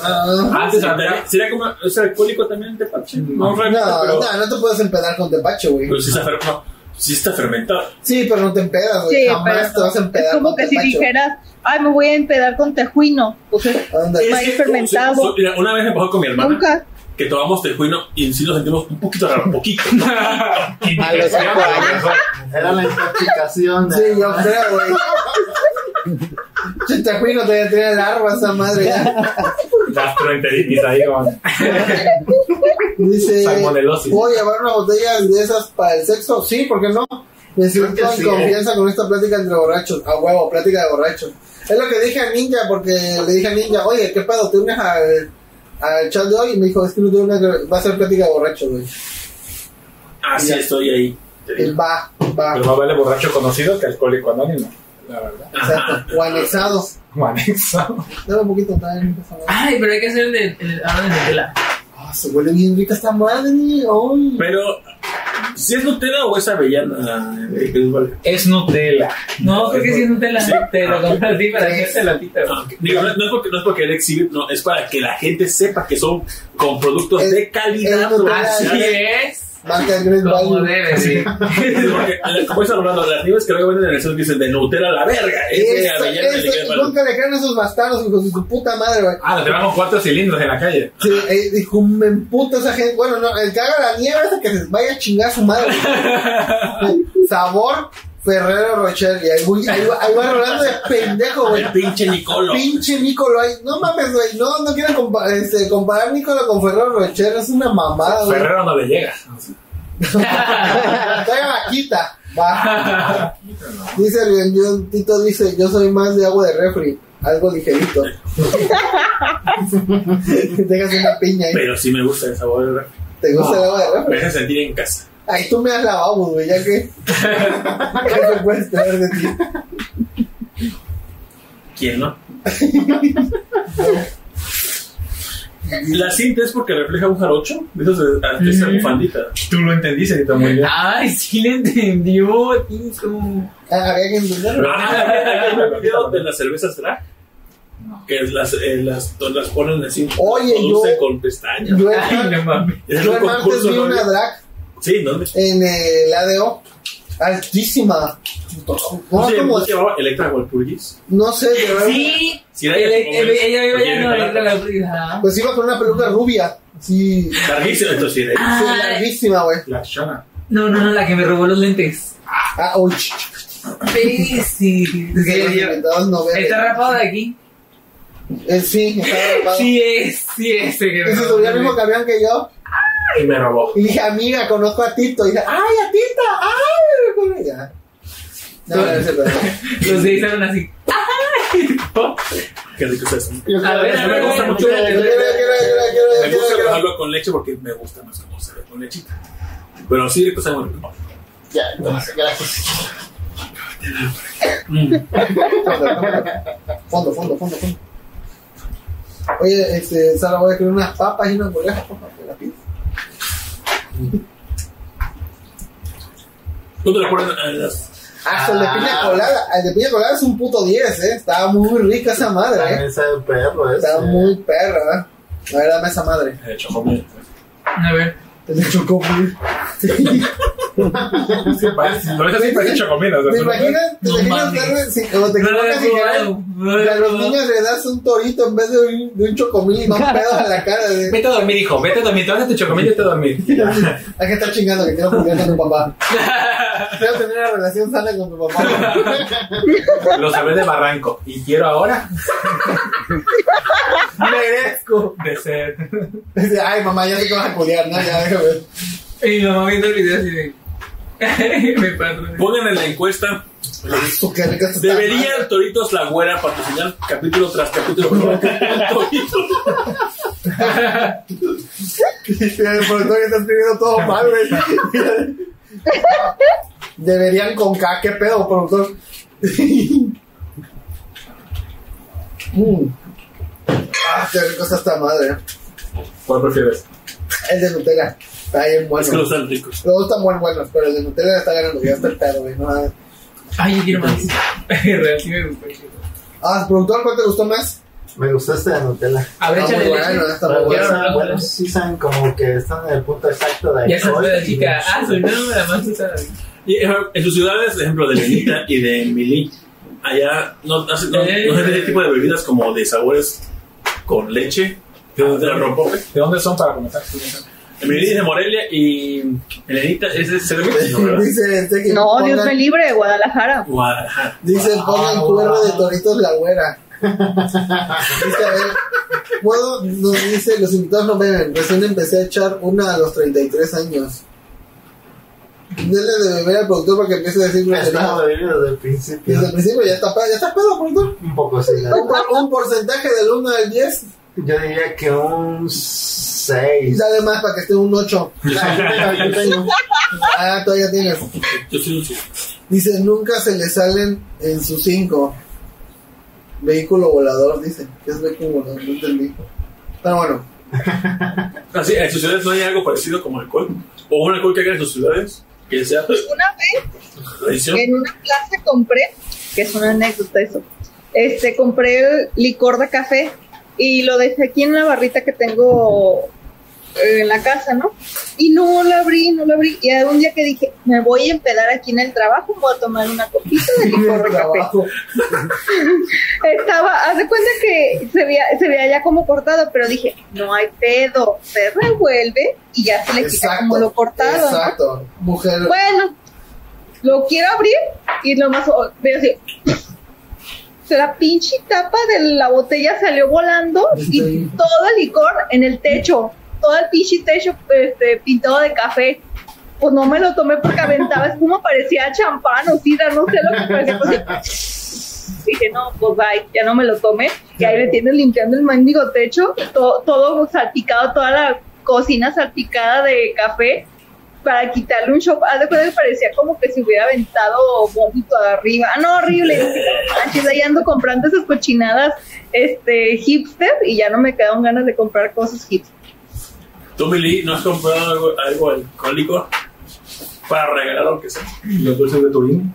Ah, Antes había- sería como. ¿Es alcohólico también el tepache? No, no, realmente, pero. no, no te puedes empedar con tepache, güey. Pero sí está, fer- no, sí está fermentado. Sí, pero no te empedas, güey. Sí, Jamás pero te vas a empedar es como con que si dijeras, ay, me voy a empedar con tejuino. Pues es- a ir Es fermentado. so- mira, una vez me pasó con mi hermana. nunca. Que tomamos tejuino y sí nos sentimos un poquito raro, un poquito. A los cinco años. Era la intoxicación. de- Sí, yo creo, güey. Chitacuino te tiene el arma esa madre. Gastroenteritis ahí con Dice. ¿puedo llevar una botella de esas para el sexo? Sí, ¿por qué no? Me siento en sí, confianza con esta plática entre borrachos. A huevo, plática de borrachos. Es lo que dije a Ninja, porque le dije a Ninja, oye, ¿qué pedo? ¿Te unes al, al chat de hoy? Y me dijo, es que no tengo una... Va a ser plática de borrachos, güey. Así estoy ahí. digo. va, va. Pero más vale borracho conocido que alcohólico anónimo. La verdad. Exacto. O anexado. Como anexo. Dame un poquito también. Ay, pero hay que hacer el de, el, ahora de Nutella. Ah, se huele bien rica esta madre. Ay. Pero, ¿si es Nutella o es avellana? eh, es Nutella. No, creo que sí es Nutella. Sí. Te lo Ah. compré a ti para hacerte la tita. No, Digo, no, no es porque no es porque él exhibe, no, es para que la gente sepa que son con productos Es- de calidad. Así es. Marca Green Como debe, sí. Como están hablando, las nieves que luego venden en el centro dicen de Nutella a la verga. Es de Esto- esto- nunca le crean a esos bastardos, hijos de su puta madre, güey. Ah, te van con cuatro cilindros en la calle. Sí, eh, dijo, me emputa esa gente. Bueno, no, el que haga la nieve es el que se vaya a chingar a su madre. Sabor Ferrero Rocher. Y ahí, voy- ahí, va- ahí va hablando de pendejo, güey. El pinche Nicolo. Pinche Nicolo ahí. No mames, güey. No, no quiero compa- este, comparar Nicolo con Ferrero Rocher. Es una mamada, güey. Ferrero no le llega. Todavía vaquita. Va. Dice el yo, Tito dice, yo soy más de agua de refri. Algo ligerito. Dejas una piña ahí. Pero sí me gusta el sabor. ¿verdad? ¿Te gusta el agua de Me refri? hace sentir en casa. Ay, tú me has lavado, güey, ya que. ¿Qué se puede esperar de ti? ¿Quién no? La cinta es porque refleja un jarocho. De, de esa bufandita. Tú lo entendiste, Tito, muy bien. Ay, sí le entendió, Tito. Ah, había que entenderlo. Ah, de las cervezas drag. Que las, eh, las, las ponen así. Oye, yo- con pestañas. Yo, Ay, no mames. Es yo en martes vi una drag Sí, ¿dónde? en el ADO. Altísima. No, ¿Cómo se, como- cómo se llamaba? Electra Walpurgis. no sé, pero era- Sí, era ella ella, ella- ella iba Oye, ¿verdad? la la pues iba con una peluca rubia. Sí, Larguísimo, entonces sí, era ella. sí, Ay. larguísima, güey. La Shona. No, no, no, la que me robó los lentes. Ah, uy, Sí, sí. Los. Está rapado de aquí. Eh, sí, estaba rapado. Sí es, sí es. ese subió los mismo camión que yo. Y me robó. Y dije, amiga, conozco a Tito. Y dije, ¡ay, a Tita! ¡ay! Ya. No, no. Los seis eran así. Qué rico es eso. A ver, a me gusta mucho. Me gusta dejarlo con leche porque me gusta más como se ve con lechita. Pero sí, rico sabe muy rico. Ya, entonces, gracias. Fondo, fondo, fondo, fondo. Oye, este, Sara, voy a querer unas papas y unas hamburguesas, por favor, la. ¿Cuánto le ponen a las Ah, el de piña colada. El de piña colada es un puto 10, eh. Estaba muy rica esa madre, eh. También sabe perro ese. Estaba muy perra, eh. A ver, dame esa madre. De hecho, comí. A ver. Te le chocó, güey. Sí, parece- Lo ves así, parece chocomil. o sea, ¿Te imaginas? ¿Te No imaginas darle- si- te equivocas y a los niños le das un torito en vez de un, de un chocomil y más pedos a la cara. De, Vete a dormir, hijo. Vete a dormir. Te vas a tu chocomil y vete a dormir. hay que estar chingando que quiero jugar con tu papá. Quiero tener una relación sana con tu papá. Lo sabes de Barranco. Y quiero ahora Merezco. de ser. Dice, ay mamá, ya sé que vas a culiar, ¿no? Ya. Y mi mamá viendo el video así de. Me patrón. Pongan en la encuesta. ¿Deberían madre. Toritos La Güera patrocinar capítulo tras capítulo? El productor ya está escribiendo todo mal, güey. Deberían con K, qué pedo, productor. Mm. Ah, qué rico está esta madre. ¿Cuál prefieres? El de Nutella. Está bien bueno. Es que los están ricos. Los dos están muy buenos, pero el de Nutella está ganando. Ya está el pedo, güey. No, nada. Ay, yo quiero más. Real, sí me gustó. ah, productor, ¿cuál te gustó más? Me gustó este de Nutella. A ver, échale bueno, leche. bueno. sí saben como que están en el punto exacto de Ya se fue la chica. Ah, nombre, la más eh, en sus ciudades, por ejemplo, de Lenita y de Milí, allá no, no, no se tiene tipo de bebidas como de sabores con leche ¿De dónde, Rompope. ¿De dónde son para comenzar? Emily es de Morelia y Elenita es de CDMX, ¿no, verdad? Dice este que No, Dios pongan- me libre, Guadalajara. Guadalajara. Dice, pongan cuerno de toritos la güera. dice, a ver, ¿puedo? Nos dice, los invitados no beben. Recién empecé a echar una a los 33 años. Dele de beber al productor para que empiece a decir Estaba bebiendo desde el principio. Desde el principio ya está, pedo- ya está pedo, productor. Un poco así. la Un, por- un porcentaje del 1 al 10. Yo diría que un 6. Dale más para que esté un 8. Ah, todavía tienes. Yo soy un sí. Dice, nunca se le salen en su 5. Vehículo volador, dice. ¿Qué es vehículo volador? No entendí. Pero bueno, Así, en sus ciudades no hay algo parecido como alcohol. O un alcohol que hagan en sus ciudades. Que sea Una vez tradición. en una plaza compré, que es una anécdota eso, este, compré licor de café y lo dejé aquí en la barrita que tengo eh, en la casa, ¿no? Y no lo abrí, no lo abrí. Y un día que dije, me voy a empedar aquí en el trabajo, voy a tomar una copita de licor de café. Estaba, haz de cuenta que se veía, se veía ya como cortado, pero dije, no hay pedo, se revuelve y ya se le quita como lo cortado, ¿no? Exacto. Mujer. Bueno, lo quiero abrir y nomás veo así. La pinche tapa de la botella salió volando y Sí. todo el licor en el techo, todo el pinche techo este, pintado de café. Pues no me lo tomé porque aventaba espuma, parecía champán o sidra, no sé lo que parecía. pues. Dije, no, pues bye, ya no me lo tomé. Y ahí me tienes limpiando el mendigo techo, to- todo salpicado, toda la cocina salpicada de café para quitarle un shock. Haz de cuenta que parecía como que se hubiera aventado vómito de arriba. Ah, no, horrible. "No manches, ahí ando comprando esas cochinadas este, hipster y ya no me quedan ganas de comprar cosas hipster. ¿Tú, Mili, no has comprado algo, algo alcohólico? Para regalar lo que sea. Los dulces de Turín.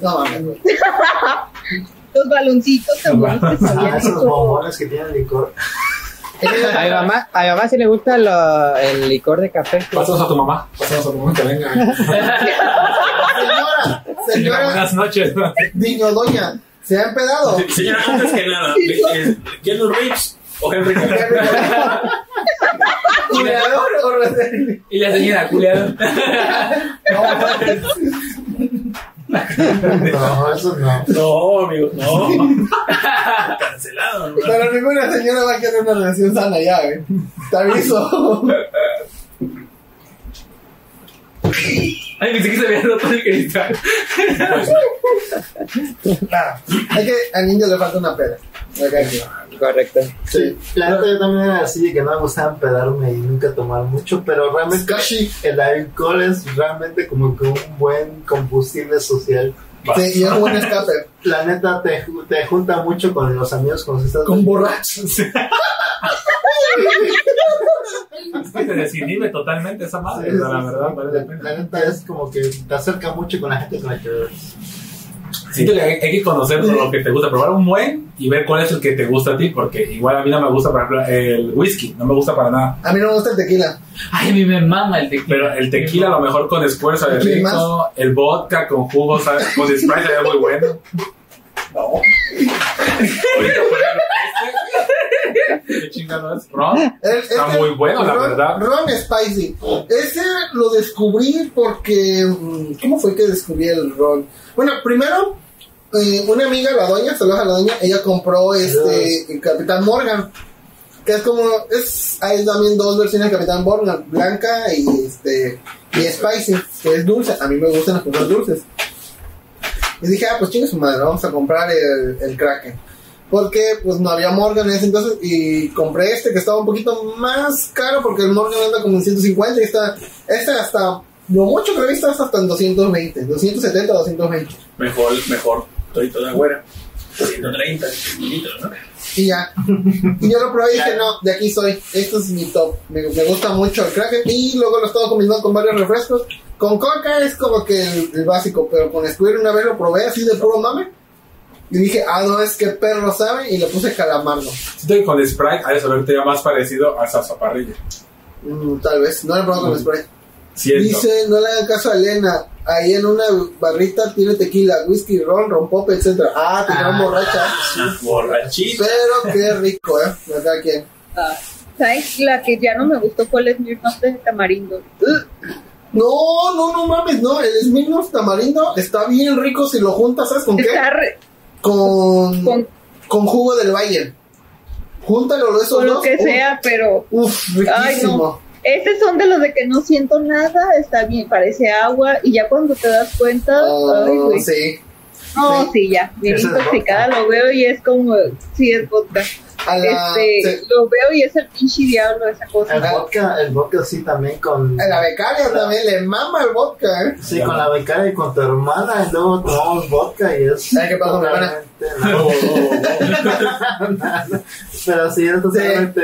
No güey. Los baloncitos también que Ah, bombones que tienen licor. A mi mamá, a mi mamá sí le gusta lo- el licor de café. Pásanos a tu mamá. Pásanos a tu mamá que venga. Señora, señora, Buenas noches. niño doña, ¿se ha empedado? Señora, antes que nada, eh, ¿Keanu Reeves o Henry? ¿Culeador o Y la señora culiada. No, eso no. No, amigo, no. Cancelado, ¿no? Pero ninguna señora va a querer una relación sana ya, güey. Te aviso. Ay, pensé que se había roto el cristal. Es que al niño le falta una peda. Correcto. Sí. La neta yo también era así de que no me gustaba empedarme y nunca tomar mucho, pero realmente el alcohol es realmente como que un buen combustible social. Sí, y es un buen escape. La neta te, te junta mucho con los amigos cuando estás Con borrachos. Es que te desinhibe totalmente esa madre. Sí, la sí, verdad, sí. vale la La, neta es como que te acerca mucho con la gente con la que. Siento que hay, hay que conocer lo que te gusta, probar un buen y ver cuál es el que te gusta a ti, porque igual a mí no me gusta, por ejemplo, el whisky, no me gusta para nada. A mí no me gusta el tequila. Ay, a mí me mama el tequila. Pero el tequila a lo mejor con esfuerzo de ¿Quién rico, el vodka con jugo, ¿sabes? con Sprite sería muy bueno. Ejemplo, este, ¿qué chingado es? ¿Ron? El- Está este- muy bueno, la ron, verdad. Ron Spicy. Ese lo descubrí porque. mm, ¿Cómo fue que descubrí el ron? Bueno, primero, eh, una amiga, la doña, saludos a la doña, ella compró este el Capitán Morgan. Que es como. es Hay también dos versiones de Capitán Morgan: blanca y este y Spicy, que es dulce. A mí me gustan las cosas dulces. Y dije, ah, pues chingue su madre, vamos a comprar el, el Kraken. Porque pues no había Morgan en ese entonces y compré este que estaba un poquito más caro porque el Morgan anda como en 150 y está, este hasta, lo mucho que he visto es hasta en 220, 270, 220. Mejor, mejor. Torito de agüera. 130 litros, ¿no? Y ya. Y yo lo probé y dije, no, de aquí soy. Esto es mi top. Me, me gusta mucho el Kraken. Y luego lo estaba combinando con varios refrescos. Con Coca es como que el, el básico, pero con Square una vez lo probé así de puro mame. Y dije, ah, no, es que perro sabe. Y le puse calamardo. Siento que con Sprite ha de saberte ya más parecido a salsa parrilla. Mm, tal vez. No lo he probado con Sprite. Siento. Dice, no le hagan caso a Elena. Ahí en una barrita tiene tequila, whisky, ron, rompope, etc. Ah, te quedan Ah. borracha. Ah, Borrachito. Pero qué rico, ¿eh? De cada quien. Ah, ¿Sabes? La que ya no me gustó fue el Smirnoff de tamarindo. No, no, no mames, no. El Smirnoff tamarindo está bien rico si lo juntas, ¿sabes con qué? Está re- Con, con, con jugo del Valle. Júntalo esos con lo dos. que uf, sea, pero Uf, Ay, riquísimo. no. Estos son de los de que no siento nada, está bien, parece agua, y ya cuando te das cuenta, Oh, ay, sí. No, sí. sí, ya, bien es intoxicada lo veo y es como, sí, es vodka. A la, Este, sí. lo veo y es el pinche diablo esa cosa. El vodka, el vodka sí también con... a la becaria también le mama el vodka, ¿eh? Sí, con la becaria y con tu hermana, y luego tomamos vodka y es... Ay, ¿qué pasó, mi hermana? totalmente- Pero sí, es totalmente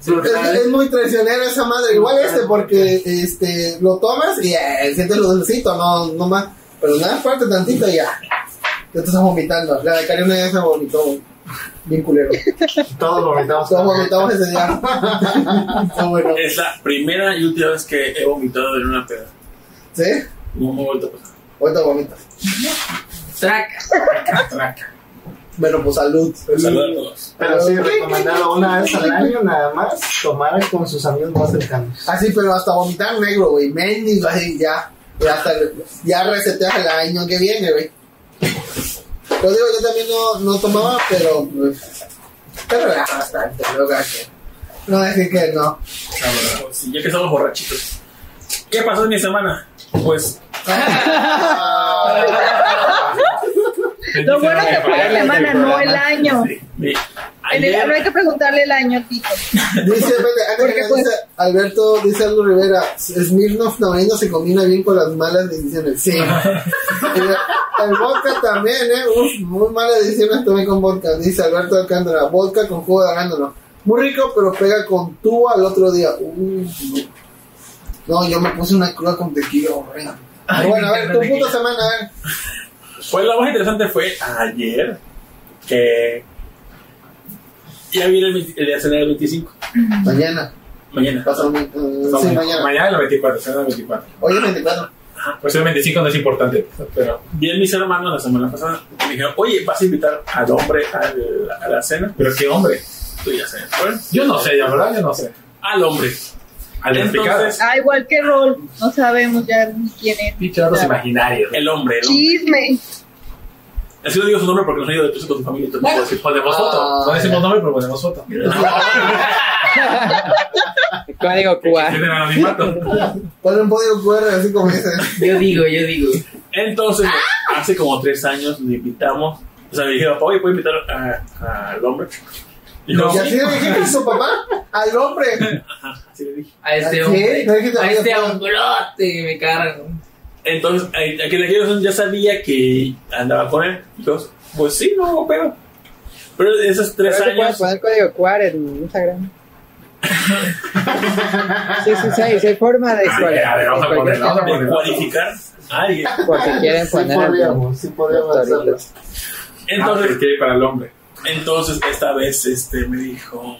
Es, brutal. es muy traicionera esa madre. Igual este, porque este lo tomas y eh, sientes lo dulcito, no, no más. Pero nada, parte tantito y ya. Ya te estás vomitando. La becaria una vez se vomitó, güey. Bien culero. Todos vomitamos. Todos vomitamos ese día. Está bueno. Es la primera y última vez que he vomitado en una peda. ¿Sí? No me he vuelto a pasar. Ahorita vomitas. Traca. Traca. Bueno, pues salud. Saludos a todos. Pero sí, recomendado una vez al año nada más, tomar con sus amigos más cercanos. Así, pero hasta vomitar negro, güey. Mendigo, así, ya. Ya, hasta, ya reseteas el año que viene, güey. Lo digo, yo también no, no tomaba, pero pues. Te relaja bastante, luego que. No decir que no. Sí, ya que estamos borrachitos. ¿Qué pasó en mi semana? Pues Lo bueno que fue la semana, no el año. mi- En el- no hay ayer, que preguntarle el año, Tito. Dice, pues- dice, Alberto, dice algo Rivera, Smirnoff tamarindo se combina bien con las malas decisiones. Sí. El vodka también, ¿eh? Uf, muy malas decisiones también con vodka. Dice Alberto Alcántara, vodka con jugo de arándano. Muy rico, pero pega con tubo al otro día. No. No, yo me puse una cruda con tequila, bueno, a ver, tu puta semana, a ver. Pues lo más interesante fue ayer que ya viene el, 20 el día de cenar el 25. Mañana. Mañana. Pasa un- eh, sí, mañana. Mañana es el 24, será el 24. Hoy es 24. Pues el 25 no es importante, pero, Vi a mis hermanos la semana pasada y me dijeron, oye, ¿vas a invitar al hombre a la cena? pero qué hombre. Tú ya sabes. Bueno, Yo no sé, la verdad, yo no sé. al hombre. Al Entonces, Ah, igual que Rol, no sabemos ya ni quién es. Pichados imaginarios. El hombre, ¿no? Chisme. Así no digo su nombre porque no se ha ido de prisa con su familia. Entonces, puedo decir, Ponemos Ah. foto. No decimos nombre, pero ponemos foto. Código QR. Pon un podio QR, así como dice. Yo digo, yo digo. Entonces, hace como tres años le invitamos. O sea, le dije, papá, oye, ¿puedo invitar a- al hombre? Y dijo, ¿Y así le dijiste a su papá? Al hombre. Ajá, así le dije. A este ¿Sí? hombre. ¿No A este hombrote, me cargan. Entonces, a- a que le dijeron, ya sabía que andaba con él. Y yo, pues sí, no, pero. Pero esos tres Pero tú puedes años. poner código QR en Instagram. Sí, sí, sí, hay, sí hay forma de A ver, a ver, vamos a poner, vamos a de poner. cualificar a alguien. Por si quieren Sí poner algo. podríamos, sí podríamos hacerlo. Entonces, Ah, que hay para el hombre. Entonces esta vez este, me dijo.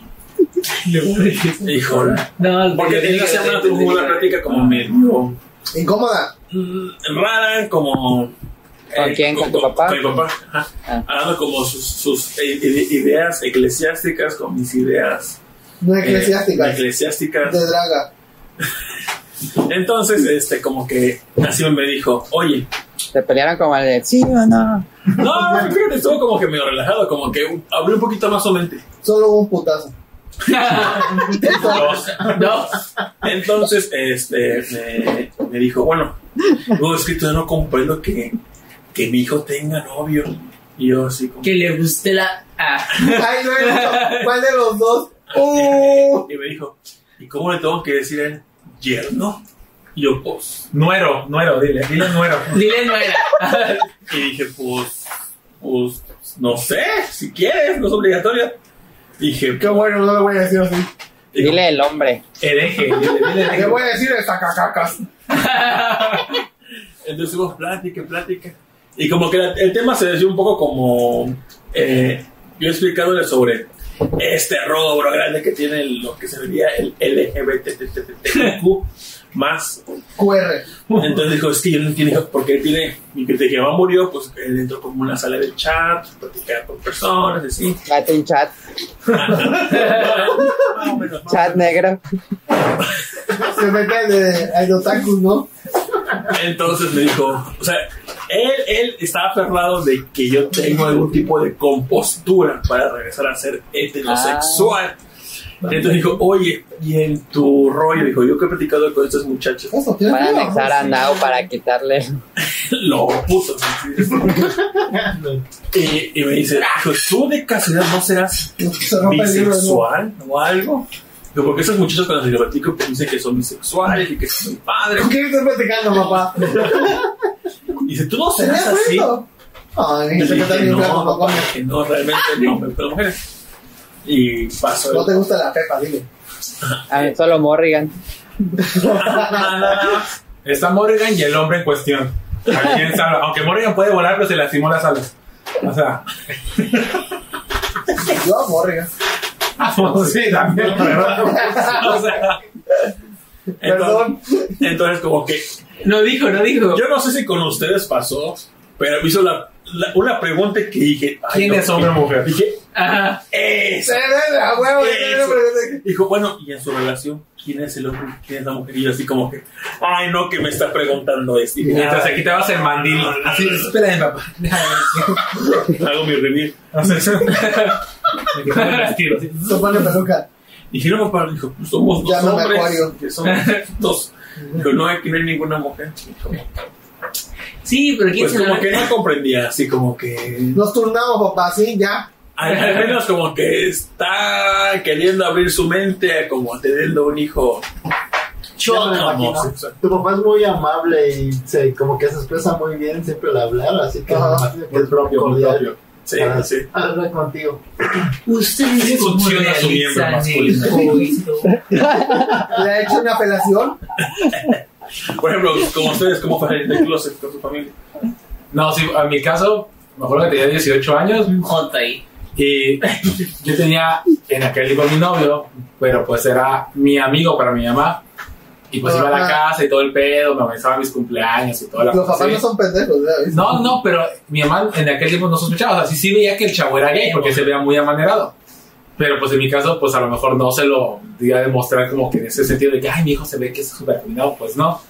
Me dijo, No, porque en esa semana tuvo una plática como medio Incómoda. mm, rara, como. ¿Con quién? ¿Con tu papá? Con mi papá, ajá. Ah. Hablando como sus, i- ideas eclesiásticas con mis ideas No eh, eclesiástica. eclesiásticas. De draga. Entonces, este, como que así me dijo, oye, Se pelearon como el de sí o no. no, fíjate, estuvo como que medio relajado, como que abrió un poquito más su mente. Solo un putazo. Dos. No. Entonces, este, me, me dijo, bueno, luego es que yo no comprendo que, que mi hijo tenga novio. Y yo así como... Que le guste la. Ah. Ay, no. ¿Cuál de los dos? Uh, Y me dijo, ¿y cómo le tengo que decir a él? Yerno. Y yo, pues... Nuero, nuero, dile, dile nuero. Dile no era. Y dije, pues, pues, no sé, si quieres, no es obligatorio. Dije, qué bueno, no le voy a decir así. digo, Dile el hombre. Hereje, dile, dile Le voy a decir el sacacacas. Entonces hicimos plática, plática. Y como que la- el tema se decía un poco como... eh, yo explicándole sobre este rubro grande que tiene lo que se vería el LGBTQ, más. QR. Entonces dijo, es que yo no entiendo por qué él tiene, y que que mamá murió, pues él entró como una sala de chat, platicaba con personas, así. Mate un chat, chat negro. Se mete de de otakus, ¿no? Entonces me dijo, o sea, él, él estaba aferrado de que yo tengo algún tipo de compostura para regresar a ser heterosexual. Entonces dijo, oye, y en tu rollo, dijo, yo que he platicado con estos muchachos, Eso, tiene Van a frío. anexar a Nao para quitarle. lo puso. y, y me dice, ¿tú de casualidad no serás bisexual o algo? Porque esos muchachos cuando se lo platico pues, dicen que son bisexuales y que son padres. ¿Con quién estás platicando, papá? Y dice, ¿tú no ¿Sería serás así? Ay, yo dije, no, papá. que no, realmente no, me gustan las mujeres. Y pasó No el... te gusta la pepa, dile. A mí solo Morrigan. Está Morrigan y el hombre en cuestión. Alguien sabe, Aunque Morrigan puede volar, pero se lastimó las alas. O sea, Yo amo Morrigan. sí, también. o sea, Perdón. entonces como que No dijo, no dijo. yo no sé si con ustedes pasó, pero me hizo la, la- una pregunta que dije, ay, ¿Quién no, es hombre o mujer? Dije, Ajá. eso. Dijo, bueno, y en su relación, ¿quién es el hombre y quién es la mujer? Y yo así como que, ay, no, que me está preguntando esto. Y Mientras "Ay, aquí te vas el mandil. Así, espérame, papá. hago mi review. Me el vestido, pone peluca. No, papá, dijo, pues somos dos Llámame hombres. Acuario. Que somos dos. Dijo, no, aquí no hay ninguna mujer. Dijo, Sí, pero quién Pues se como la- que no comprendía, así como que. Nos turnamos, papá, sí, ya. Al, al menos como que está queriendo abrir su mente a como teniendo un hijo. Tu papá es muy amable y se, como que se expresa muy bien siempre al hablar, así que Muy muy propio. Sí, para sí. hablar contigo. Ustedes cómo Funciona su miembro masculino. Le ha hecho una apelación. Por ejemplo, como ustedes, ¿cómo fue del closet con su familia? No, sí, en mi caso, me acuerdo que tenía 18 años Un J ahí. y yo tenía en aquel tiempo mi novio, pero pues era mi amigo para mi mamá. Y pues iba a la casa y todo el pedo, me organizaba mis cumpleaños y toda la Los papás no son pendejos, ¿sabes? No, no, pero mi mamá en aquel tiempo no sospechaba. O sea, sí, sí veía que el chavo era gay porque se veía muy amanerado. Pero pues en mi caso, pues a lo mejor no se lo diga a demostrar como que en ese sentido de que, ay, mi hijo se ve que es súper afeminado. Pues no.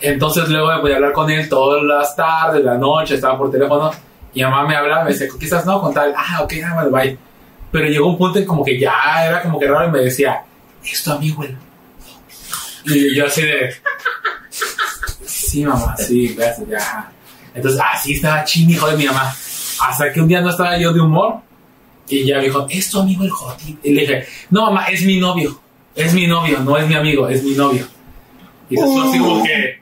Entonces luego voy a hablar con él todas las tardes, la noche, estaba por teléfono. Y mi mamá me hablaba, me decía, ¿qué estás no? Con tal, ah, ok, ah, bueno, bye. Pero llegó un punto en como que ya era como que raro y me decía, ¿es tu amigo el y yo así de... Sí, mamá, sí, gracias, ya. Entonces, así estaba chini, hijo de mi mamá. Hasta que un día no estaba yo de humor y ya me dijo, ¿es tu amigo el Jotín? Y le dije, no, mamá, es mi novio. Es mi novio, no es mi amigo, es mi novio. Y después así como que,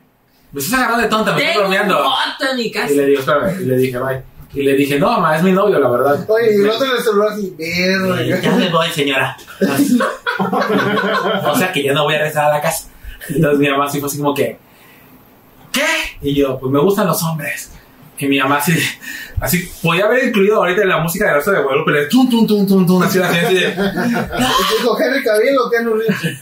me estás agarrando de tonta, me un bromeando. J en mi casa. Y le digo, espérame, y le dije, bye. Y le dije, no, mamá, es mi novio, la verdad. Oye, y el otro en el celular así, verga. ya me voy, señora. o sea que ya no voy a regresar a la casa. Entonces mi mamá sí fue así como que, ¿qué? Y yo, pues me gustan los hombres. Y mi mamá así, así, podía haber incluido ahorita en la música de Rosa de Guadalupe, le tum, tum, tum, tum, tum, así la gente así de, ¿Y dijo Henry Cavill o Ken Reeves?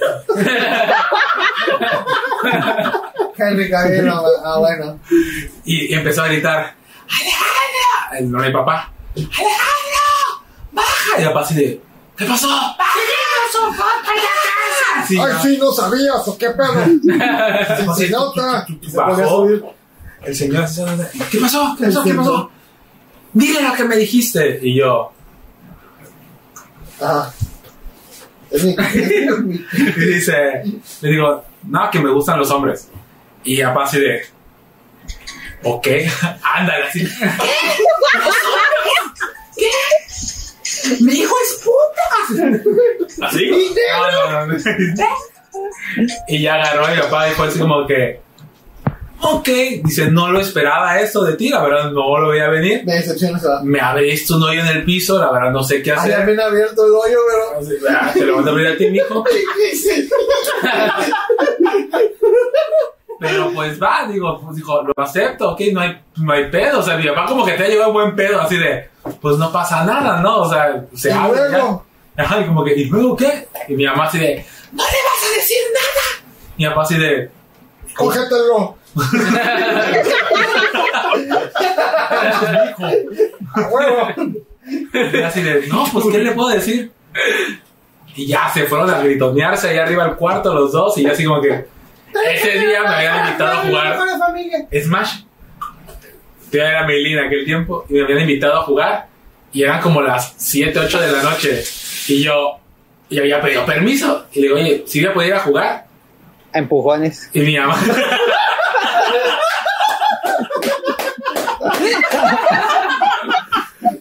Henry Cavill, no, ah, bueno. y, y empezó a gritar, ¡Alejandro! No, mi papá, ¡Alejandro! ¡Baja! Y papá así de, ¿qué pasó? ¡Baja! Sí, Ay, ya. sí, no sabías, o qué pedo. Se nota. El señor ¿qué pasó? ¿Qué pasó? ¿Qué pasó? Dile lo que me dijiste. Y yo, mi- y dice, le digo, no, que me gustan los hombres. Y papá así de, ok, ándale así. ¿Qué? Mi hijo es puta. ¿Así? No, no, no. Y ya agarró y mi papá dijo así como que, ok, dice, no lo esperaba esto de ti, la verdad no lo veía venir. Me decepciona. Me abriste un hoyo en el piso, la verdad no sé qué Ay, ya hacer. bien abierto el hoyo, pero. Así, ah, Te lo van a abrir a ti, mijo. Pero pues va, digo, pues dijo, lo acepto, ok, no hay, no hay pedo. O sea, mi papá como que te ha llevado buen pedo, así de, pues no pasa nada, ¿no? O sea, se Y abre luego. ya. Ajá, y como que, ¿y luego qué? Y mi mamá así de, no le vas a decir nada. Y mi papá así de, Cógetelo. Y así de, no, pues, ¿qué le puedo decir? Y ya se fueron a gritonearse ahí arriba al cuarto los dos y ya así como que ese día me habían invitado a jugar. Smash. Yo era Meilín en aquel tiempo y me habían invitado a jugar y eran como las 7, 8 de la noche y yo, y había pedido permiso y le digo, oye, si voy a poder ir a jugar Empujones. y mi mamá...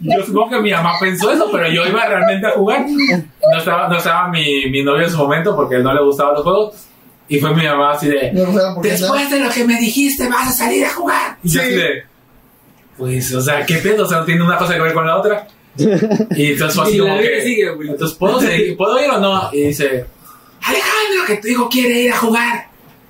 Yo supongo que mi mamá pensó eso, pero yo iba realmente a jugar. No estaba, no estaba mi, mi novio en su momento porque no le gustaban los juegos. Y fue mi mamá así de, No qué después de lo que me dijiste, vas a salir a jugar. Y yo Sí. así de, pues, o sea, ¿qué pedo? O sea, no tiene una cosa que ver con la otra. Y entonces fue así como que, sigue, güey. entonces, ¿puedo, seguir? ¿puedo ir o no? Y dice, Alejandro, que tu hijo quiere ir a jugar.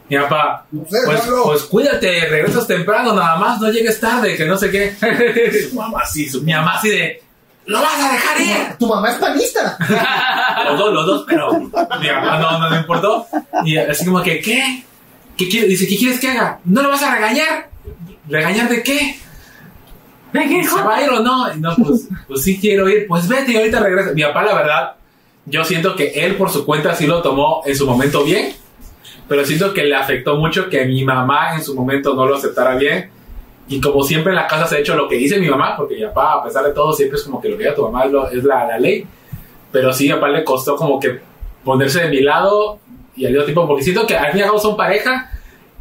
Mi papá, pues, pues cuídate, regresas temprano, nada más, no llegues tarde, que no sé qué. Su mamá así, su, mi mamá así de, lo vas a dejar ir. Tu mamá es panista. Los dos, los dos, pero mi mamá no, no le importó. Y así como que, ¿qué? ¿Qué quiere? Dice, ¿qué quieres que haga? ¿No lo vas a regañar? ¿Regañar de qué? ¿Se va a ir o no? No, pues, pues sí quiero ir. Pues vete y ahorita regresa. Mi papá, la verdad, yo siento que él por su cuenta sí lo tomó en su momento bien, pero siento que le afectó mucho que mi mamá en su momento no lo aceptara bien. Y como siempre en la casa se ha hecho lo que dice mi mamá, porque mi papá, a pesar de todo, siempre es como que lo que diga tu mamá es, lo- es la, la ley. Pero sí, a papá le costó como que ponerse de mi lado y al mismo tiempo, porque siento que al fin y al cabo son pareja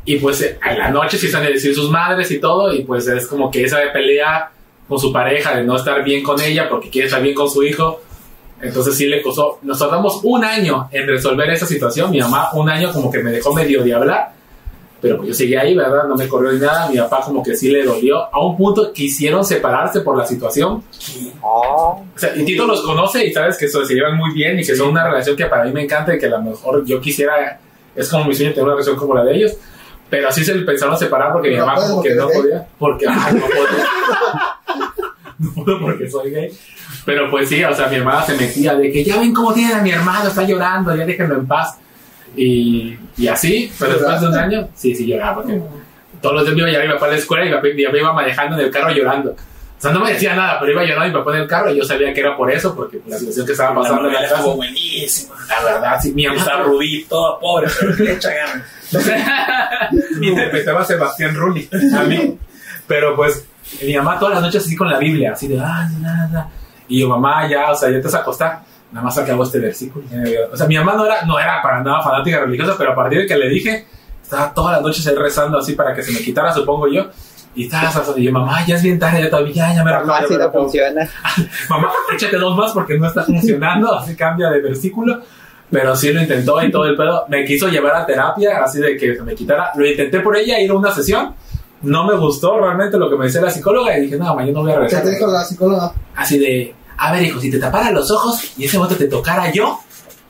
y pues eh, en la noche sí están a decir sus madres y todo y pues es como que esa de pelea con su pareja, de no estar bien con ella porque quiere estar bien con su hijo. Entonces sí le costó, nos tardamos un año en resolver esa situación, mi mamá un año como que me dejó medio de hablar, pero pues yo seguí ahí, ¿verdad? No me corrió ni nada, mi papá como que sí le dolió, a un punto quisieron separarse por la situación, Oh, o sea, y Tito los conoce y sabes que so- se llevan muy bien y que son una relación que para mí me encanta y que a lo mejor yo quisiera, es como mi sueño tener una relación como la de ellos. Pero así se pensaron separar porque mi mamá como que no gay. podía. Porque, ah, no puedo. no puedo porque soy gay. Pero pues sí, o sea, mi hermana se metía de que ya ven cómo tienen a mi hermano, está llorando, ya déjenlo en paz. Y, y así, pero después de un año, sí, sí lloraba. Porque todos los días me iba a llevar mi papá a la escuela y mi papá, papá iba manejando en el carro llorando. O sea, no me decía nada, pero iba llorando mi papá en el carro y yo sabía que era por eso, porque pues, la situación que estaba pasando la novela estuvo buenísima. La verdad, sí, mi Está mamá rudito, pobre, pero le echa ganas. interpretaba a Sebastián Rulli a mí. Pero pues, mi mamá todas las noches así con la Biblia, así de, ah, nada. Y yo, mamá, ya, o sea, ya te vas a acostar. Nada más acabó este versículo. O sea, mi mamá no era, no era para nada fanática religiosa, pero a partir de que le dije, estaba todas las noches ahí rezando así para que se me quitara, supongo yo. Y estaba así, y yo, mamá, ya es bien tarde, ya todavía, ya, ya me mamá, ya si no repongo". funciona. Mamá, échate dos más porque no está funcionando, así cambia de versículo. Pero sí lo intentó y todo el pedo. Me quiso llevar a terapia, así de que se me quitara. Lo intenté por ella, ir a una sesión. No me gustó realmente lo que me decía la psicóloga y dije, no, mamá, yo no voy a ¿Qué regresar. te dijo la psicóloga? Así de, a ver, hijo, si te tapara los ojos y ese momento te tocara yo,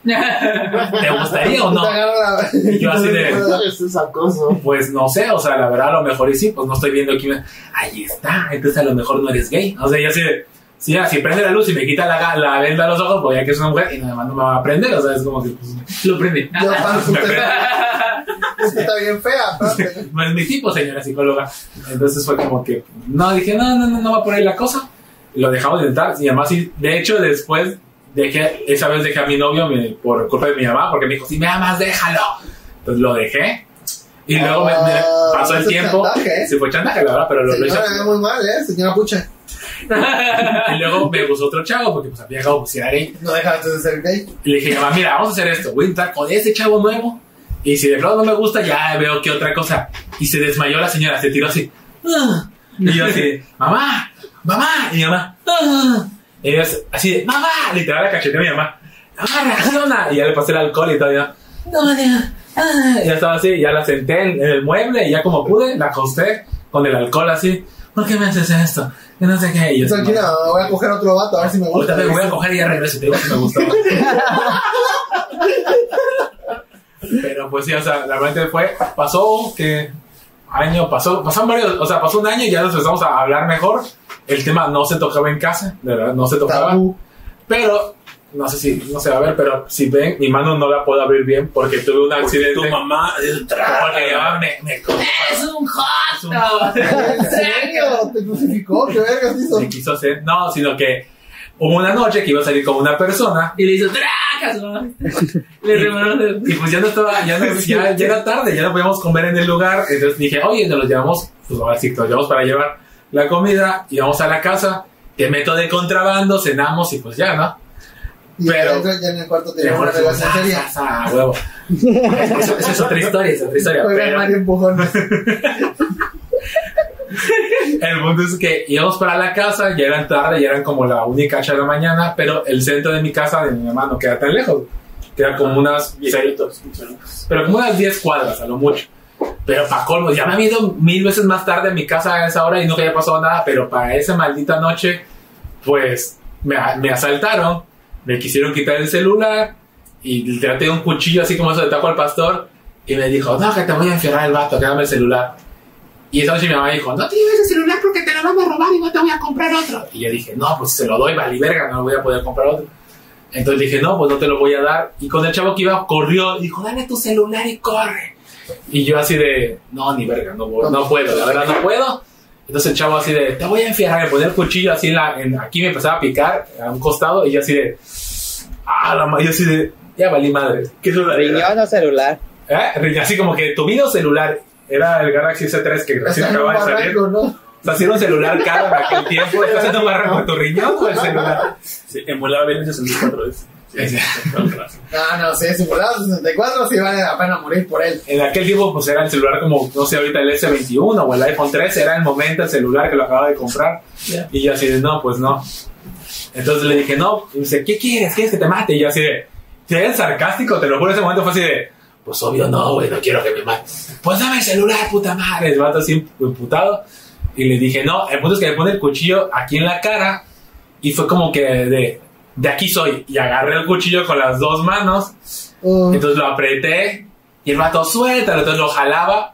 ¿te gustaría o no? Y yo así de, pues no sé, o sea, la verdad a lo mejor y sí, pues no estoy viendo aquí. Ahí está, entonces a lo mejor no eres gay. O sea, yo así de, sí, si prende la luz y me quita la, la venda de los ojos, pues ya que es una mujer y nada más no me va a prender. O sea, es como que pues, lo prende. Yo, usted, usted está bien fea. aparte. No es mi tipo, señora psicóloga. Entonces fue como que, no, dije, no, no, no, no va por ahí la cosa. Lo dejamos de intentar. Y además, sí, de hecho, después dejé, esa vez dejé a mi novio mi- por culpa de mi mamá, porque me dijo, si me amas, déjalo. Entonces lo dejé. Y luego me, me Ah, pasó el es tiempo. chantaje, ¿eh? Sí, fue chantaje, la verdad, pero lo, lo hice. Señora, es muy mal, ¿eh? Señora Pucha. Y luego me gustó otro chavo, porque pues había pues si era gay. No dejaste de ser gay. Y le dije, mamá, mira, vamos a hacer esto. Voy a entrar con ese chavo nuevo. Y si de pronto no me gusta, ya veo que otra cosa. Y se desmayó la señora, se tiró así. "Ah". Y yo así, mamá, mamá. Y mi mamá, "Ah". Y yo así de, mamá. Literal, la cacheteé a mi mamá. Mamá, reacciona. Y ya le pasé el alcohol y todavía. No, ya. Ah. Y ya estaba así, ya la senté en, en el mueble y ya como pude, la acosté con el alcohol así. ¿Por qué me haces esto? Que no sé qué. Y yo, así, Tranquila, "Mamá, voy a coger otro vato a ver si me gusta. Ahorita me voy a coger y ya regreso y te digo si me gustó. Pero pues sí, o sea, la verdad fue, pasó que año, pasó, pasaron varios, o sea, pasó un año y ya nos empezamos a hablar mejor. El tema no se tocaba en casa, de verdad, no se tocaba. Tabú. Pero no sé si no se va a ver, pero si ven, mi mano no la puedo abrir bien porque tuve un Porque accidente. tu mamá Porque ya me, me, Es un hot dog. ¿En serio? ¿Te crucificó? ¿Qué vergas hizo? me quiso hacer. No, sino que hubo una noche que iba a salir con una persona Y le hizo traca a su mamá. Le remanó y pues ya no estaba, ya, no, ya, ya era tarde, ya no podíamos comer en el lugar. Entonces dije, oye, nos los llevamos, pues ahora sí, nos llevamos para llevar la comida y vamos a la casa. Te meto de contrabando, cenamos y pues ya, ¿no? Y Pero- adentro ya en el cuarto tenía Mejor una relación seria. Ah, huevo. Eso, eso es otra historia, es otra historia. Juega pero- Mario Empujones. El punto es que íbamos para la casa, ya eran tarde, ya eran como la única hacha de la mañana, pero el centro de mi casa, de mi mamá, no queda tan lejos. Queda como unas Viejitos. pero como unas 10 cuadras a lo mucho. Pero para colmo, ya me había ido mil veces más tarde a mi casa a esa hora y nunca había pasado nada, pero para esa maldita noche, pues me, me asaltaron, me quisieron quitar el celular y traté un cuchillo así como eso de taco al pastor y me dijo, no, que te voy a enfierrar el vato, que dame el celular. Y esa noche mi mamá dijo, no te lleves el celular porque te lo van a robar y no te voy a comprar otro. Y yo dije, no, pues se lo doy, vale verga, no voy a poder comprar otro. Entonces dije, no, pues no te lo voy a dar. Y con el chavo que iba, corrió, dijo, dame tu celular y corre. Y yo así de, no, ni verga, no, no puedo, la verdad no puedo. Entonces el chavo así de, te voy a enfierrar, me ponía el cuchillo así en la, en- aquí me empezaba a picar a un costado y yo así de, ah, la ma- yo así de, ya valí madre. ¿Qué una Riñón o celular. ¿Eh? Así como que tu video celular era el Galaxy S3 que recién Está en un acaba de salir. ¿no? O sea, si era un celular caro en aquel tiempo, ¿estás haciendo un barranco con tu riñón o el celular? Sí, emulaba bien el 64 veces. No, no sé, simulado 64 sí vale la pena morir por él. En aquel tiempo, pues era el celular como, no sé, ahorita el S21 o el iPhone 13, era el momento, el celular que lo acababa de comprar. Y yo así de, no, pues no. Entonces le dije, no. Y dice, ¿qué quieres? ¿Quieres que te mate? Y yo así de, si eres sarcástico, te lo juro, ese momento fue así de, pues obvio no, güey, no quiero que me mate. Pues dame el celular, puta madre. El vato así imputado. Y le dije, no, el punto es que me pone el cuchillo aquí en la cara. Y fue como que de, de aquí soy. Y agarré el cuchillo con las dos manos. Uh, Entonces lo apreté y el vato suelta, entonces lo jalaba.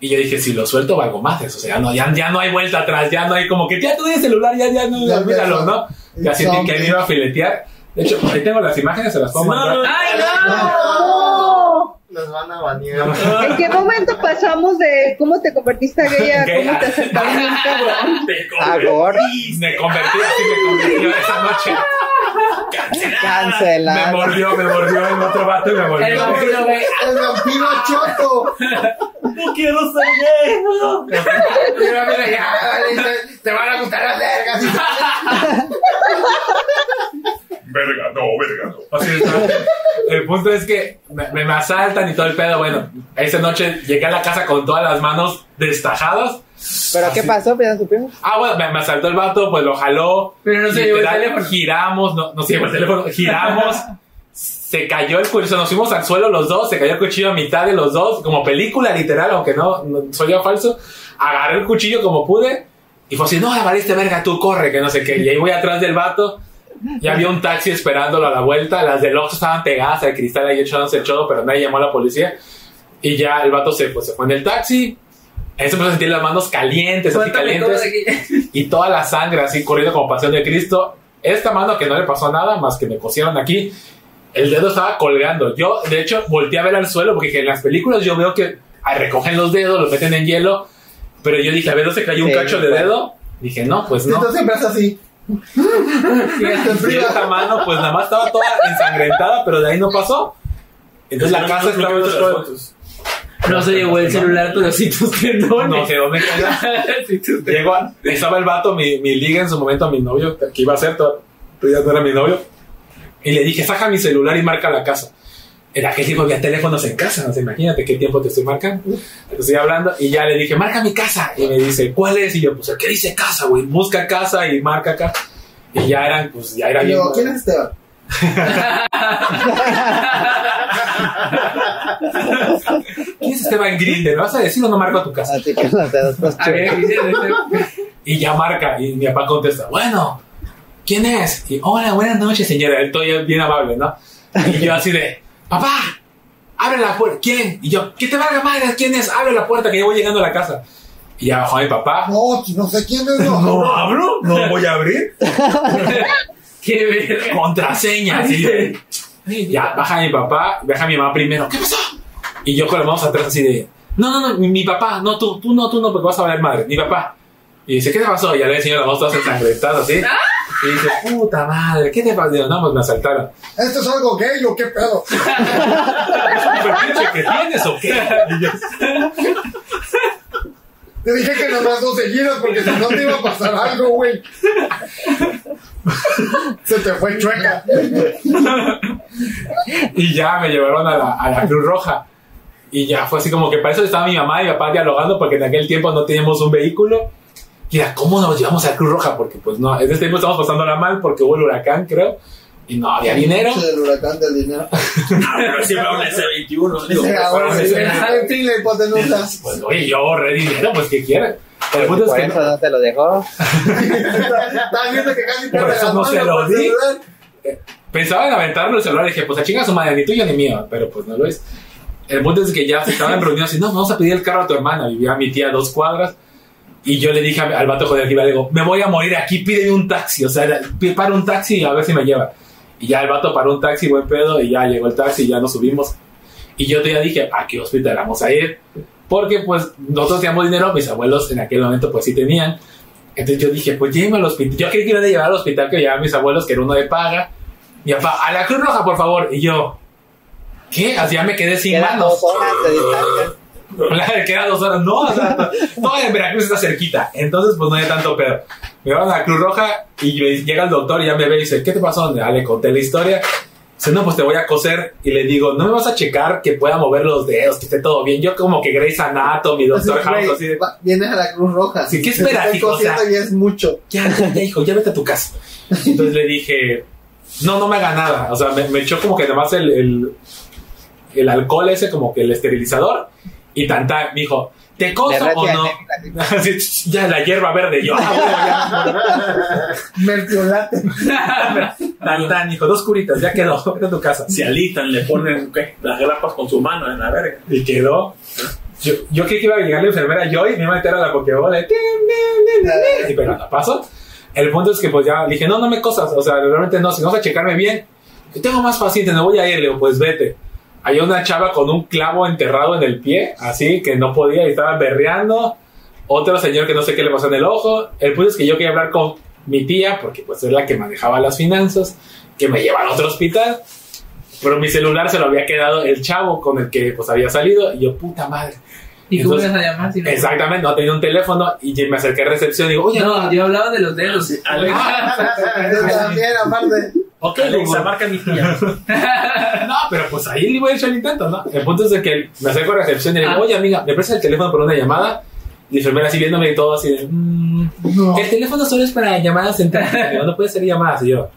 Y yo dije, si lo suelto, valgo más. O sea, no, ya, ya no hay vuelta atrás, ya no hay como que ya tú el celular, ya, ya no, Ya olvídalo. ¿no? Ya sentí que me iba a filetear. De hecho, ahí tengo las imágenes, se las puedo No, mandar. no, ¡Ay, ¡No! Nos van a banear. ¿En qué momento pasamos de cómo te convertiste a gay a cómo te ah. acercaron a un cabrón? Te Ah. Me convertí, así me convirtió esa noche. Me Cancelado. mordió, me mordió el otro vato y me El mordió. vampiro, güey. El vampiro choto. No quiero ser gay. no. Mira, mira, ya, te van a gustar las vergas. Verga, no, verga, no. Así está. El punto es que me, me asaltan y todo el pedo. Bueno, esa noche llegué a la casa con todas las manos destajadas. ¿Pero qué pasó? ¿Ya supimos? Ah, bueno, me, me asaltó el vato, pues lo jaló. Pero no se llevó el teléfono. Giramos, no, no se llevó el teléfono, giramos. se cayó el cuchillo, nos fuimos al suelo los dos, se cayó el cuchillo a mitad de los dos, como película literal, aunque no, no soy yo falso. Agarré el cuchillo como pude y fue así, no, valiste verga, tú corre, que no sé qué. Y ahí voy atrás del vato. Ya había un taxi esperándolo a la vuelta. Las del Oxxo estaban pegadas al cristal ahí echándose el chodo, pero nadie llamó a la policía. Y ya el vato se, pues, se fue en el taxi. En ese momento sentí las manos calientes, así calientes. Y toda la sangre así corriendo como pasión de Cristo. Esta mano que no le pasó nada, más que me cosieron aquí. El dedo estaba colgando. Yo, de hecho, volteé a ver al suelo porque en las películas yo veo que ah, recogen los dedos, los meten en hielo. Pero yo dije, a ver, ¿no se cayó un Sí, cacho de bueno. dedo? Dije, no, pues no. tú siempre así. Y esta mano, pues nada más estaba toda ensangrentada, pero de ahí no pasó. Entonces la casa no, estaba todo- fotos. No se llevó el celular, pero sí tus tendones. No sé dónde. Sí, Llegó, a- estaba el vato, mi, mi liga en su momento, mi novio, que iba a ser, ya no era mi novio. Y le dije, saca mi celular y marca la casa. En aquel tiempo había teléfonos en casa, no sé, imagínate qué tiempo te estoy marcando. Te estoy hablando y ya le dije, marca mi casa. Y me dice, ¿cuál es? Y yo, pues, ¿qué dice casa, güey? Busca casa y marca acá. Y ya eran, pues, ya era bien. yo, ¿quién es Esteban? ¿Quién es Esteban Grinde? ¿Me vas a decir o no marco a tu casa? Así que los dedos A ver, dice, dice. Y ya marca. Y mi papá contesta, bueno, ¿quién es? Y hola, buenas noches, señora. Él todavía bien amable, ¿no? Y yo así de, papá, abre la puerta. ¿Quién? Y yo, ¿qué te valga madre? ¿Quién es? Abre la puerta que yo voy llegando a la casa. Y ya bajó mi papá. No, no sé quién es. No, ¿No abro? ¿No voy a abrir? Qué contraseña, así de, ya, baja mi papá, baja mi mamá primero, ¿qué pasó? Y yo con las manos atrás así de, no, no, no, mi, mi papá, no, tú, tú no, tú no, porque vas a valer madre, mi papá. Y dice, ¿qué te pasó? Y ya le enseño las manos todas ensangrentadas, así. Y dice, puta madre, ¿qué te pasó? Digo, no, pues me asaltaron. ¿Esto es algo gay o qué pedo? ¿Es un fetiche que tienes o qué? Y yo, Te dije que nomás dos seguidos porque si no te iba a pasar algo, güey. Se te fue chueca. Y ya me llevaron a la, a la Cruz Roja. Y ya fue así como que para eso estaba mi mamá y mi papá dialogando porque en aquel tiempo no teníamos un vehículo. Y era, ¿cómo nos llevamos a Cruz Roja? Porque pues no, en ese tiempo estamos pasándola mal porque hubo el huracán, creo. Y no había dinero. Sí, el huracán del dinero. Ah, pero siempre una S21. Digo, la hipotenusa. Pues oye, yo ahorré dinero, pues ¿qué quieren? El punto es Por que eso no te lo dejó. Estás viendo que casi Por eso la no se lo di. celular. pensaba en aventarme el celular y dije, pues a chinga su madre, ni tuyo ni mío, pero pues no lo es. El punto es que ya se estaban reunidos y no, vamos a pedir el carro a tu hermana. Vivía mi tía a dos cuadras. Y yo le dije al vato joder que iba, le digo, me voy a morir aquí, pídeme un taxi. O sea, para un taxi y a ver si me lleva. Y ya el vato paró un taxi, buen pedo, y ya llegó el taxi y ya nos subimos. Y yo ya dije, ¿a qué hospital vamos a ir? Porque pues nosotros teníamos dinero, mis abuelos en aquel momento pues sí tenían. Entonces yo dije, pues llévame al hospital. Yo creí que iban a llevar al hospital que llevaban mis abuelos, que era uno de paga. Mi papá, a la Cruz Roja, por favor. Y yo, ¿qué? Así ya me quedé sin Quedan manos. dos horas de distancia. Queda dos horas. No, o sea, todo en Veracruz está cerquita. Entonces, pues no hay tanto pedo. Me van a la Cruz Roja y me- llega el doctor y ya me ve y dice, ¿qué te pasó? Ya le conté la historia. Dice, no, pues te voy a coser. Y le digo, ¿no me vas a checar que pueda mover los dedos, que esté todo bien? Yo como que Grey's Anatomy, doctor House, así de, va- Vienes a la Cruz Roja. Sí, ¿qué esperas, estoy hijo? O sea- cosiendo y es mucho. ya, ya, ya, hijo, ya vete a tu casa. Entonces le dije, no, no me haga nada. O sea, me, me echó como que además el, el, el alcohol ese, como que el esterilizador. Y tanta, me dijo, ¿te coso o no? ya la hierba verde. Yo, ah, Mertiolate. bueno, ya. Tan, tan, hijo, dos curitas, ya quedó. Vete a tu casa. Se alitan, le ponen ¿qué? las grapas con su mano en la verga. Y quedó. Yo, yo creí que iba a llegar la enfermera yo y me iba a meter a la pokebola. y y pero no pasó. El punto es que pues ya le dije, no, no me cosas. O sea, realmente no, si no vas a checarme bien, yo tengo más pacientes, no voy a ir. Le digo, pues vete. Hay una chava con un clavo enterrado en el pie, así que no podía y estaba berreando. Otro señor que no sé qué le pasó en el ojo. El punto es que yo quería hablar con mi tía, porque pues es la que manejaba las finanzas, que me lleva a otro hospital. Pero mi celular se lo había quedado el chavo con el que pues había salido. Y yo, puta madre. ¿Y cómo ibas a llamar? Si no? Exactamente, no tenía un teléfono y me acerqué a recepción y digo, oye, No, yo hablaba de los dedos. Yo también, aparte. Ok, Alexa, marca mi tía. No, pero pues ahí le iba a echar el intento, ¿no? El punto es de que me acerco a recepción y le digo, Ah. oye, amiga, ¿me prestas el teléfono por una llamada? Y la enfermera así viéndome y todo así de, "Mm, No. el teléfono solo es para llamadas centrales, no puede ser llamadas. Y yo,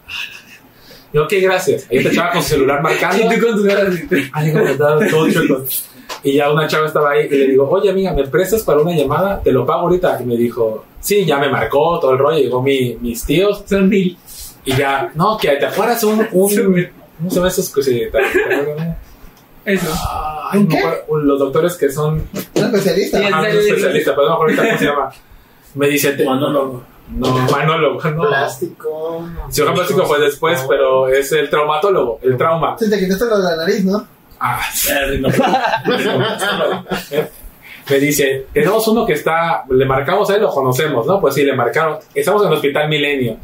y ok, gracias. Ahí te chava con su celular marcando. Y tú con tu así. Como estaba todo chueco. Y ya una chava estaba ahí y le digo, oye amiga, ¿me prestas para una llamada? Te lo pago ahorita. Y me dijo, sí, ya me marcó todo el rollo. Llegó mi, mis tíos Son mil. Y ya, no, que te acuerdas un, un ¿cómo se llama esos que se Eso. Ay, ¿Un no me qué? los doctores que son Un especialista. Sí, ajá, un serio? especialistas, pero no me acuerdo ahorita cómo se llama. Me dice, te- Manólogo. no, manólogo, no. Plástico. Cirujano plástico fue después, pero es el traumatólogo, el trauma. Sí, te quitaste lo de la nariz, ¿no? Ah, Eh, no, me dice, tenemos uno que está, le marcamos a él, lo conocemos, ¿no? Pues sí, le marcaron. Estamos en el Hospital Milenio.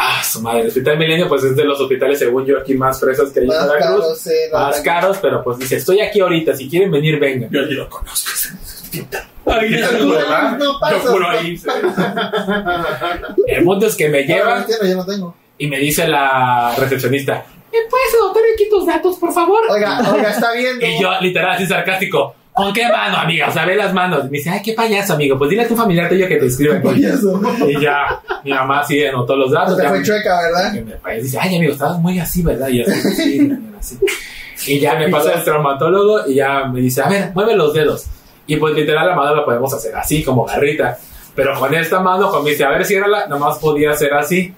Ah, su madre, el Hospital Milenio, pues es de los hospitales, según yo, aquí más fresas que hay en Más Veracruz. caro, sí. la Más caros, pero pues dice, estoy aquí ahorita, si quieren venir, vengan. Yo lo conozco. Ay, No, no Yo juro ahí. El punto es que me Lleva. no tengo. y me dice la recepcionista, ¿me puedes anotar aquí tus datos, por favor? Oiga, oiga, está viendo. Y yo, literal, así sarcástico, ¿con qué mano, amiga? O sea, ve las manos. Y me dice, ay, qué payaso, amigo. Pues dile a tu familiar tuyo que te escribe. Payaso. Y ya, mi mamá sí anotó los datos. Te fue chueca, ¿verdad? que me dice, ay, amigo, estabas muy así, ¿verdad? Y yo, así, sí, señora, sí. Y ya me pasa el traumatólogo y ya me dice, a ver, mueve los dedos. Y pues literal la mano la podemos hacer así, como garrita. Pero con esta mano, cuando me dice, a ver, ciérrala, nomás podía hacer así.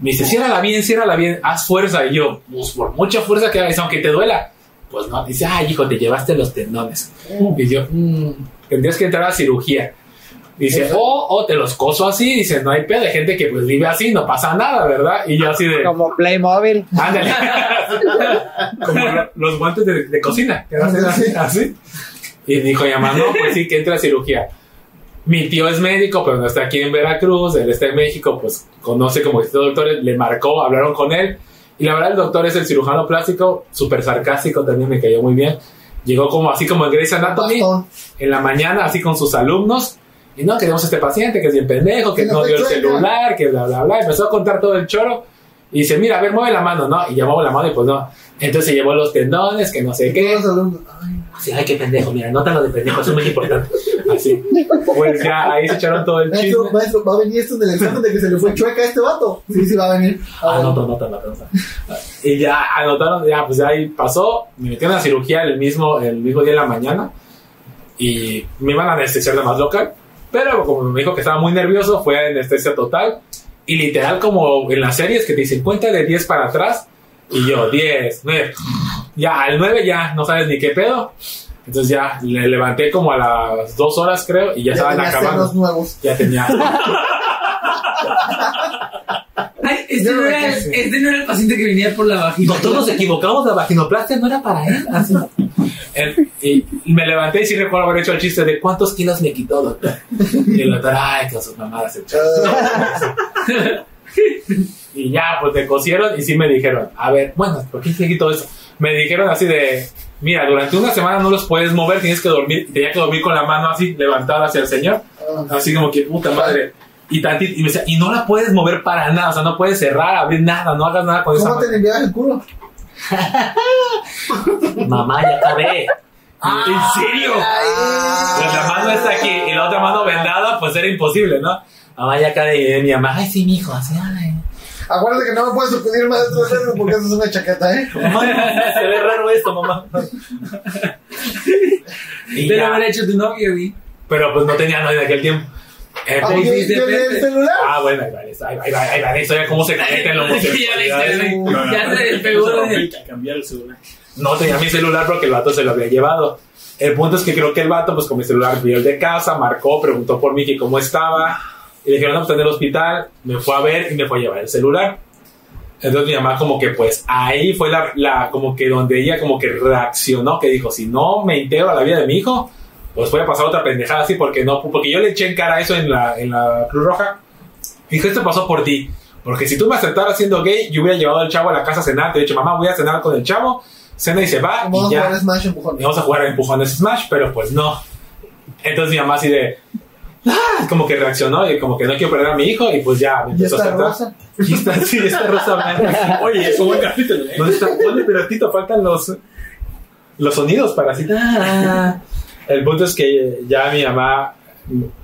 Me dice, ciérrala bien, ciérrala bien, haz fuerza. Y yo, pues por mucha fuerza que hagas, aunque te duela. Pues no, dice, ay, hijo, te llevaste los tendones. Y yo, "Mm, tendrías que entrar a cirugía. Dice, o, o te los coso así, dice, no hay pedo, hay gente que pues vive así, no pasa nada, ¿verdad? Y yo así de, Como Playmobil. ándale, como lo- los guantes de, de cocina, que hacen así, así. Y dijo mi mamá, no, pues sí, que entra a cirugía. Mi tío es médico, pero no está aquí en Veracruz, él está en México, pues conoce como estos doctores, le marcó, hablaron con él. Y la verdad, el doctor es el cirujano plástico, súper sarcástico, también me cayó muy bien. Llegó como así como en Grey's Anatomy, Bastón. en la mañana, así con sus alumnos. Y no, que tenemos este paciente que es bien pendejo, que Que no dio el celular, que bla, bla, bla. Empezó a contar todo el choro. Y dice, mira, a ver, mueve la mano, ¿no? Y ya mueve la mano y pues no. Entonces se llevó los tendones, que no sé qué. Todos los alumnos, ay, Así, ay, qué pendejo, mira, nótalo de pendejo, eso es muy importante. Así. Pues ya, ahí se echaron todo el Maestro, chisme. maestro, ¿va a venir esto en el examen de que se le fue chueca a este vato? Sí, sí, va a venir. Ah, no, no, no, no, no, no. Y ya anotaron, ya, pues ahí pasó. Me metieron a cirugía el mismo, el mismo día en la mañana. Y me iban a anestesiar de más local. Pero como me dijo que estaba muy nervioso, fue anestesia total. Y literal, como en las series que te dicen cuenta de 10 para atrás. Y yo, 10, 9. Ya, al 9 ya no sabes ni qué pedo. Entonces ya le levanté como a las 2 horas, creo, y ya, Ya estaban acabando. nuevos. Ya tenía. Ay, este, no era, que este no era el paciente que venía por la vagina. Doctor, nos equivocamos, la vaginoplastia no era para él. Así. El- y, y me levanté y sí recuerdo haber hecho el chiste de cuántos kilos me quitó, doctor. Y el doctor, ay, con sus mamadas. Ah, Y ya, pues te cosieron y sí me dijeron, a ver, bueno, ¿por qué te quito eso? Me dijeron así de, mira, durante una semana no los puedes mover, tienes que dormir. Tenía que dormir con la mano así, levantada hacia el señor. Así como que, puta madre. Y tantito, y me decía, y no la puedes mover para nada, o sea, no puedes cerrar, abrir nada, no hagas nada con esa ¿Cómo mano. te limpiabas el culo? Mamá, ya acabé. ¿En serio? Pues la mano está aquí y la otra mano vendada, pues era imposible, ¿no? Mamá, ya acabé. Y mi mamá, ay, sí, mijo, así, ay. Acuérdate que no me puedes pedir más de tres veces porque eso es una chaqueta, ¿eh? Mamá, se ve raro esto, mamá. Te lo habrá hecho tu novio, vi. pero pues no tenía novia en aquel tiempo. Eh, yo vi el celular. ah, bueno, ahí va, ahí va, ahí va, ahí va cómo se conecta en la homosexualidad. Ya hice, Ya se despegó de cambiar el celular. No tenía mi celular porque el vato se lo había llevado. El punto es que creo que el vato, pues con mi celular vio el de casa, marcó, preguntó por mí que cómo estaba. Y le dijeron, no, pues está en el hospital. Me fue a ver y me fue a llevar el celular. Entonces mi mamá como que pues ahí fue la, la como que donde ella como que reaccionó, que dijo, si no me integro a la vida de mi hijo, pues voy a pasar otra pendejada así, porque no, porque yo le eché en cara eso en la, en la Cruz Roja. Dijo, esto pasó por ti. Porque si tú me aceptaras siendo gay, yo hubiera llevado al chavo a la casa a cenar. Te he dicho, mamá, voy a cenar con el chavo. Cena y se va Vamos y a ya. jugar Smash empujones. Vamos a jugar a empujones Smash, pero pues no. Entonces mi mamá así de... "Ah", como que reaccionó y como que no quiero perder a mi hijo y pues ya me ¿Y empezó a esta aceptar. rosa? Y está, sí, esta rosa blanca. Oye, es un buen capítulo. ¿eh? ¿Dónde está? ¿Dónde, pero Tito, faltan los, los sonidos para así. "Ah". El punto es que ya mi mamá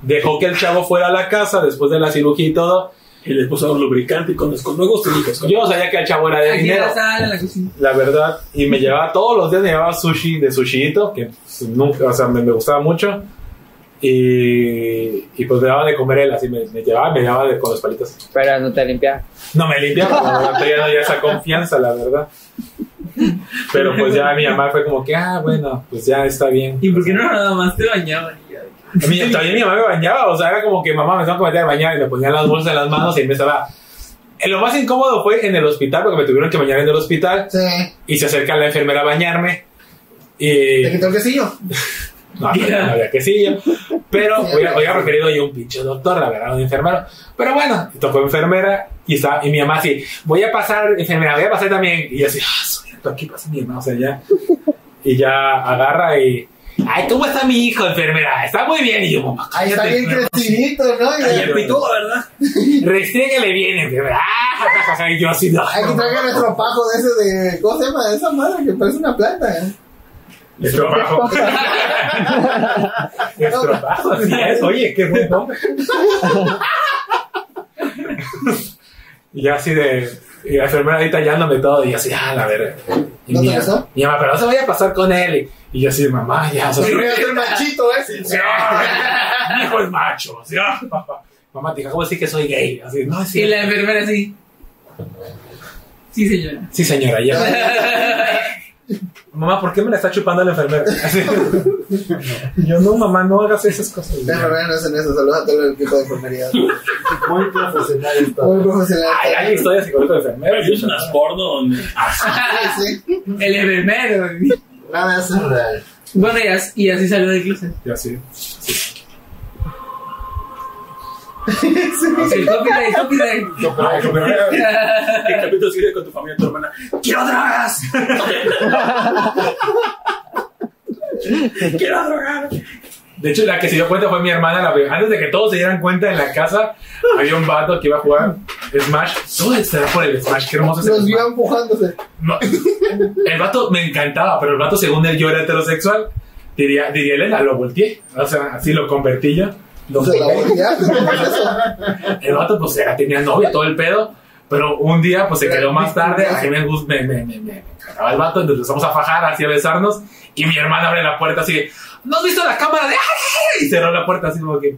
dejó que el chavo fuera a la casa después de la cirugía y todo. Y le puso un lubricante y con los con luego tus hijos. Yo sabía que el chavo era de Aquí dinero. la la verdad, y me llevaba todos los días, me llevaba sushi de sushito, que pues, nunca, o sea, me, me gustaba mucho. Y, y pues me daba de comer él, así me, me llevaba, me llevaba de, con los palitos. Pero no te limpiaba. No me limpiaba, no tenía ya esa confianza, la verdad. Pero pues ya mi mamá fue como que, ah, bueno, pues ya está bien. ¿Y por qué no nada más te bañaban? A mí, también mi mamá me bañaba, o sea, era como que mamá me estaba meter a bañar y me ponían las bolsas en las manos y me estaba... Eh, Lo más incómodo fue en el hospital, porque me tuvieron que bañar en el hospital Sí. y se acerca la enfermera a bañarme. Y... Te quitó el quesillo. No, no, no había quesillo. Pero hubiera, hubiera preferido yo un pinche doctor, la verdad, un enfermero. Pero bueno, tocó enfermera y, estaba, y mi mamá así, voy a pasar, enfermera, voy a pasar también. Y yo así, ah, suelto, aquí pasa mi mamá, o sea, ya. Y ya agarra y, ay, ¿cómo está mi hijo, enfermera? Está muy bien. Y yo, mamá, Ahí está cállate, bien crecidito, ¿no? Y el pitudo, ¿verdad? Restriégale bien, enfermera. Ah, y yo así, no. Hay que traer nuestro pajo de ese de. ¿Cómo se llama? Esa madre que parece una planta. ¿eh? Estropajo. Estropajo, así es. Oye, qué buen nombre. y ya así de. Y la enfermera ahí tallándome todo. Y yo así, ah, la verga. Y ¿No te mi, pasó? mi mamá, pero no se vaya a pasar con él. Y, y yo así, mamá, ya. o sea, Voy a ser machito ese. Sí, mi hijo es macho. así, ah, papá. Mamá, te dijo, ¿cómo decir que soy gay? Así, no, sí. Y la enfermera así. Sí, señora. Sí, señora, ya. Mamá, ¿por qué me la está chupando la enfermera? Así. Y yo, no, mamá, no hagas esas cosas. De enfermería no hacen eso. Saludos a todo el equipo de enfermería. Muy profesional esto. Muy profesional. Ay, hay historias psicológicas de enfermeros. Hay unas porno donde. Sí, sí. El enfermero. Nada eso es real. Bueno, y así, y así salió de closet. Y así. El copyright, copyright. Ay, pero- El capítulo sigue con tu familia, tu hermana. ¡Quiero drogas! ¡Quiero drogar! De hecho, la que se dio cuenta fue mi hermana. La Antes de que todos se dieran cuenta en la casa, había un vato que iba a jugar Smash. Todo será por el Smash. Qué hermoso es el Los vio empujándose. No. El vato me encantaba, pero el vato, según él, yo era heterosexual. Diría, diría Elena, lo volteé. O sea, así lo convertí yo. Lo Se la volteé. volteaste. ¿cómo es eso? El vato, pues, era, tenía novia, todo el pedo. Pero un día, pues, se quedó más tarde. A mí me, gust- me, me, me, me encantaba el vato. Entonces empezamos a fajar, así a besarnos. Y mi hermana abre la puerta así, ¿no has visto la cámara de...? ¡Ay! Y cerró la puerta así como que...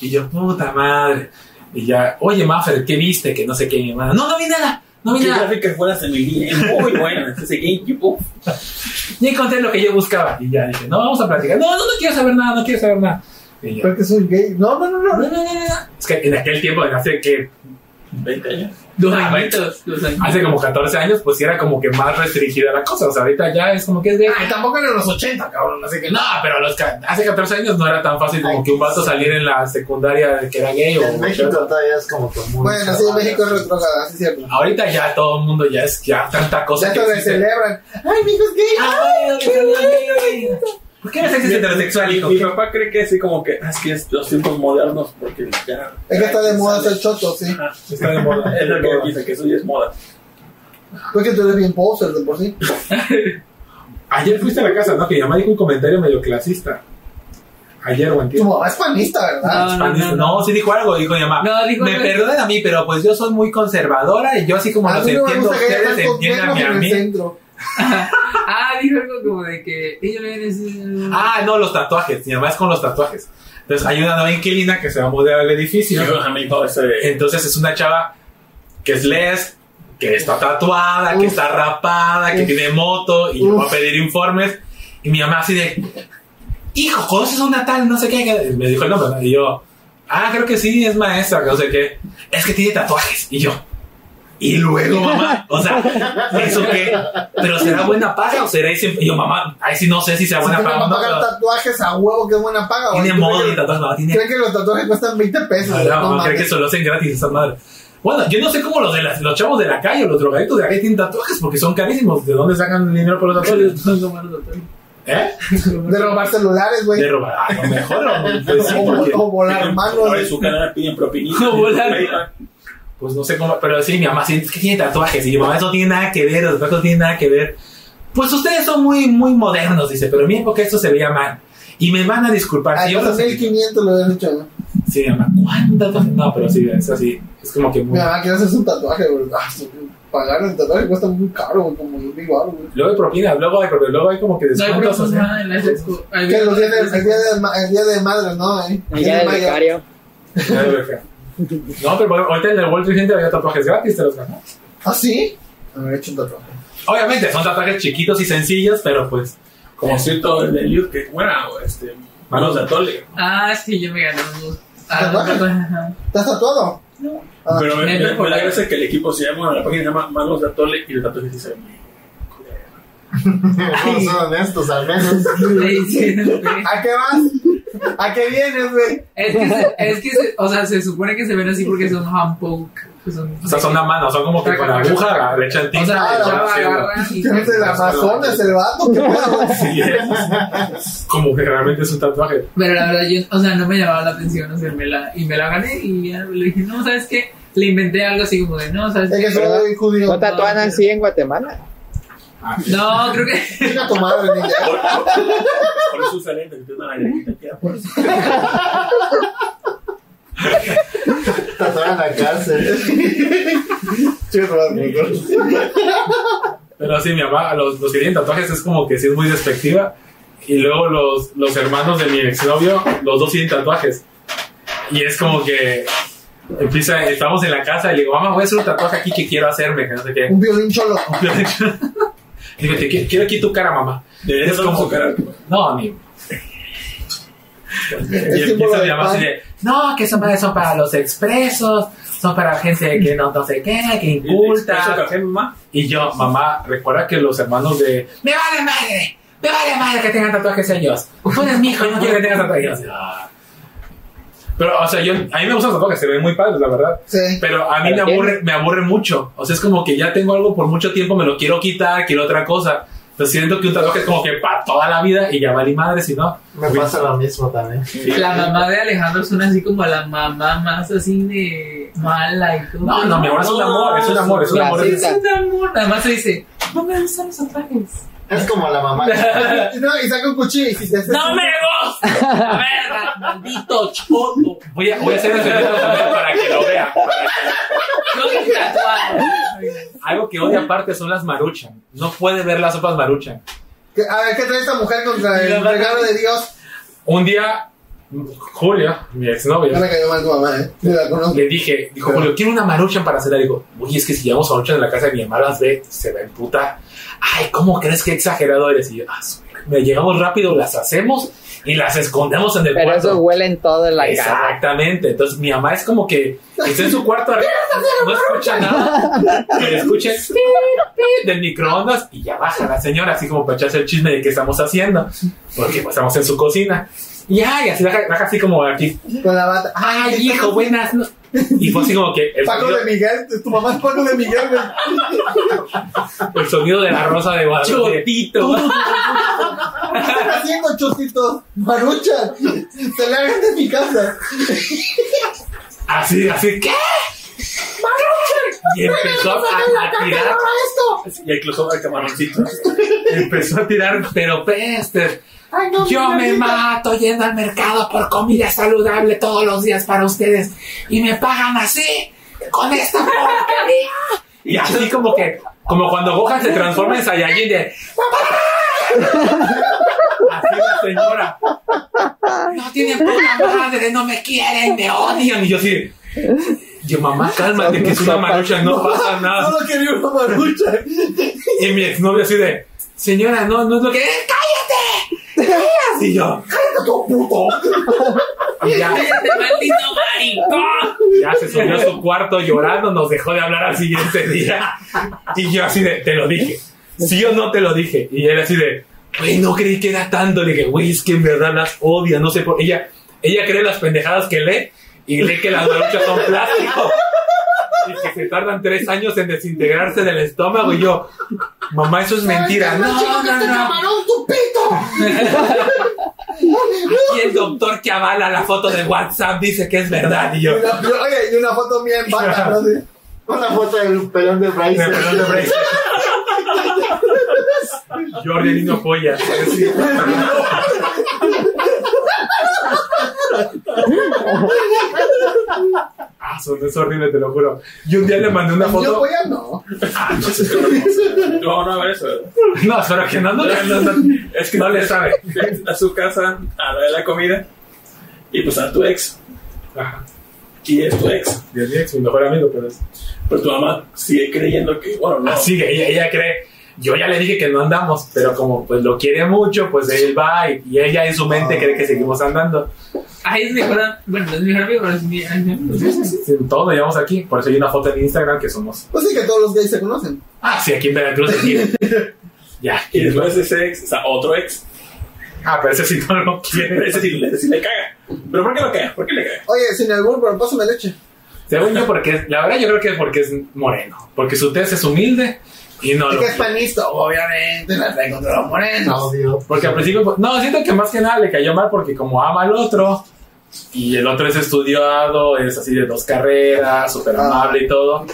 Y yo, puta madre. Y ya, oye, Maffer, ¿qué viste? Que no sé qué. Mi hermana, no, no vi nada. No vi ¡Qué nada. gráficas fueras en mi día! Muy bueno. Ese GameCube. Y encontré lo que yo buscaba. Y ya dije, no, vamos a platicar. No, no, no quiero saber nada, no quiero saber nada. Porque soy gay. No, no, no, No, no. no, no, no. Es que en aquel tiempo, en hace que 20 años. Dos Ah, añitos. Dos añitos. hace como 14 años, pues sí era como que más restringida la cosa. O sea, ahorita ya es como que es de. Ay, tampoco eran los 80, cabrón. Así que No, pero a los ca- hace 14 años no era tan fácil como que un vato saliera en la secundaria de que era gay o. En México todavía es como que muy. Bueno, sí, México es retrógrada, sí es cierto. Ahorita ya todo el mundo ya es ya tanta cosa. Ya que existe. celebran. ¡Ay, mi hijo es gay! Ay, ¿Por qué no seas heterosexual, hijo? Mi papá cree que así como que "Ah, es que es los tiempos modernos porque ya. Es que está de moda ser choto, sí. Ajá. Está de moda. Es lo que dice que eso ya es moda. Pues que tú eres bien poser de por sí. Ayer fuiste a la casa, ¿no? Que mi mamá dijo un comentario medio clasista. Ayer o Tu mamá es panista, ¿verdad? No, no, no, No, sí dijo algo, dijo mi mamá. No, dijo me perdonen a mí, pero pues yo soy muy conservadora y yo así como A los no entiendo a ustedes, a en el mí. Ah, dijo algo como de que ella a Ah, no, los tatuajes. Mi mamá es con los tatuajes. Entonces hay una nueva inquilina que se va a mudar al edificio. Entonces es una chava que es les, que está tatuada, que Uf. está rapada, que Uf. tiene moto y va a Uf. pedir informes. Y mi mamá así de, hijo, ¿conoces a una tal? No sé qué. que-?" Me dijo el nombre. ¿no? Y yo, ah, creo que sí, es maestra, no sé qué. Es que tiene tatuajes. Y yo, y luego, mamá, o sea, ¿eso qué? ¿Pero será buena paga o será? Y yo, mamá, ahí sí no sé si Si buena te paga a no. pagar pero tatuajes a huevo, qué buena paga. Tiene ¿o? ¿Tú modo que- tatuajes, no, tiene ¿Creen que los tatuajes cuestan 20 pesos? no, No, no, mames. creo que solo hacen gratis esa madre. Bueno, yo no sé cómo los de las- los chavos de la calle o los drogadictos de la calle tienen tatuajes porque son carísimos. ¿De dónde sacan el dinero por los tatuajes? ¿Eh? De robar celulares, güey. De robar. A lo mejor. o- pues, sí, O, porque- o volar manos. En su canal piden propinita. No, volar. Pues no sé cómo. Pero sí, mi mamá sí, es que tiene tatuajes. Y mi mamá, eso no tiene nada que ver. Los tatuajes no tienen nada que ver. Pues ustedes son muy, muy modernos, dice. Pero en mi época esto se veía mal. Y me van a disculpar. Ay, si yo pues no sé- 1500 lo habían hecho, ¿no? Sí, mi mamá, ¿cuántos tatuajes? No, pero sí, es así. Es como que muy. Mi mamá quiere hacerse un tatuaje, güey. Ah, pagar el tatuaje cuesta muy caro, como un igual, güey. Luego hay propinas, luego hay, luego hay como que No hay descuentos. o sea. viene- los días de, el, día de, el día de madre, ¿no? Eh? El día del de mayo. No, pero bueno, ahorita en el World Trade Center había tatuajes gratis, te los ganó. ¿Ah, sí? Me he hecho un tatuaje. Obviamente, son tatuajes chiquitos y sencillos, pero pues. Como cierto el de Eliud que bueno, este. Manos de Atole. Ah, sí, yo me gané un Ah, ¿Tatuaje? ¿Estás tatuado? Ah, Pero me, me, por me da ahí. gracia que el equipo se llama, la página se llama Manos de Atole y los tatuajes dicen. Vamos a ser honestos, al menos. ¿A qué vas? ¿A qué vienes, güey? Es que, se, es que se, o sea, se supone que se ven así porque son hand poke. que son- O sea, son a mano, son como que con la aguja le echan O tinta. sea, Ah, la la chava sí, agarra y Es el Amazonas, el vato, güey. Sí, es como que realmente es un tatuaje. Pero la verdad, yo, o sea, no me llamaba la atención hacérmela. Y me la gané y ya le dije, no, ¿sabes qué? Le inventé algo así como de, no, ¿sabes Es que qué? soy judío. ¿No tatúan así en Guatemala? Ah, No, creo que. Chica tu madre, niña. Por eso usa lentes, que tiene una lagrimita aquí, por eso. Tatuar en la cárcel. Pero sí, mi mamá, los, los que tienen tatuajes es como que sí es muy despectiva. Y luego los, los hermanos de mi exnovio, los dos tienen tatuajes. Y es como que empieza, estamos en la casa y le digo, mamá, voy a hacer un tatuaje aquí que quiero hacerme, que no sé qué. Un violín cholo. Digo, te quiero- quiero aquí tu cara, mamá. Deberías Es como cara. No, ni. Y empieza mi mamá así de, no, que son, son para los expresos, son para gente que no, no sé qué, que ¿Expreso inculta. café, mamá? Y yo, mamá, recuerda que los hermanos de, me vale madre, me vale madre que tengan tatuajes ellos. Tú eres mi hijo y no quiero que tengan tatuajes. Ah. Pero, o sea, yo, a mí me gustan los tatuajes, se ven muy padres, la verdad. Sí. Pero a mí me aburre, me aburre mucho. O sea, es como que ya tengo algo por mucho tiempo, me lo quiero quitar, quiero otra cosa. Entonces siento que un tatuaje es como que para toda la vida y ya vale madre si no. Me pasa lo mismo también. Ah, La mamá de Alejandro suena así como la mamá más así de mala y todo. No, no, mi amor, es un amor, es un amor, es un amor. Es un amor. Nada más se dice, no me gustan los tatuajes. Es como la mamá. No, y saca un cuchillo y si te haces ¡No me gusta! ¡Verga! ¡Maldito choto! Voy a, voy a hacer el secreto también para que lo vea. No. Algo que odia aparte son las maruchan. No puede ver las sopas maruchan. A ver, ¿qué trae esta mujer contra el regalo de Dios? Un día, Julia, mi No exnovia, me cayó mal tu mamá, ¿eh? La le dije, dijo Julio, quiero una maruchan para hacerla. Digo, oye, es que si llevamos maruchan en la casa de mi mamá, las ve, se va en puta. Ay, ¿cómo crees que exagerado eres? Y yo, ah, me llegamos rápido, las hacemos y las escondemos en el Pero cuarto. eso huele en todo en la casa. Exactamente. Entonces mi mamá es como que está en su cuarto arriba, no escucha nada, pero escucha el pi del microondas y ya baja la señora, así como para echarse el chisme de qué estamos haciendo, porque pues, estamos en su cocina. Y ay, así baja, baja así como aquí. Con la bata. Ay, hijo, buenas. no-". Y fue así como que el Paco sonido, de Miguel, tu mamá es Paco de Miguel, el sonido de la rosa de Guadalupe. Chotito. ¿Qué están haciendo, chocitos? Marucha, se largan de mi casa. Así, así, ¿qué? Y empezó a, a tirar. Y el close camaroncito. Empezó a tirar, pero Yo me mato yendo al mercado por comida saludable todos los días para ustedes y me pagan así, con esta porquería. Y así como que, como cuando Gohan se transforma en Saiyajin de Así la señora. No tienen puta madre, no me quieren, me odian. Y yo así, yo mamá, cálmate, que es una marucha, no pasa nada. Solo quería una marucha. Y mi exnovio así de, señora, no, no es lo que... ¡Cállate! Y yo, ¡cállate tu puto! Y ya, maldito maricón. ya se subió a su cuarto llorando, nos dejó de hablar al siguiente día. Y yo así de, te lo dije. ¿Sí o no te lo dije? Y él así de, güey, no creí que era tanto. Le dije, güey, es que en verdad las odia, no sé por... Ella, ella cree las pendejadas que lee y lee que las maruchas son plástico. Y que se tardan tres años en desintegrarse del estómago. Y yo, mamá, eso es mentira. No, no, no. tu pito! Y el doctor que avala la foto de WhatsApp dice que es verdad. Y yo, oye, y una foto mía en bata, ¿no? Una foto del pelón de Bryce. peló de bracelet. Jordi Niño Polla. Ah, son- es horrible, te lo juro. Y un día le mandé una Yo foto. voy a no. No, no, a ver eso. No, pero que no, no, no, no, es que no le sabe. A su casa, a la de la comida. Y pues a tu ex. Ajá. Y es tu ex. Y es mi ex, mi mejor amigo, pero es. Pero tu mamá sigue creyendo que, bueno, no. Así que ella, ella cree. Yo ya le dije que no andamos, pero como pues lo quiere mucho, pues él va y, y ella en su mente cree que seguimos andando. Ay, es mi mejor, bueno, no es mi mejor amigo, pero es mi amigo. Sí, todos nos llevamos aquí, por eso hay una foto en Instagram que somos. Pues sí que todos los gays se conocen. Ah, sí, aquí en Veracruz. aquí. ya. Y después ese ex, o sea, otro ex. Ah, pero ese sí no lo Pero quiere. ese sí, ese sí le caga. ¿Pero por qué lo caga? ¿Por qué le caga? Oye, sin albur, pero pásame leche. Según yo, porque la verdad yo creo que es porque es moreno. Porque su tez es humilde y no Es lo que es panista, obviamente, la trae contra los morenos. Audio. Porque al principio, pues, no, siento que más que nada le cayó mal porque como ama al otro y el otro es estudiado, es así de dos carreras, súper amable y todo.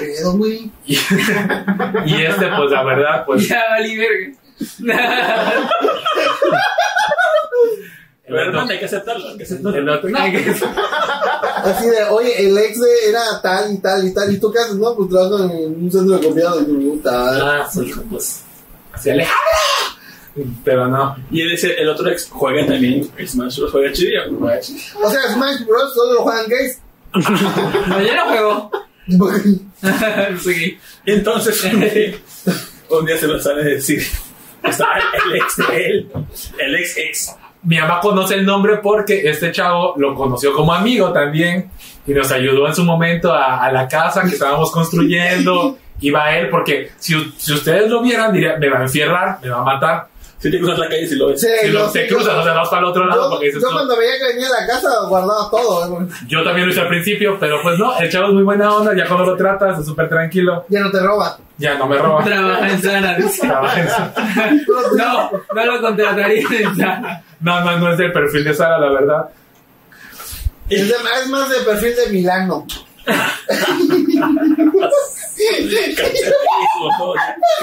Y, y este, pues la verdad, pues Ya valí verga. Pero hermano, hay que aceptarlo, hay que aceptarlo. el otro- que- Así de, oye, el ex de era tal y tal y tal. ¿Y tú qué haces? No, pues trabajo en un centro de comida de tal. ah, hijo, pues así. Pero no. Y él dice, el otro ex juega también Smash Bros. juega chido. O sea, Smash Bros. solo lo juegan gays. No, yo no juego. Y entonces, un día se lo sale a decir, estaba el ex de él, el ex ex mi mamá conoce el nombre porque este chavo lo conoció como amigo también y nos ayudó en su momento a, a la casa que estábamos construyendo. Iba él porque si, si ustedes lo vieran dirían, me va a enfierrar, me va a matar. Si te cruzas la calle, si lo ves. Sí, Si lo, sí, te yo- cruzas, o sea, vas para el otro lado Yo, porque dices yo cuando veía que venía a la casa guardaba todo. ¿eh? Yo también lo hice al principio, pero pues no, el chavo es muy buena onda, ya cuando lo tratas es súper tranquilo, Ya no te roba. ya no me roba. Trabaja en Sara. dice. Trabaja en su- No, no lo contrataría en Sara. No, no, no es del perfil de Sara, la verdad. Es, de- es más de perfil de Milano.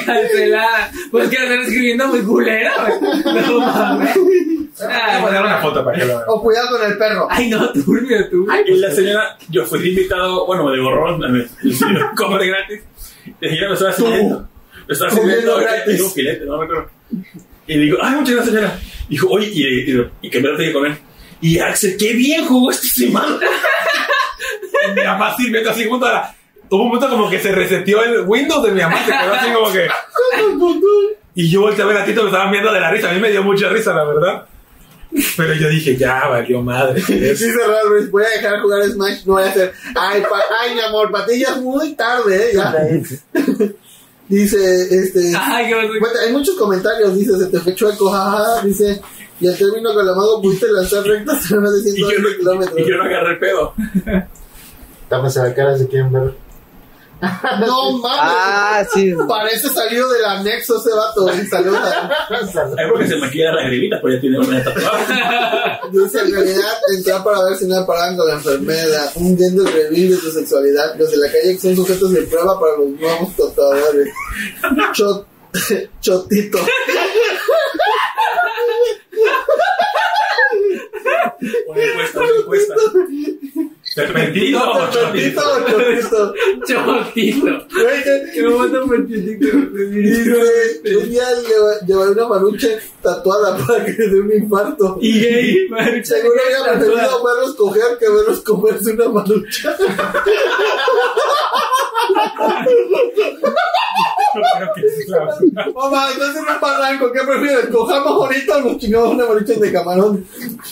Cancelada. Pues que la están escribiendo muy culera, güey. No mames. Voy a Ay, poner una foto para que lo vean. O cuidado con el perro. Ay, no, turbio tú. Y la señora, yo fui invitado, bueno, de borrón, el señor come gratis. La señora me estaba sirviendo. Me estaba Comiendo sirviendo gratis. un filete, no me acuerdo. Y le digo, ay, muchas gracias, señora. Dijo, oye, y, y, y que me lo tenía que comer. Y Axel, qué bien jugó este semana. Mi mamá sirviendo así junto a la... Hubo un momento como que se reseteó el Windows de mi mamá, se quedó así como que... Y yo volteé a ver a Tito, me estaban viendo de la risa. A mí me dio mucha risa, la verdad. Pero yo dije, ya, valió madre. Sí, cerrar, Luis. Voy a dejar de jugar Smash. No voy a hacer. Ay, pa- ay mi amor, para ti ya es muy tarde, ¿eh? Ya. Dice, este. Ay, qué bueno. Bueno, hay muchos comentarios. Dice, se te fue chueco, jaja. Dice, y al término con la mago pudiste lanzar rectas a más de Y yo, 120 no, kilómetros. y yo no agarré el pedo. Tápese la cara si quieren ver. No mames. Ah, sí. Parece salido del anexo ese vato. Y saluda. Es porque se me queda la grivita, pues ya tiene una tatuada. Dice, en realidad, entrar para ver si no paraban con la enfermedad, un reveal de tu sexualidad. Los de la calle son sujetos de prueba para los nuevos tatuadores. Chot, chotito. Una encuesta, una encuesta. Serpentino. Chotito, chotito. Chotito. Güey, que- Qué bueno, Chotito. Dice, un día lleva- llevaré una marucha tatuada para que le dé un infarto. Y gay, marucha. Seguro había preferido verlos coger que verlos comerse una marucha. Creo que. Mamá, entonces no es barranco, ¿qué prefieres? ¿Cojamos ahorita o nos chingamos una marucha de camarón?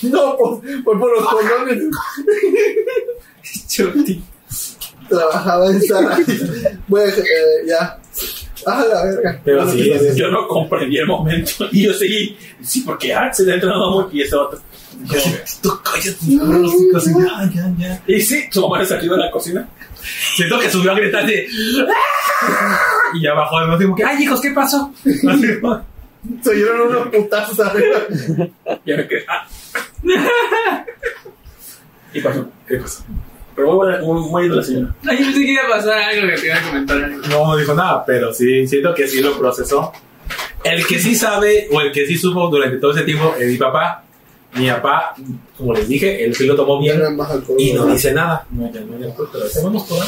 No, pues, pues por los condones. Chotito. Trabajaba en Sara. Bueno, eh, ya. Ah, la verga. Pero sí, es- Yo no comprendí el momento. Y yo seguí. Sí, porque Axel ha entrenado mucho y ese otro. Tú cállate, así, ya, ya, ya. Y sí, su mamá salió de la cocina. Siento que subió a gritar así. Y ya bajó de nuevo, como que, ay, hijos, ¿qué pasó? Así, Se dieron unos putazos arriba. Ya me quedé. Ah. Y pasó. ¿Qué pasó? Pero muy buena, muy, muy de la señora. Ay, yo pensé que iba a pasar algo que te iba a comentar algo. No, no dijo nada, pero sí, siento que sí lo procesó. El que sí sabe, o el que sí supo durante todo ese tiempo, es mi papá. Mi papá, como les dije, él sí lo tomó bien y no dice nada. No, ya no, ya, pero hacemos todo.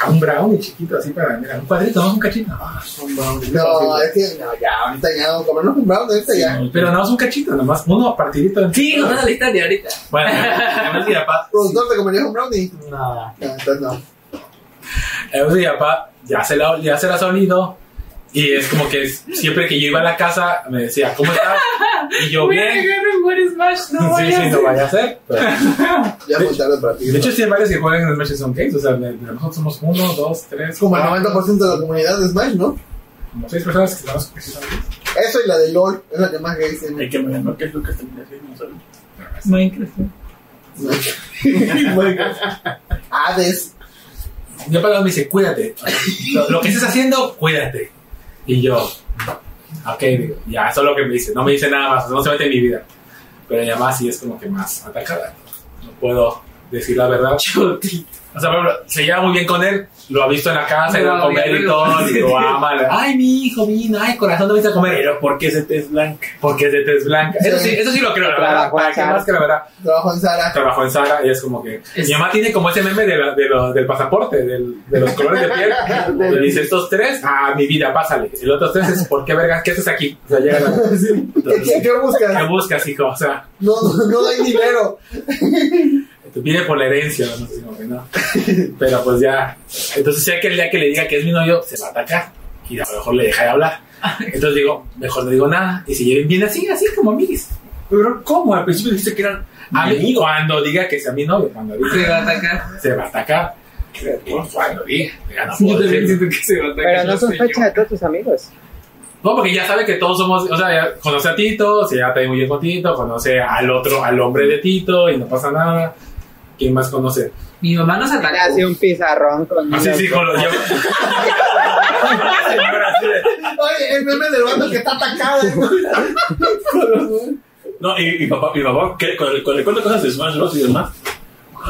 A un brownie chiquito, así para, mira, un cuadrito, vamos un cachito. Ah, un brownie. No, es que no, ya, ahorita ya vamos a comernos un brownie, ahorita ya. Pero nada más un cachito, nada más uno partidito. Sí, no la lista de ahorita. Bueno, además mi papá, ¿Productor te comerías un brownie? No. No, entonces no. además mi papá ya se la, ya se la ha sonido. Y es como que siempre que yo iba a la casa me decía, ¿cómo estás? Y yo, Voy a bien. no Sí, vaya sí, a no vaya a ser. pero- Ya muy tarde para ti. De hecho, sí hay varios que juegan en Smash Son Case. O sea, de- de nosotros somos uno, dos, tres, como el cuatro, 90% de la comunidad de Smash, ¿no? como seis personas que estamos que sí son gays. Eso y la de LOL es la que más gays tiene. El que me ganó, que es lo que terminé haciendo, no sabes. Minecraft. Hades. Mi papá me dice, cuídate. Lo, lo que estés haciendo, cuídate. Y yo, ok, digo, ya, eso es lo que me dice. No me dice nada más, no se mete en mi vida. Pero ella más sí es como que más atacada. No puedo decir la verdad. O sea, por ejemplo, se lleva muy bien con él, lo ha visto en la casa, y No, va a comer y todo, y lo ama. Ay, mi hijo, vino, ay, corazón, no viniste a comer. Pero ¿por qué ese test blanca? Porque es de tez blanca. Eso sí, eso sí lo creo, la verdad. Trabajó ¿Para Sara. más que la verdad? Trabajo en Sara. Trabajó en Sara y es como que. Es- Mi mamá tiene como ese meme de la- de lo- del pasaporte, del- de los colores de piel. Le dice estos tres, ah, mi vida, pásale. Y los otros tres es, ¿por qué vergas? ¿Qué haces aquí? O sea, llega la. ¿Qué, qué, qué ¿Qué buscas? buscas, hijo? O sea, No, no hay dinero. viene por la herencia, no sé, como que no. Pero pues ya. Entonces sé que el día que le diga que es mi novio, se va a atacar. Y a lo mejor le deja de hablar. Entonces digo, mejor no digo nada. Y si lleven bien así, así como amiguis. Pero, ¿cómo? Al principio dijiste que eran amigos. cuando diga que sea mi novio, cuando diga Se va a atacar. se va a atacar. Pues, cuando diga, ya no puedo también decir. siento que se va a atacar. Pero no sospecha de todos tus amigos. No, porque ya sabe que todos somos, o sea, ya conoce a Tito, se ya muy bien con Tito, conoce al otro, al hombre de Tito y no pasa nada. ¿Quién más conoce? Mi mamá nos atacó. Hace un pizarrón con. Así sí, con los yo. Oye, el meme del vato que está atacado. No, y, y papá, mi papá, que el, el cuento cosas de Smash Bros. y demás,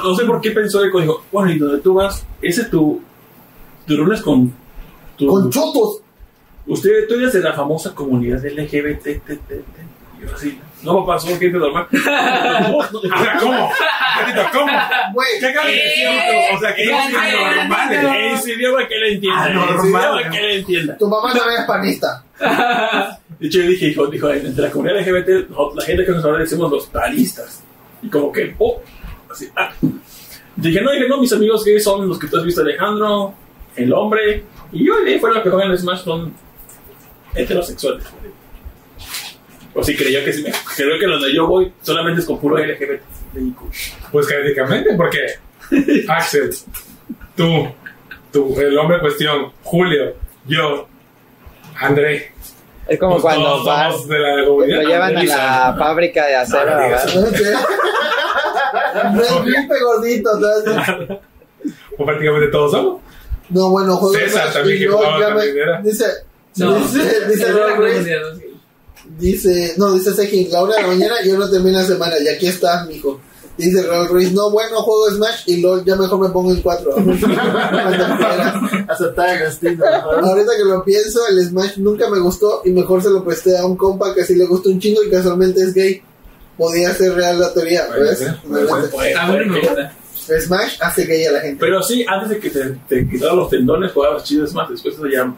no sé por qué pensó él, dijo, bueno, y donde tú vas, ese tu, tu reúnes con tu, Con chotos. usted, tú eres de la famosa comunidad LGBT. Y yo así, no papá, somos gente normal. O sea, ¿cómo? ¿cómo? ¿Qué calificación? O sea, que Ya, es ya, ya, normal. ya. En su idioma que le entienda, normal, idioma ¿no? que le entienda. tu mamá también es panista. De hecho, yo dije, hijo, dijo, entre la comunidad LGBT, la gente que nos habla decimos los talistas. Y como que, oh, así, ah. Dije, no, dije, no, mis amigos gays son los que tú has visto, Alejandro, el hombre. Y yo, y fueron los que juegan el Smash, son heterosexuales. O si creyó que sí, me- creo que donde yo voy solamente es con puro LGBT. Pues prácticamente, porque Axel, tú, tú, el hombre en cuestión, Julio, yo, André, Es como pues cuando todos vas, somos de la lo llevan a la fábrica de acero. No, Felipe gordito. ¿sabes? Pues prácticamente todos somos. No, bueno, César también que jugaba. Dice, No, dice, dice dice, no, dice Sejin, la hora de la mañana y uno termina la semana, y aquí está, mijo. Dice Roll Grace, no, bueno, juego Smash y luego ya mejor me pongo en 4. Aceptar el destino. ¿no? Ahorita que lo pienso, el Smash nunca me gustó y mejor se lo presté a un compa que sí le gustó un chingo y casualmente es gay. Podía ser real la teoría, ¿ves? A. Smash hace gay a la gente. Pero sí, antes de que te, te quitaran los tendones, jugabas chido Smash, después eso ya.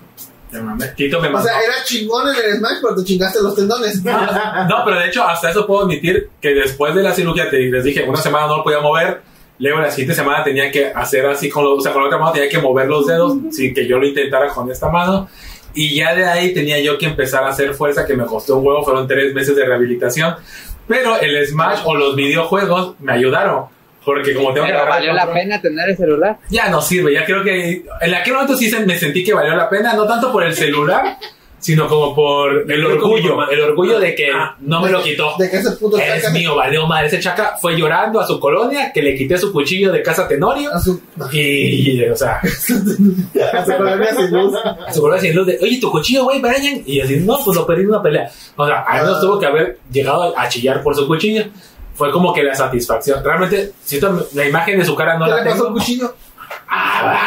Tito me O sea, era chingón en el Smash, pero te chingaste los tendones. No, pero de hecho, hasta eso puedo admitir que después de la cirugía, te, les dije, una semana no lo podía mover. Luego la siguiente semana tenía que hacer así con, los, o sea, con la otra mano, tenía que mover los dedos sin que yo lo intentara con esta mano. Y ya de ahí tenía yo que empezar a hacer fuerza, que me costó un huevo, fueron tres meses de rehabilitación. Pero el Smash o los videojuegos me ayudaron. Porque como tengo que Pero agarrar valió la pena tener el celular. ya no sirve, ya creo que en aquel momento sí me sentí que valió la pena, no tanto por el celular, sino como por el orgullo, el orgullo de que no me lo quitó. De que ese puto Es chaca- mío, valió madre. Ese chaca fue llorando a su colonia que le quité su cuchillo de casa Tenorio. a su, Y, o sea, a su colonia sin luz. a su colonia sin luz de, oye, tu cuchillo, güey, Brian. Y así, no, pues lo perdí en una pelea. O sea, al menos tuvo que haber llegado a chillar por su cuchillo. Fue como que la satisfacción. Realmente, siento la imagen de su cara no ¿Qué la le pasó tengo. cuchillo? Ah,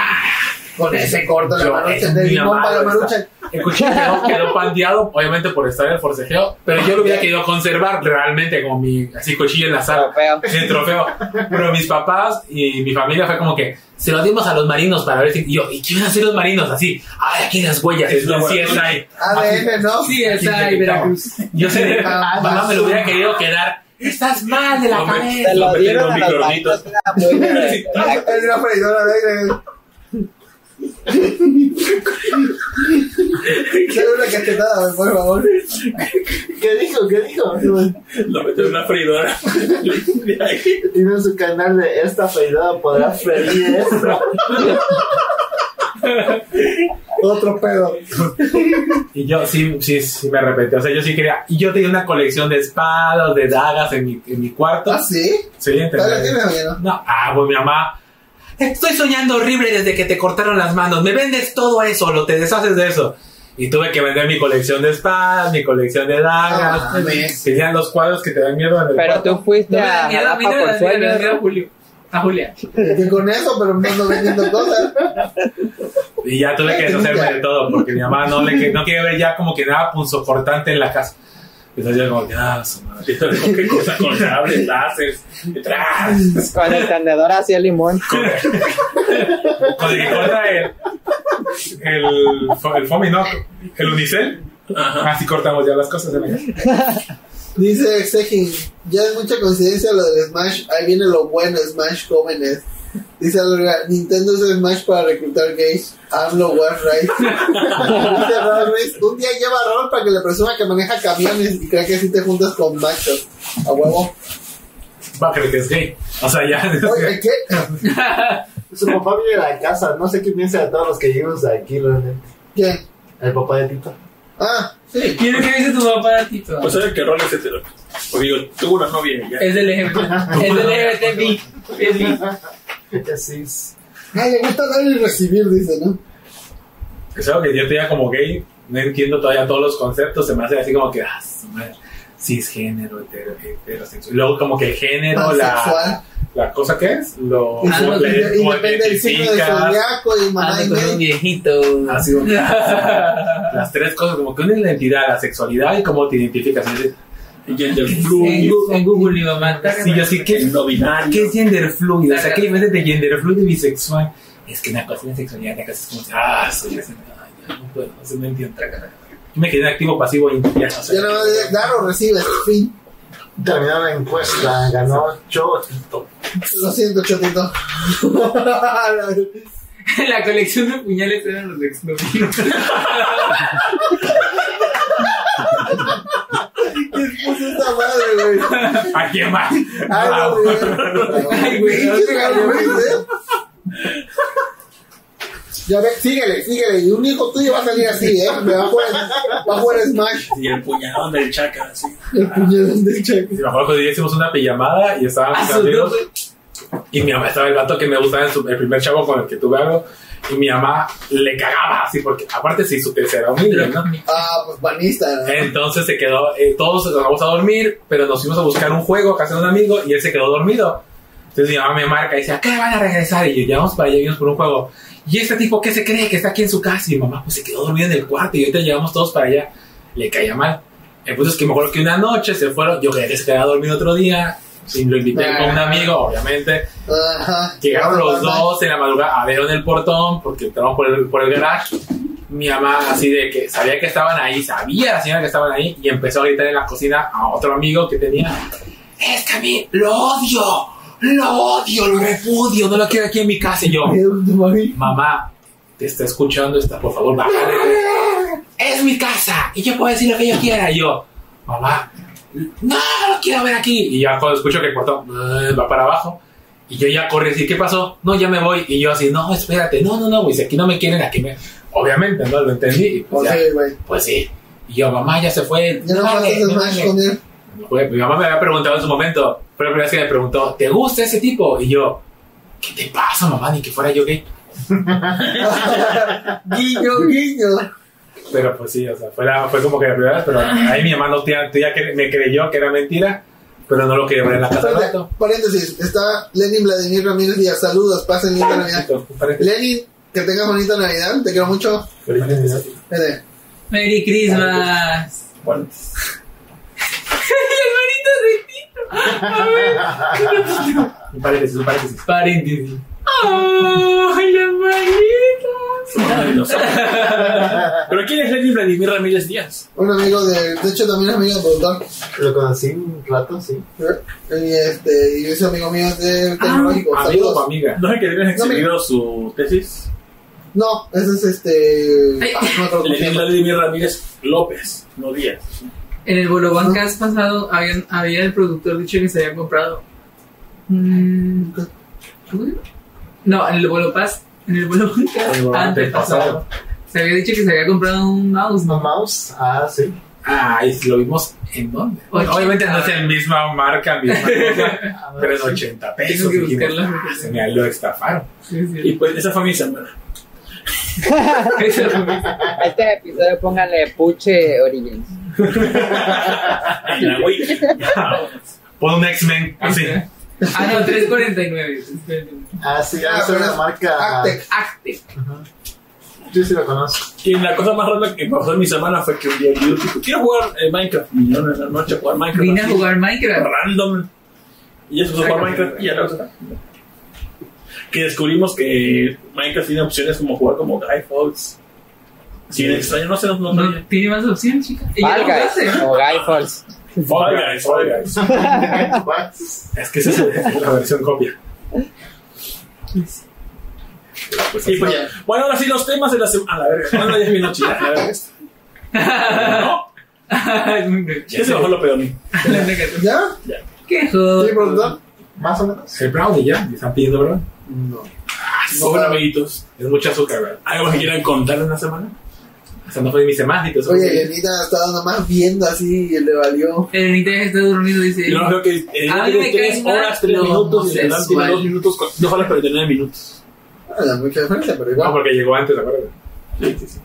Con ese corto la Yo, marucha, es de mi limón para la amado, marucha. El cuchillo quedó, quedó pandeado, obviamente por estar en el forcejeo, pero yo lo hubiera querido conservar realmente como mi así cuchillo en la sala. Trofeo. El trofeo. Pero mis papás y mi familia fue como que se lo dimos a los marinos para ver si. Y yo, ¿y qué van a hacer los marinos? Así, ay, aquí las huellas, es sí es ahí. ADN, ¿no? Sí, está ahí, Veracruz. Yo sé, Ah, mamá me lo hubiera querido quedar. Estás mal de la No me- cabeza. Lo dieron los a los de- Es una freidora de aire. Dale una cachetada, por favor. ¿Qué dijo? ¿Qué dijo? Lo meto en una freidora. Tiene su canal de esta freidora podrá freír esto. Otro pedo. Y yo sí, sí, sí me arrepentí. O sea, yo sí quería. Y yo tenía una colección de espadas, de dagas en mi, en mi cuarto. ¿Ah, sí? Sí, entre- ¿Todavía tienes o ya no? No, ah, pues mi mamá. Estoy soñando horrible desde que te cortaron las manos. Me vendes todo eso, lo te deshaces de eso. Y tuve que vender mi colección de espadas, mi colección de dagas. Mames. Tenían los cuadros que te dan miedo en el Pero cuarto. tú fuiste No a por sueño. miedo a Julio. A Julia. Que con eso, pero no ando vendiendo cosas. Y ya tuve que deshacerme de todo porque mi mamá no, le, no quiere ver ya como que nada punzocortante en la casa. Entonces yo como que, ah, su madre. ¿Con qué cosa? Con cables, láseres, detrás. Con el tendedor hacia limón. Con el que corta el, el, el foamy, ¿no? El unicel. Ajá. Así cortamos ya las cosas casa. Dice Sejin, ya es mucha coincidencia lo del Smash. Ahí viene lo bueno, Smash jóvenes. Dice Alorga, Nintendo usa Smash para reclutar gays. AMLO was right. Dice Ruiz, un día lleva a Raúl para que le presuma que maneja camiones y cree que así te juntas con machos. A huevo. Va a creer que es gay. O sea, ya. Oye, ¿qué? Su papá vive a la casa. No sé qué piensa de todos los que vivimos aquí, realmente. ¿Quién? El papá de Tito. Ah, sí. ¿Quién es que dice tu papá, Tito? Pues sabe que Ron es hetero. Porque digo, tuvo una novia y ya. Es del ejemplo. Es del LGBTB. Es bi. Así es. Ah, le gusta dar y recibir, dice, ¿no? Es algo que yo tenía como gay. No entiendo todavía todos los conceptos. Se me hace así como que. Ah, madre. Cisgénero, hetero, heterosexual. Y luego, como que el género, la, la cosa que es. Lo, Ah, y le- y como depende del signo de identificas. zodiaco y mamá y Ando con un medio. viejito. Así como- las tres cosas, como que una es la identidad, la sexualidad y cómo te identificas. En, fluid, Gu- en Google mi mamá. Sí, yo sí que. el no binario. ¿Qué es gender fluido? O sea, ¿qué diferencia de gender fluido y bisexual? Es que una cosa es la sexualidad, otra cosa es como, ah, soy así, no puedo, no se me entiende. Yo me quedé activo, pasivo y ya, o sea, Ya no dar o recibes, fin. Terminó la encuesta. Ganó Chotito. Lo siento, chatito. La colección de puñales eran los exnovios. ¿Qué puso esta madre, güey? ¿A quién más? Ay, no, Wow. güey. Ay, güey, no Pinche te Raúl Ruiz, ¿eh? Ya ve, síguele, síguele. Y un hijo tuyo va a salir así, ¿eh? Me va a jugar, va a jugar Smash. Y el puñalón del chaca, así. El puñetón del cheque. Sí, me acuerdo que hicimos una pijamada y estaban Ah, mis su amigos. Y mi mamá estaba el vato que me gustaba, en su- el primer chavo con el que tuve algo. Y mi mamá le cagaba así, porque aparte sí, su tercera humilde, ¿no? Ah, pues panista. ¿no? Entonces se quedó, eh, todos nos vamos a dormir, pero nos fuimos a buscar un juego a casa de un amigo y él se quedó dormido. Entonces mi mamá me marca y dice, ¿a qué van a regresar? Y yo, ya vamos para allá, vamos por un juego. ¿Y este tipo qué se cree? Que está aquí en su casa. Y mi mamá, pues se quedó dormida en el cuarto y ahorita llegamos todos para allá. Le caía mal. El punto es que me acuerdo que una noche se fueron, yo creía que se quedaba dormido otro día. Y lo invité con un amigo, obviamente. Llegaron los dos en la madrugada, abrieron el portón porque entraron por el, por el garage. Mi mamá, así de que sabía que estaban ahí, sabía la señora que estaban ahí y empezó a gritar en la cocina a otro amigo que tenía: Es que a mí lo odio, lo odio, lo repudio, no lo quiero aquí en mi casa. Y yo, mamá, te está escuchando, está, por favor, bájale. Es mi casa y yo puedo decir lo que yo quiera. Y yo, mamá, no, no lo quiero ver aquí. Y ya cuando escucho que el eh, va para abajo. Y yo ya corrí así, ¿qué pasó? No, ya me voy. Y yo así, no, espérate, no, no, no, güey, si aquí no me quieren, aquí me... Obviamente, ¿no? Lo entendí. Pues, Ok, ya, güey. pues sí. Y yo, mamá, ya se fue. Ya no no vale. con él. Mi mamá me había preguntado en su momento, fue la primera vez que me preguntó, ¿te gusta ese tipo? Y yo, ¿qué te pasa, mamá? Ni que fuera yo gay. Guiño, guiño. Pero pues sí, o sea, fue, la- fue como que la primera vez, pero ahí mi mamá no tía, tía que me creyó que era mentira, pero no lo quería ver en la casa Espérate. Paréntesis, está Lenin Vladimir Ramírez Díaz. Saludos, pasen linda Navidad. Lenin, que tengas bonita Navidad, te quiero mucho. Vete. Merry Christmas. Bueno, un paréntesis, un paréntesis. Paréntesis. ¡Ay, las manitas! Pero ¿quién es Lenin Vladimir Ramírez Díaz? Un amigo de, de hecho también amigo de productor. Lo conocí un rato, sí. Y este, y ese amigo mío es de tecnológico. Ah, Amigo o amiga. ¿No es que tienes No, me- exhibido su tesis? No, ese es este. Ah, no llama. Vladimir Ramírez López, no Díaz. En el Bolobán que has pasado, había, había el productor dicho que se había comprado. Mm. No, en el Bolopaz. En el Bolobán El Bolobán antepasado. Se había dicho que se había comprado un mouse, ¿No ¿no? mouse? Ah, sí. Ah, y lo vimos en dónde. Obviamente no es el misma marca, misma cosa, pero en sí. 80 pesos. Que dijimos. "Ah, se me lo estafaron. Sí, sí. Y pues esa fue mi semana. A este episodio pónganle Puche Origins. En la Wii. Pon un X-Men, así. Ah, no, 349. Ah, sí, Ah, es una marca. Actec. Acte. Yo sí lo conozco. Y la cosa más rara que pasó en mi semana fue que un día yo dije, quiero jugar eh, Minecraft. Y yo en la noche a jugar Minecraft. Vine a jugar Minecraft. Random. Y eso fue jugar Minecraft y ya no Que descubrimos que Minecraft tiene opciones como jugar como Guy Fawkes. Sí, extraño, no sé, no, no, No tiene más opciones, chica. Y Fall Guys hace. o Guy Falls. Fall Guys, Fall Guys. Es que esa es la versión copia. Pues Sí, pues ya. Bueno, ahora sí los temas de la semana. A la verga. Bueno, ya es mi noche. No, Es muy ya se bajó lo peor. ¿Ya? Qué joder. ¿Sí, productor? Más o menos. El brownie ya, me están pidiendo, ¿verdad? No. No, bueno, amiguitos. Es mucha azúcar, ¿verdad? ¿Algo que quieran contar en la semana? O sea, no fue de mis semánticos. Oye, Elenita estaba nomás viendo así y le valió. El Nintendo está dormido, dice. Yo no creo que eh, A mí tiene me tres caen mal horas, tres los minutos y el Dan tiene homosexuales. dos minutos, con- dos horas, pero tiene nueve minutos. No da mucha diferencia, pero No, igual. porque llegó antes, ¿de acuerdo? Sí, sí, sí.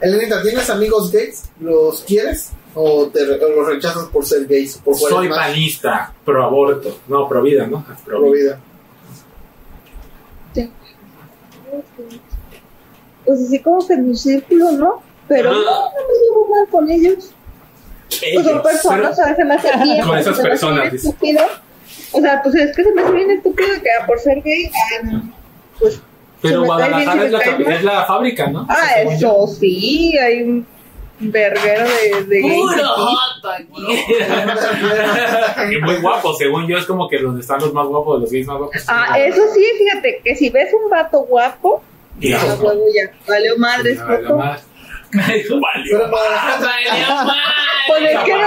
Elenita, ¿tienes amigos gays? ¿Los quieres? ¿O, te, o los rechazas por ser gays? Por Soy Smash? panista, pro aborto. No, pro vida, ¿no? Pro Pro vida. Pues así como que en mi círculo, ¿no? Pero no, no me llevo mal con ellos. Pues son personas, a veces me hace bien. Con esas se me hace personas, estúpido. O sea, pues es que se me hace bien estúpido que por ser gay, ah, pues Pero Guadalajara es es la fábrica, ¿no? Ah, Según yo. eso sí, hay un verguero de, de gays Puro aquí. joto aquí. Y muy guapo, según yo, es como que donde están los más guapos, de los gays más guapos. Ah, eso sí, fíjate, que si ves un vato guapo, Y a no, ya, valió madres, Valió. Pero para... Valió mal. Pues es que no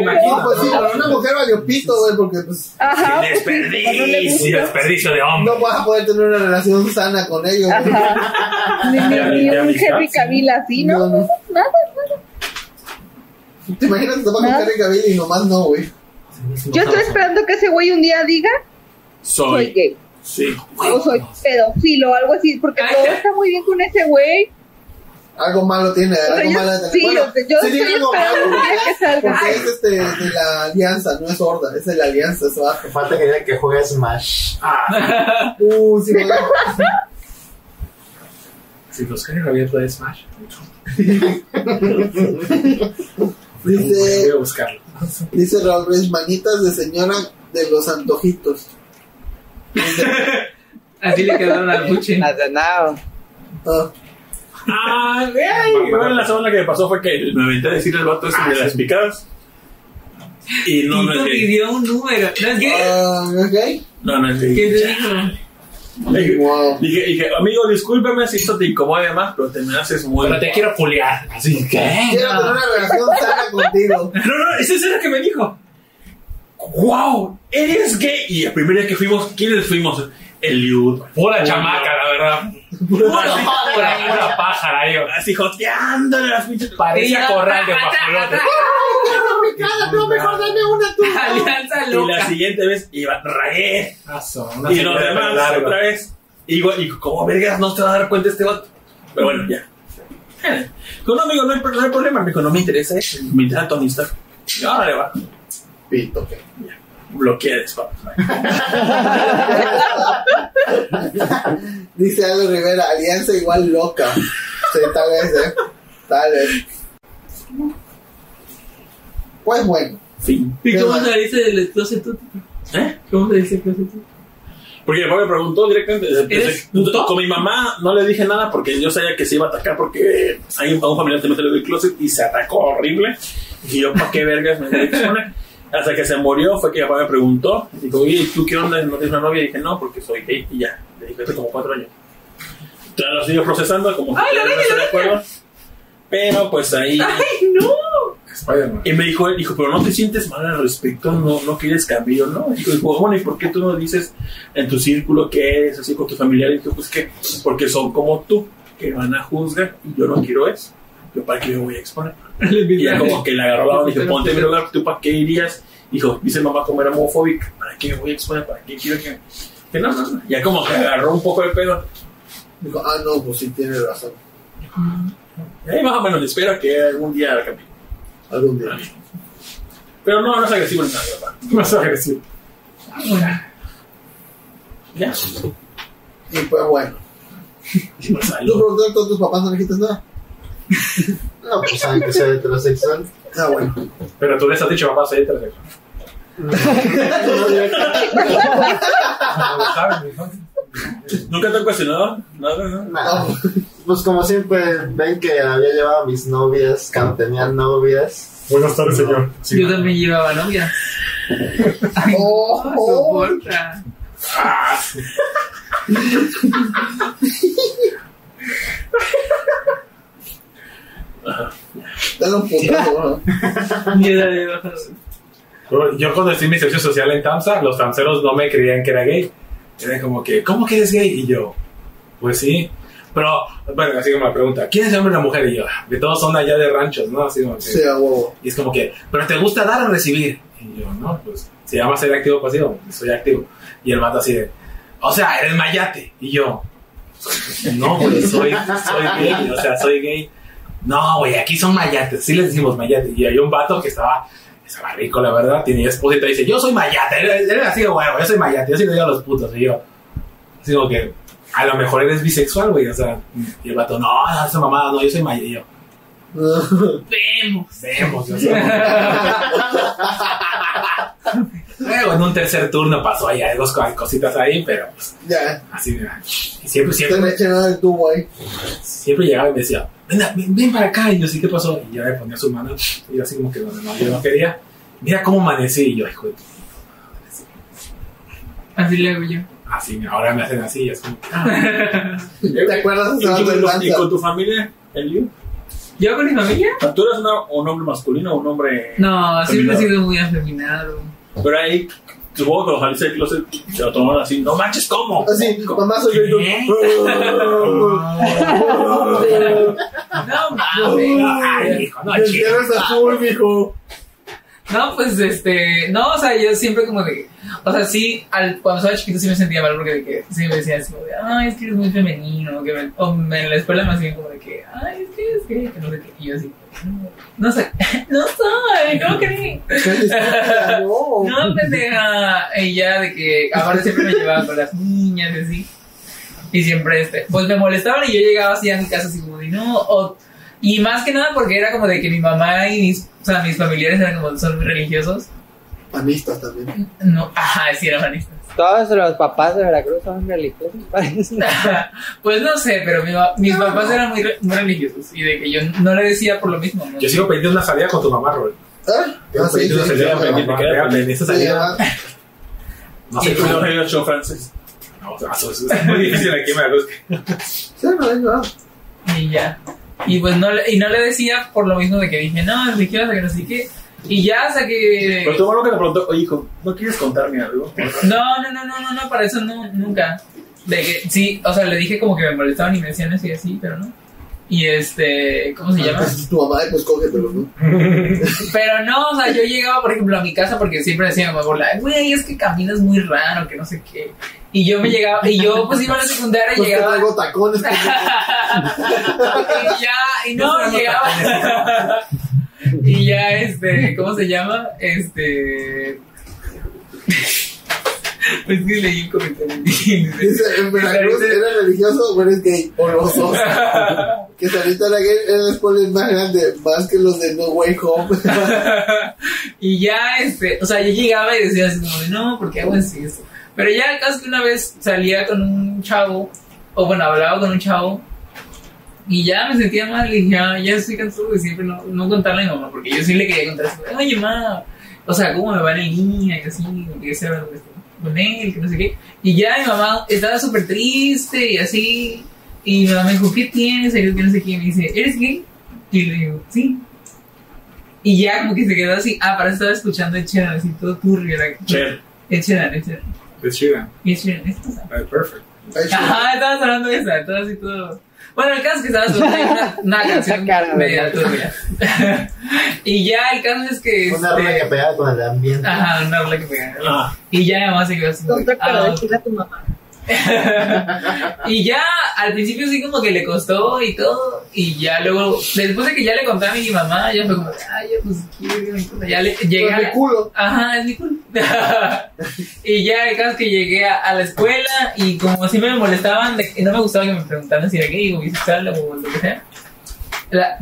imagínate. No, pues sí, pero una mujer valió pito, güey, porque pues Ajá. pues no Desperdicio, desperdicio de hombre. no vas a poder tener una relación sana con ellos. Ajá. Ni, ni, un Henry sí. Cavill así, ¿no? No, no. Nada. ¿Te imaginas que te vas con Nada. Henry Cavill y nomás no, güey? Yo estoy esperando que ese güey un día diga soy Soy. gay Sí. o soy pedófilo o algo así, porque todo está muy bien con ese güey. Algo malo tiene, sea, algo malo tiene. sí, Bueno, yo sí estoy algo malo, que salga. Porque es este, de la alianza, no es sorda, es de la alianza, eso va. Falta que diga que juegue Smash. Uh, sí. Si los quieren abierto de Smash, voy Dice, a buscarlo. dice Raúl Reyes, manitas de señora de los antojitos. Así le quedaron al buche. Nacional. Ah, Ah, ay, bueno, la semana que me pasó fue que me aventé a decir el vato este de las picadas. Y no, no es gay. pidió un número. ¿No es gay? ah, ¿ok? No, no es ¿Qué gay. te dijo? Dije, Wow. dije, dije, amigo, discúlpeme si esto te incomoda más, pero te me haces muy. Pero te quiero puliar. Así que. Quiero tener una relación sana contigo. No, no, ese es lo que me dijo. ¡Wow! ¿Eres gay? Y el primer día que fuimos, ¿quiénes fuimos? Eliud. Pura chamaca, la verdad. Pura, pura, pura pájara, yo. Así joteándole las pinches. Parecía corral de guajolote. no, mejor dame una tú. Alianza Y la loca. siguiente vez iba Ragué. Una Y los demás otra vez. Y, igual- y como vergas no se va a dar cuenta este vato. Pero bueno, ya. Con un amigo no hay, no hay problema. Me dijo, no me interesa eso. Me interesa Tony Stark. Y ahora le va. Pito, ok. Bloqueades, papá. Dice Aldo Rivera, alianza igual loca. Sí, tal vez, ¿eh? Tal vez. Pues bueno. Fin. ¿Y cómo mal. saliste del closet tú? ¿Eh? ¿Cómo saliste del closet tú? Porque mi papá me preguntó directamente. ¿Eres desde- puto? con mi mamá no le dije nada porque yo sabía que se iba a atacar porque hay un, a un familiar también salió del closet y se atacó horrible. Y yo, ¿para qué vergas me voy a exponer? Hasta que se murió fue que mi papá me preguntó. Dijo, oye, ¿tú qué onda? ¿No tienes una novia? Y dije, no, porque soy gay. Y ya. Le dije, hace como cuatro años. Entonces lo sigo procesando, como que ¡Ay, la no estoy la de acuerdo. Pero pues ahí. ¡Ay, no! Y me dijo, él dijo, pero no te sientes mal al respecto, no, no quieres cambio, ¿no? Y dijo, dijo, bueno, ¿y por qué tú no dices en tu círculo que eres así con tus familiares? Y dijo, pues que, porque son como tú, que van a juzgar, y yo no quiero eso. Yo, ¿para qué me voy a exponer? Y ya como que le agarró la mano y dijo, ponte en mi lugar, ¿tú para qué irías? Dijo, dice mamá como era homofóbica, ¿para qué me voy a exponer? ¿Para qué quiero que...? Que no, no, no. Ya como que agarró un poco de pedo. Dijo, ah, no, pues sí, tiene razón. Y ahí más o menos espero que algún día cambie. Algún día. Pero no, no es agresivo ni nada, papá. Más agresivo. Ya. Y pues bueno. ¿Tú, Salud. productor, con tus papás no le dijiste nada? No, pues saben que soy heterosexual. Ah, bueno. Pero tú les has dicho, papá, soy heterosexual. No saben, hijo. ¿Nunca te han cuestionado? Nada, ¿no? Nah. Pues como siempre ven que había llevado a mis novias cuando tenían novias. Buenas tardes, señor. Yo también llevaba novia. Oh, No oh. soporta. Dale un putazo, ¿no? Yo conocí mi servicio social en Tamsa, los tamseros no me creían que era gay. Era como que, ¿cómo que eres gay? Y yo, pues sí. Pero, bueno, así como la pregunta, ¿quién es el hombre y la mujer? Y yo, de todos son allá de ranchos, ¿no? Así como que, Sí, a huevo. Y es como que, ¿pero te gusta dar o recibir? Y yo, no, pues, se llama ser activo o pasivo, soy activo. Y el vato así de, o sea, eres mayate. Y yo, no, güey, soy, soy gay, o sea, soy gay. No, güey, aquí son mayates, sí les decimos mayate. Y hay un vato que estaba, estaba rico, la verdad, tiene esposita y dice, yo soy mayate, eres, eres así bueno, yo soy mayate, yo sí le digo a los putos. Y yo, así como que, a lo mejor eres bisexual, güey, o sea, y el vato, no, no, esa mamada, no, yo soy mayate. Y yo, Vemos. Vemos, yo soy Luego en un tercer turno pasó ahí algo, hay cositas ahí, pero pues, Ya. así, mira. Y siempre, siempre, me del tubo ahí. siempre llegaba y me decía, ven, ven, ven para acá. Y yo, sí, ¿qué pasó? Y ya me ponía su mano, y yo así como que donde no, yo no quería. Mira cómo amanecí. Y yo, hijo de Así le hago yo. Así, ahora me hacen así, y es como, ah, ¿Te acuerdas ¿Y de danza? y con tu familia, Elio? ¿Yo con mi familia? ¿Tú eres una- un hombre masculino o un hombre.? No, siempre he sido muy afeminado. Pero ahí, supongo que los saliste del closet se lo tomaron así. No manches, ¿cómo? Así, mamá soy yo. No mames. hijo, no, es azul, mijo. No, pues este, no, o sea, yo siempre como de, o sea, sí, al, cuando estaba chiquito sí me sentía mal porque de que sí me decían así como de, ay, es que eres muy femenino, que me- o me- en la escuela me hacían como de que, ay, es que es que, que no sé qué, y yo así, no, sé, no soy, ¿cómo crees? No. No, pendeja. Y ya de que aparte siempre me llevaban con las niñas y así. Y siempre, este, pues me molestaban y yo llegaba así a mi casa así como de no. O, y más que nada porque era como de que mi mamá y mis, o sea, mis familiares eran como, son muy religiosos. Panistas también. No, ajá, sí eran manistas. Todos los papás de Veracruz son religiosos, parece. pues no sé, pero mi mis papás eran muy, muy religiosos y de que yo no le decía por lo mismo. ¿no? Yo sigo pendiente una salida con tu mamá, Robert. ¿Ah? Yo Ah, sí, pendiente una sí, salida sí, con tu sí, mamá. sí, sí, No Sí, sé cómo. no he hecho francés. No, es muy difícil aquí en Veracruz. sí, no, no. Y ya. Y pues no le, y no le decía por lo mismo de que dije, no, religiosa, que no sé qué. Y ya hasta que... Pero tu hermano que te preguntó, oye, hijo, ¿no quieres contarme algo? No, no, no, no, no, no, para eso no, nunca. De que, sí, o sea, le dije como que me molestaban y me decían y así, pero no. Y este, ¿cómo se llama? Pues tu mamá, pues cógetelo, ¿no? Pero no, o sea, yo llegaba, por ejemplo, a mi casa porque siempre decía mi abuela, güey, es que caminas muy raro, que no sé qué. Y yo me llegaba, y yo pues iba a la secundaria y Pues llegaba. traigo tacones. y ya, y no, llegaba. y ya, este, ¿cómo se llama? Este. Pues que leí un comentario. En Veracruz eres religioso o eres gay, o los dos. Que si ahorita la gay era el spoiler más grande, más que los de No Way Home. y ya, este, o sea, yo llegaba y decía así como, no, ¿por qué hago así eso? Pero ya casi que una vez salía con un chavo, o bueno, hablaba con un chavo, y ya me sentía mal, y dije, ya, ya estoy cansado de siempre no, no contarle a mi mamá, porque yo sí le quería contar así, oye, mamá, o sea, ¿cómo me va en línea? Y así, que se habla con él, que no sé qué. Y ya mi mamá estaba súper triste y así, y mi mamá me dijo, ¿qué tienes? Y yo que no sé qué, y me dice, ¿eres gay? Y le digo, sí. Y ya como que se quedó así. Ah, para estaba escuchando el Sheeran, así todo turbio. Era, Cher. el Sheeran, el Sheeran. Es chida. El Sheeran, esto, o sea. Ah, Perfect. Ay, sí. Ajá, estabas hablando de esa, todo así todo. Bueno, el caso es que de una, una canción cara, media turbia. y ya el caso es que. Una rola que Este, pegaba con el ambiente. ajá, una rola que pegaba. Ah, Y ya mi mamá se quedó Contra para ah, decirle a tu mamá. y ya al principio sí como que le costó y todo y ya luego después de que ya le conté a mi mamá ya fue como ay ya pues quiero mi cosa". ya le llegué Pues a culo. ajá es mi culo y ya el caso es que llegué a, la escuela y como siempre me molestaban de no me gustaba que me preguntaran si era gay o bisexual o lo que sea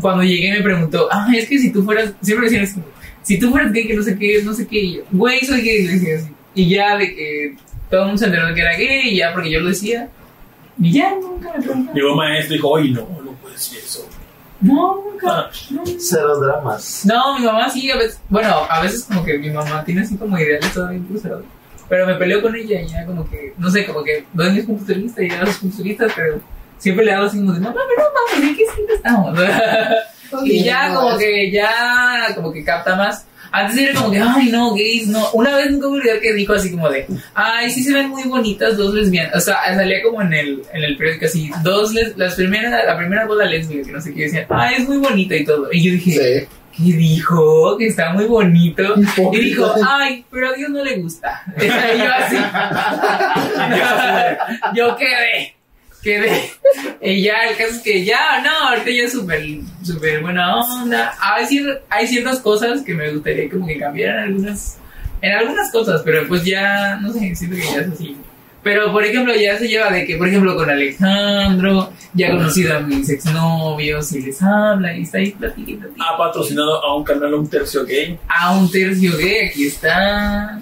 cuando llegué me preguntó ah es que si tú fueras siempre decían así, si tú fueras gay que no sé qué no sé qué y yo güey soy gay le decía así. Y ya de que todo el mundo se enteró de que era gay y ya porque yo lo decía. Y ya nunca me preguntaron. Llegó maestro y dijo, oye, no, no puedes decir eso. No nunca Ah, no. Cero dramas. No, mi mamá sí, a veces, bueno, a veces como que mi mamá tiene así como ideales todavía cruzados. Pero me peleo con ella y ya como que, no sé, como que doy mis puntos de vista y da sus puntos de vista, pero siempre le hago así como de, no, mames, no mames, ¿en qué sitio estamos? y ya como que, ya como que capta más. Antes era como que, ay, no, gays, no. Una vez nunca me olvidé que dijo así como de, ay, sí se ven muy bonitas dos lesbianas. O sea, salía como en el, en el periódico así, dos les, las primeras, la primera boda lésbica, que no sé qué decían, ay, es muy bonita y todo. Y yo dije, Sí. ¿qué dijo? Que está muy bonito. Y dijo, ay, pero a Dios no le gusta. Y yo así. yo quedé. Quedé. Y ya, el caso es que ya, no, ahorita ya es súper, súper buena onda. Hay, cier- hay ciertas cosas que me gustaría como que cambiaran algunas, en algunas cosas, pero pues ya, no sé, siento que ya es así. Pero, por ejemplo, ya se lleva de que, por ejemplo, con Alejandro, ya ha conocido a mis exnovios y les habla y está ahí platicando. Ha patrocinado a un canal, un tercio gay. A un tercio gay, aquí está.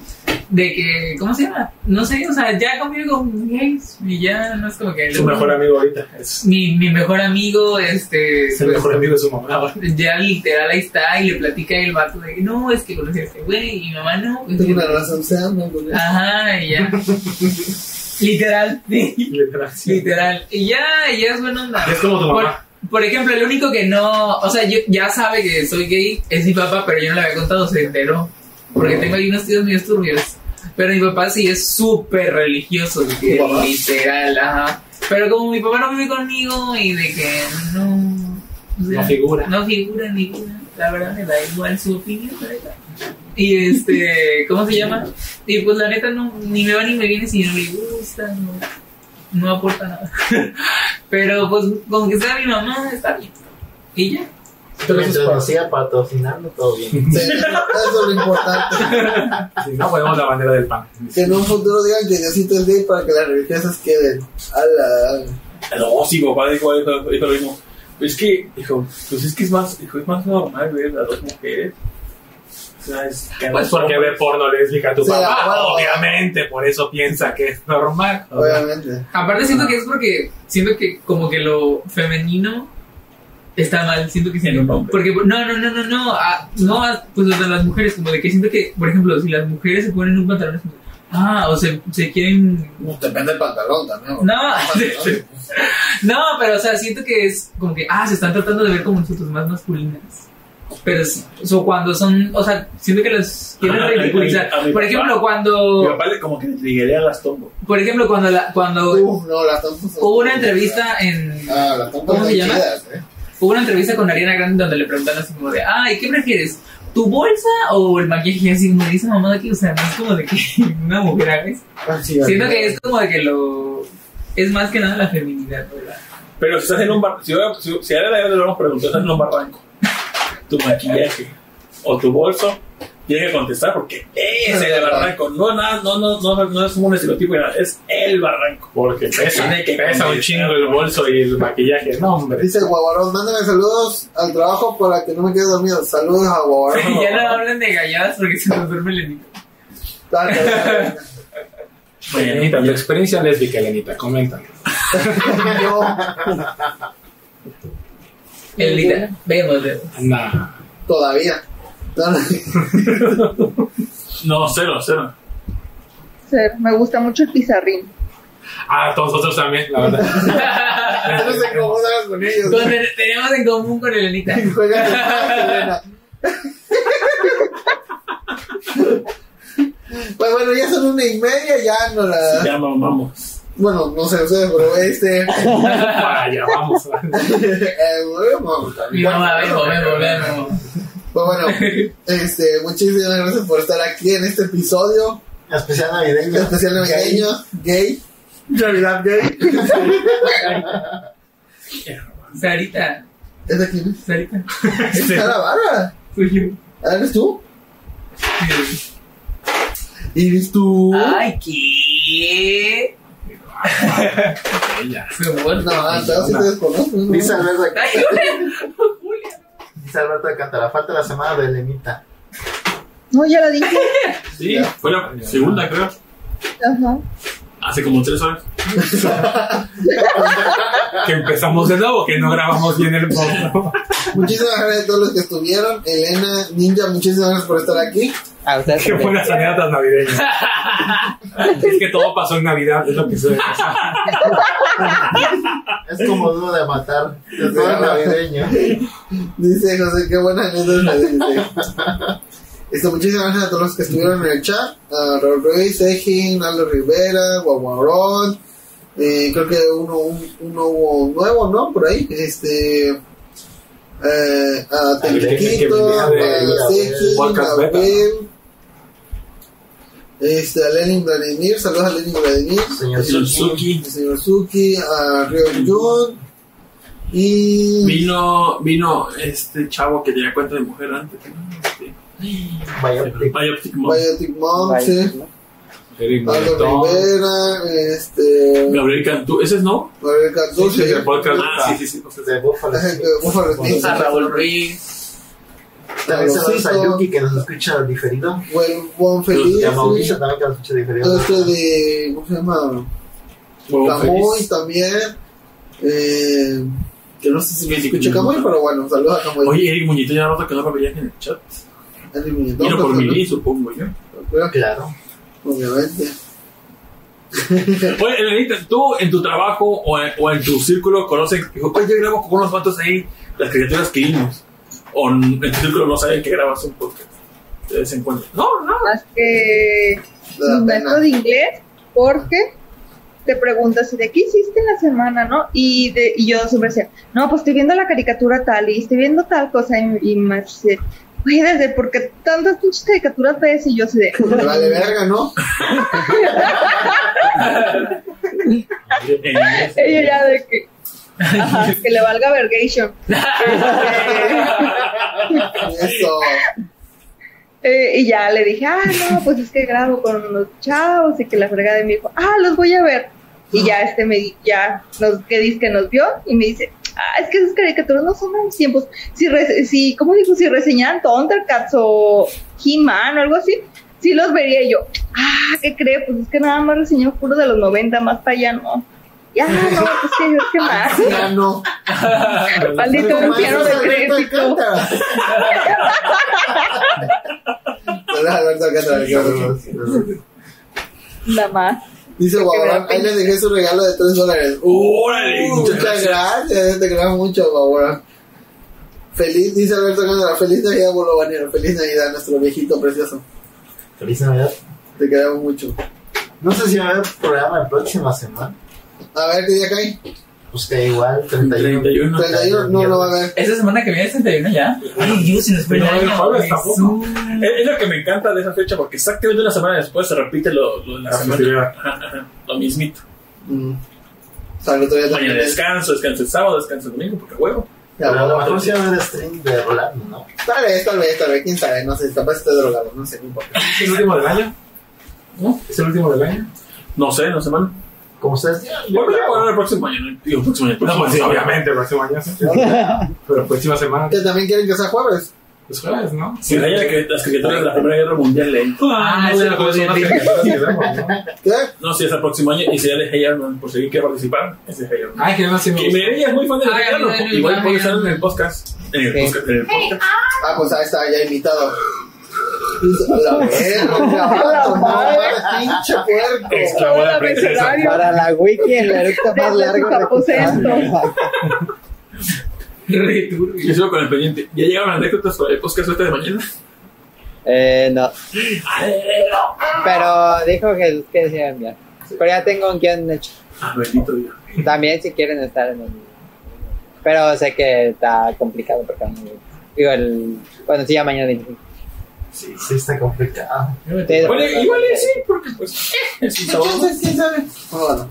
De que, ¿cómo se llama? No sé, o sea, ya convive con gays y ya no es como que. Su mejor amigo ahorita es, Mi, mi mejor amigo, este. es el pues, mejor amigo de su mamá. ya literal ahí está y le platica el vato de no, es que conocí a este güey y mi mamá no. pues, Tengo una razón, sea, no, con eso. Ajá, y ya. literal, sí, Literal, sí. literal. Y ya, ya es buena onda. Es como tu Por, mamá. por ejemplo, el único que no, o sea, yo, ya sabe que soy gay es mi papá, pero yo no le había contado, se enteró. Porque tengo ahí unos tíos medio turbios. Pero mi papá sí es súper religioso, de que literal, ajá. Pero como mi papá no vive conmigo y de que no. o sea, No figura. No figura ni ninguna. La verdad me da igual su opinión, neta. Y este, ¿cómo se llama? Y pues la neta no, ni me va ni me viene si no le gusta, no, no aporta nada. Pero pues con que sea mi mamá está bien. Y ya. Mientras nos siga patrocinando, todo bien. Sí, eso es lo importante. Si no, ponemos la bandera del pan. Que en un futuro digan que Diosito es gay para que las religiosas queden. Ala, ala. No, sí, mi papá dijo, dijo, dijo lo mismo. Es que, dijo, pues es que es más, dijo, es más normal ver a dos mujeres. O sea, es que Pues porque ve porno lésbica tu Sí, papá. bueno. Obviamente, por eso piensa que es normal. Obviamente. Aparte siento que es porque siento que como que lo femenino está mal, siento que sí. En un. Porque no, no, no, no, no, no, pues de las mujeres, como de que siento que, por ejemplo, si las mujeres se ponen un pantalón, es como, ah, o se, se quieren Depende del pantalón también. No, no, pero o sea, siento que es como que, ah, se están tratando de ver como nosotros más masculinas. Pero es- o sea, cuando son, o sea, siento que las quieren ridiculizar. a mi- a mi Por papá. ejemplo, Mi cuando, papá le como que le triguería las tombos. por ejemplo, cuando la, cuando Uf, no, las son- hubo una entrevista en, Ah, las tontas ¿Cómo se llama? chidas, ¿eh? Hubo una entrevista con Ariana Grande donde le preguntaron así como de, ay, ¿qué prefieres? ¿Tu bolsa o el maquillaje? Y así como dice mamá aquí, o sea, no es como de que una mujer haga eso. Ah, sí, Siento que es como de que lo, es más que nada la feminidad, ¿verdad? Pero si estás en un bar, si, si, si ahora le vamos a preguntar, estás en un barranco, tu maquillaje o tu bolso, tienes que contestar porque es el barranco. No, nada, no, no, no, no es un estereotipo, es el barranco. Porque pesa, Tiene que pesa un chingo el bolso y el maquillaje. No, hombre. Dice Guavarón, mándame saludos al trabajo para que no me quede dormido. Saludos a Guavarón. ya no hablan de galladas porque se nos duerme Lenita. Dale. Elenita, tu experiencia lésbica, Elenita, coméntanos. Yo, Lenita, vemos, vemos. Nah. todavía. No, cero, cero. Me gusta mucho el pizarrín. Ah, todos nosotros también, la verdad. No sé cómo con ellos. Con- teníamos en común con Elenita. Pues bueno, ya son una y media, ya no la. Ya mamamos. Bueno, no sé ustedes, pero este. Allá, vamos. eh, bueno, Mi mamá, vemos, vemos, vemos. Pues bueno, este, muchísimas gracias por estar aquí en este episodio Especial navideño. especial navideño, gay, Navidad gay. Sarita, ¿Es de quién? Sarita. Está la barba. Soy yo. Ah, ¿Eres tú? ¿Eres tú? Ay, ¿qué? Ella. Se. No, sí desconozco. ¿no? Dice Alberto, Ay, dice Alberto de Cantara, falta la semana de Elenita. No, ya lo dije. Sí, fue la segunda, creo. Ajá. Hace como tres horas. Que empezamos de nuevo, que no grabamos bien el podcast. Muchísimas gracias a todos los que estuvieron. Elena, Ninja, muchísimas gracias por estar aquí. A ustedes Qué buenas anécdotas navideñas. Es que todo pasó en Navidad, es lo que suele pasar. Es como duro de matar. Es todo navideño. Dice José, qué buena anécdota. Dice. Esto, muchísimas gracias a todos los que estuvieron en el chat. A Raúl Ruiz, Ejin, Aldo Rivera, Guaguarón. Eh, creo que uno, un- uno hubo nuevo, ¿no? Por ahí. Este. Eh, a de- a Podcast a. Abel. Este, a Lenin Vladimir, saludos a Lenin Vladimir. Señor. El señor Suki, a Ryo Jun. Y. Vino, vino este chavo que tenía cuenta de mujer antes. ¿no? Este, Bioptic. Bioptic Mom. Biotic Monk, sí. Eric. Rivera, este. Gabriel Cantú. ¿Ese es no? Gabriel Cantú, Sí, sí. Ah, sí, sí, sí. De. A Raúl Ruiz. También saludos a. Yuki que nos escucha diferido. Buen, buen feliz. Y a. Mauricio también que nos escucha diferido. Este de. ¿Cómo se llama? Camuy también. Eh, que no sé si me escucha Camuy, pero bueno, saludos a Camuy. Oye, Eric Muñito ya nota que no me veía en el chat. Henry Muñetón, Vino por mí, supongo yo. Claro. Obviamente. Oye, Elenita, tú en tu trabajo o en, o en tu círculo conocen, dijo, oye, yo grabo con unos vatos ahí las criaturas que vimos. O en, en tu círculo no saben que grabas un podcast de vez en cuando. No, no. Más que pena. maestro de inglés, porque te preguntas de qué hiciste en la semana, ¿no? Y, de, y yo siempre decía, no, pues estoy viendo la caricatura tal y estoy viendo tal cosa. Y, y me oye, desde porque tantas pinches caricaturas ves y yo así de, vale verga, ¿no? Ella ya de que, ajá, que le valga vergation. Eso. Eh, y ya le dije, ah, no, pues es que grabo con los chavos y que la fregada de mi hijo, ah, los voy a ver. Y ya este me ya nos, que dice que nos vio y me dice, ah, es que esas caricaturas no son de mis tiempos. Si, re- si ¿cómo dijo? Si reseñaran Thundercats o He-Man o algo así, sí los vería Y yo. Ah, ¿qué cree? Pues es que nada más reseñó puro de los 90, más para allá no. Ya, no, pues que yo qué más. Ya no. Maldito Pero piano de crédito. Nada más. Dice Guaguarán, ahí le dejé su regalo de 3 dólares. Uh, Órale, muchas muchas gracias, te queremos mucho, Guaguarán. Feliz, dice Alberto Alcántara, feliz Navidad, Bolobanero, feliz Navidad, nuestro viejito precioso. Feliz Navidad. Te queremos mucho. No sé si va a haber programa la próxima semana. A ver qué día cae. Pues que igual, 31. 31. 31, no, no va a haber. Esta semana que viene es 31 ya. Ay, Dios, se nos fue el No, el jueves tampoco. Es, es lo que me encanta de esa fecha, porque exactamente una semana después se repite lo, lo de la La semana. festividad. Ajá, ajá, lo mismito. Mm. O sea, el día Mañana descanso, descanso el sábado, descanso el domingo, porque huevo. Ya, Pero a lo bueno, mejor sí va a haber stream de Rolando, ¿no? Tal vez, tal vez, tal vez, quién sabe, no sé, capaz estoy drogado, no sé, no importa. ¿Es el último del año? ¿No? ¿Es el último del año? No sé, no sé, mano. Como ustedes digan. yo bueno, el próximo año, el próximo año. el No, pues sí, año. obviamente, el próximo año sí. Pero próxima semana. Que también quieren que sea jueves. Pues jueves, ¿no? Si raya que las criaturas de la Primera Guerra Mundial leen. Ah, no, si es el próximo año y sería de Hey Arnold, por si alguien quiere participar, es de Hey Arnold. Ay, que no sé. Que me es muy fan de Hey Arnold, igual puede estar en el podcast. En el podcast, en el podcast. Ah, pues ahí está, ya invitado. A la verga, vato, no, mames, pinche puerco. Exclamó la princesa. Para la wiki, el eructo más largo. sus aposentos. Re turbio. Yo sigo con el pendiente. ¿Ya llegaron anécdotas para el podcast este de mañana? Eh, no. Pero dijo que, que se iba a enviar. Pero ya tengo un guion hecho. Ah, bendito Dios. También si quieren estar en el... Pero sé que está complicado porque... Digo, el... Bueno, sí, ya mañana. dije. Sí, sí está complicado. Bueno, igual y sí, porque pues es sábado. Entonces, quién sabe. Bueno.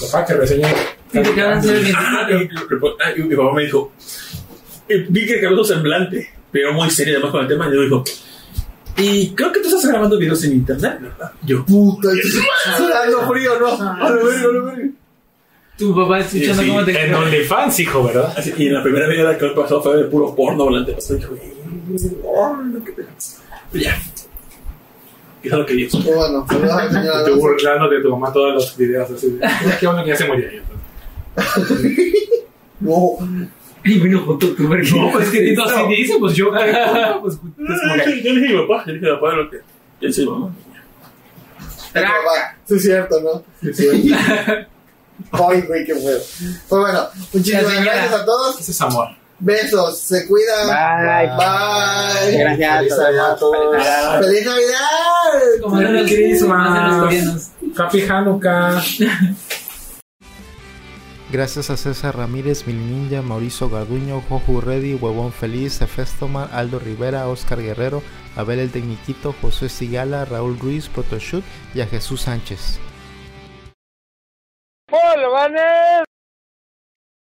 Papá, que reseñé. Ah, 24. y- mi papá me dijo, eh, vi que cambió semblante, pero muy serio además con el tema, y me dijo, y creo que tú estás grabando videos en internet, ¿verdad? Yo, Puta, está dando frío, ¿no? A lo verga, a lo verga. Tu papá escuchando Sí, sí, cómo te En OnlyFans, hijo, ¿verdad? así, y en la primera vida que me pasó fue de puro porno volante. Entonces dije, "Ay, no, qué pena". Pero ya. Que es lo que dijo. Pues bueno, saludos Yo burlando de tu mamá todos los videos así. de, "Mira Qué bueno que ya se murió. No, Y vino junto tu verga. No, pues que Tito así dice, pues yo. Pues, pues, que- Yo le dije a mi papá, yo le dije a mi papá lo que. Él se mamá. Sí, es cierto, ¿no? Sí, sí. Ay, güey, qué feo. Pues bueno, muchísimas señora. gracias a todos. Ese es amor. Besos, se cuidan. Bye. Bye. Gracias. Feliz nos Navidad a todos. Feliz Navidad. Feliz Navidad. Como los Christmas. Happy Hanukkah. Gracias a César Ramírez, Mil Ninja, Mauricio Garduño, Joju Reddy, Huevón Feliz, Efestomar, Aldo Rivera, Oscar Guerrero, Abel el Tecniquito, José Sigala, Raúl Ruiz, Protoshoot y a Jesús Sánchez. Paul Banner.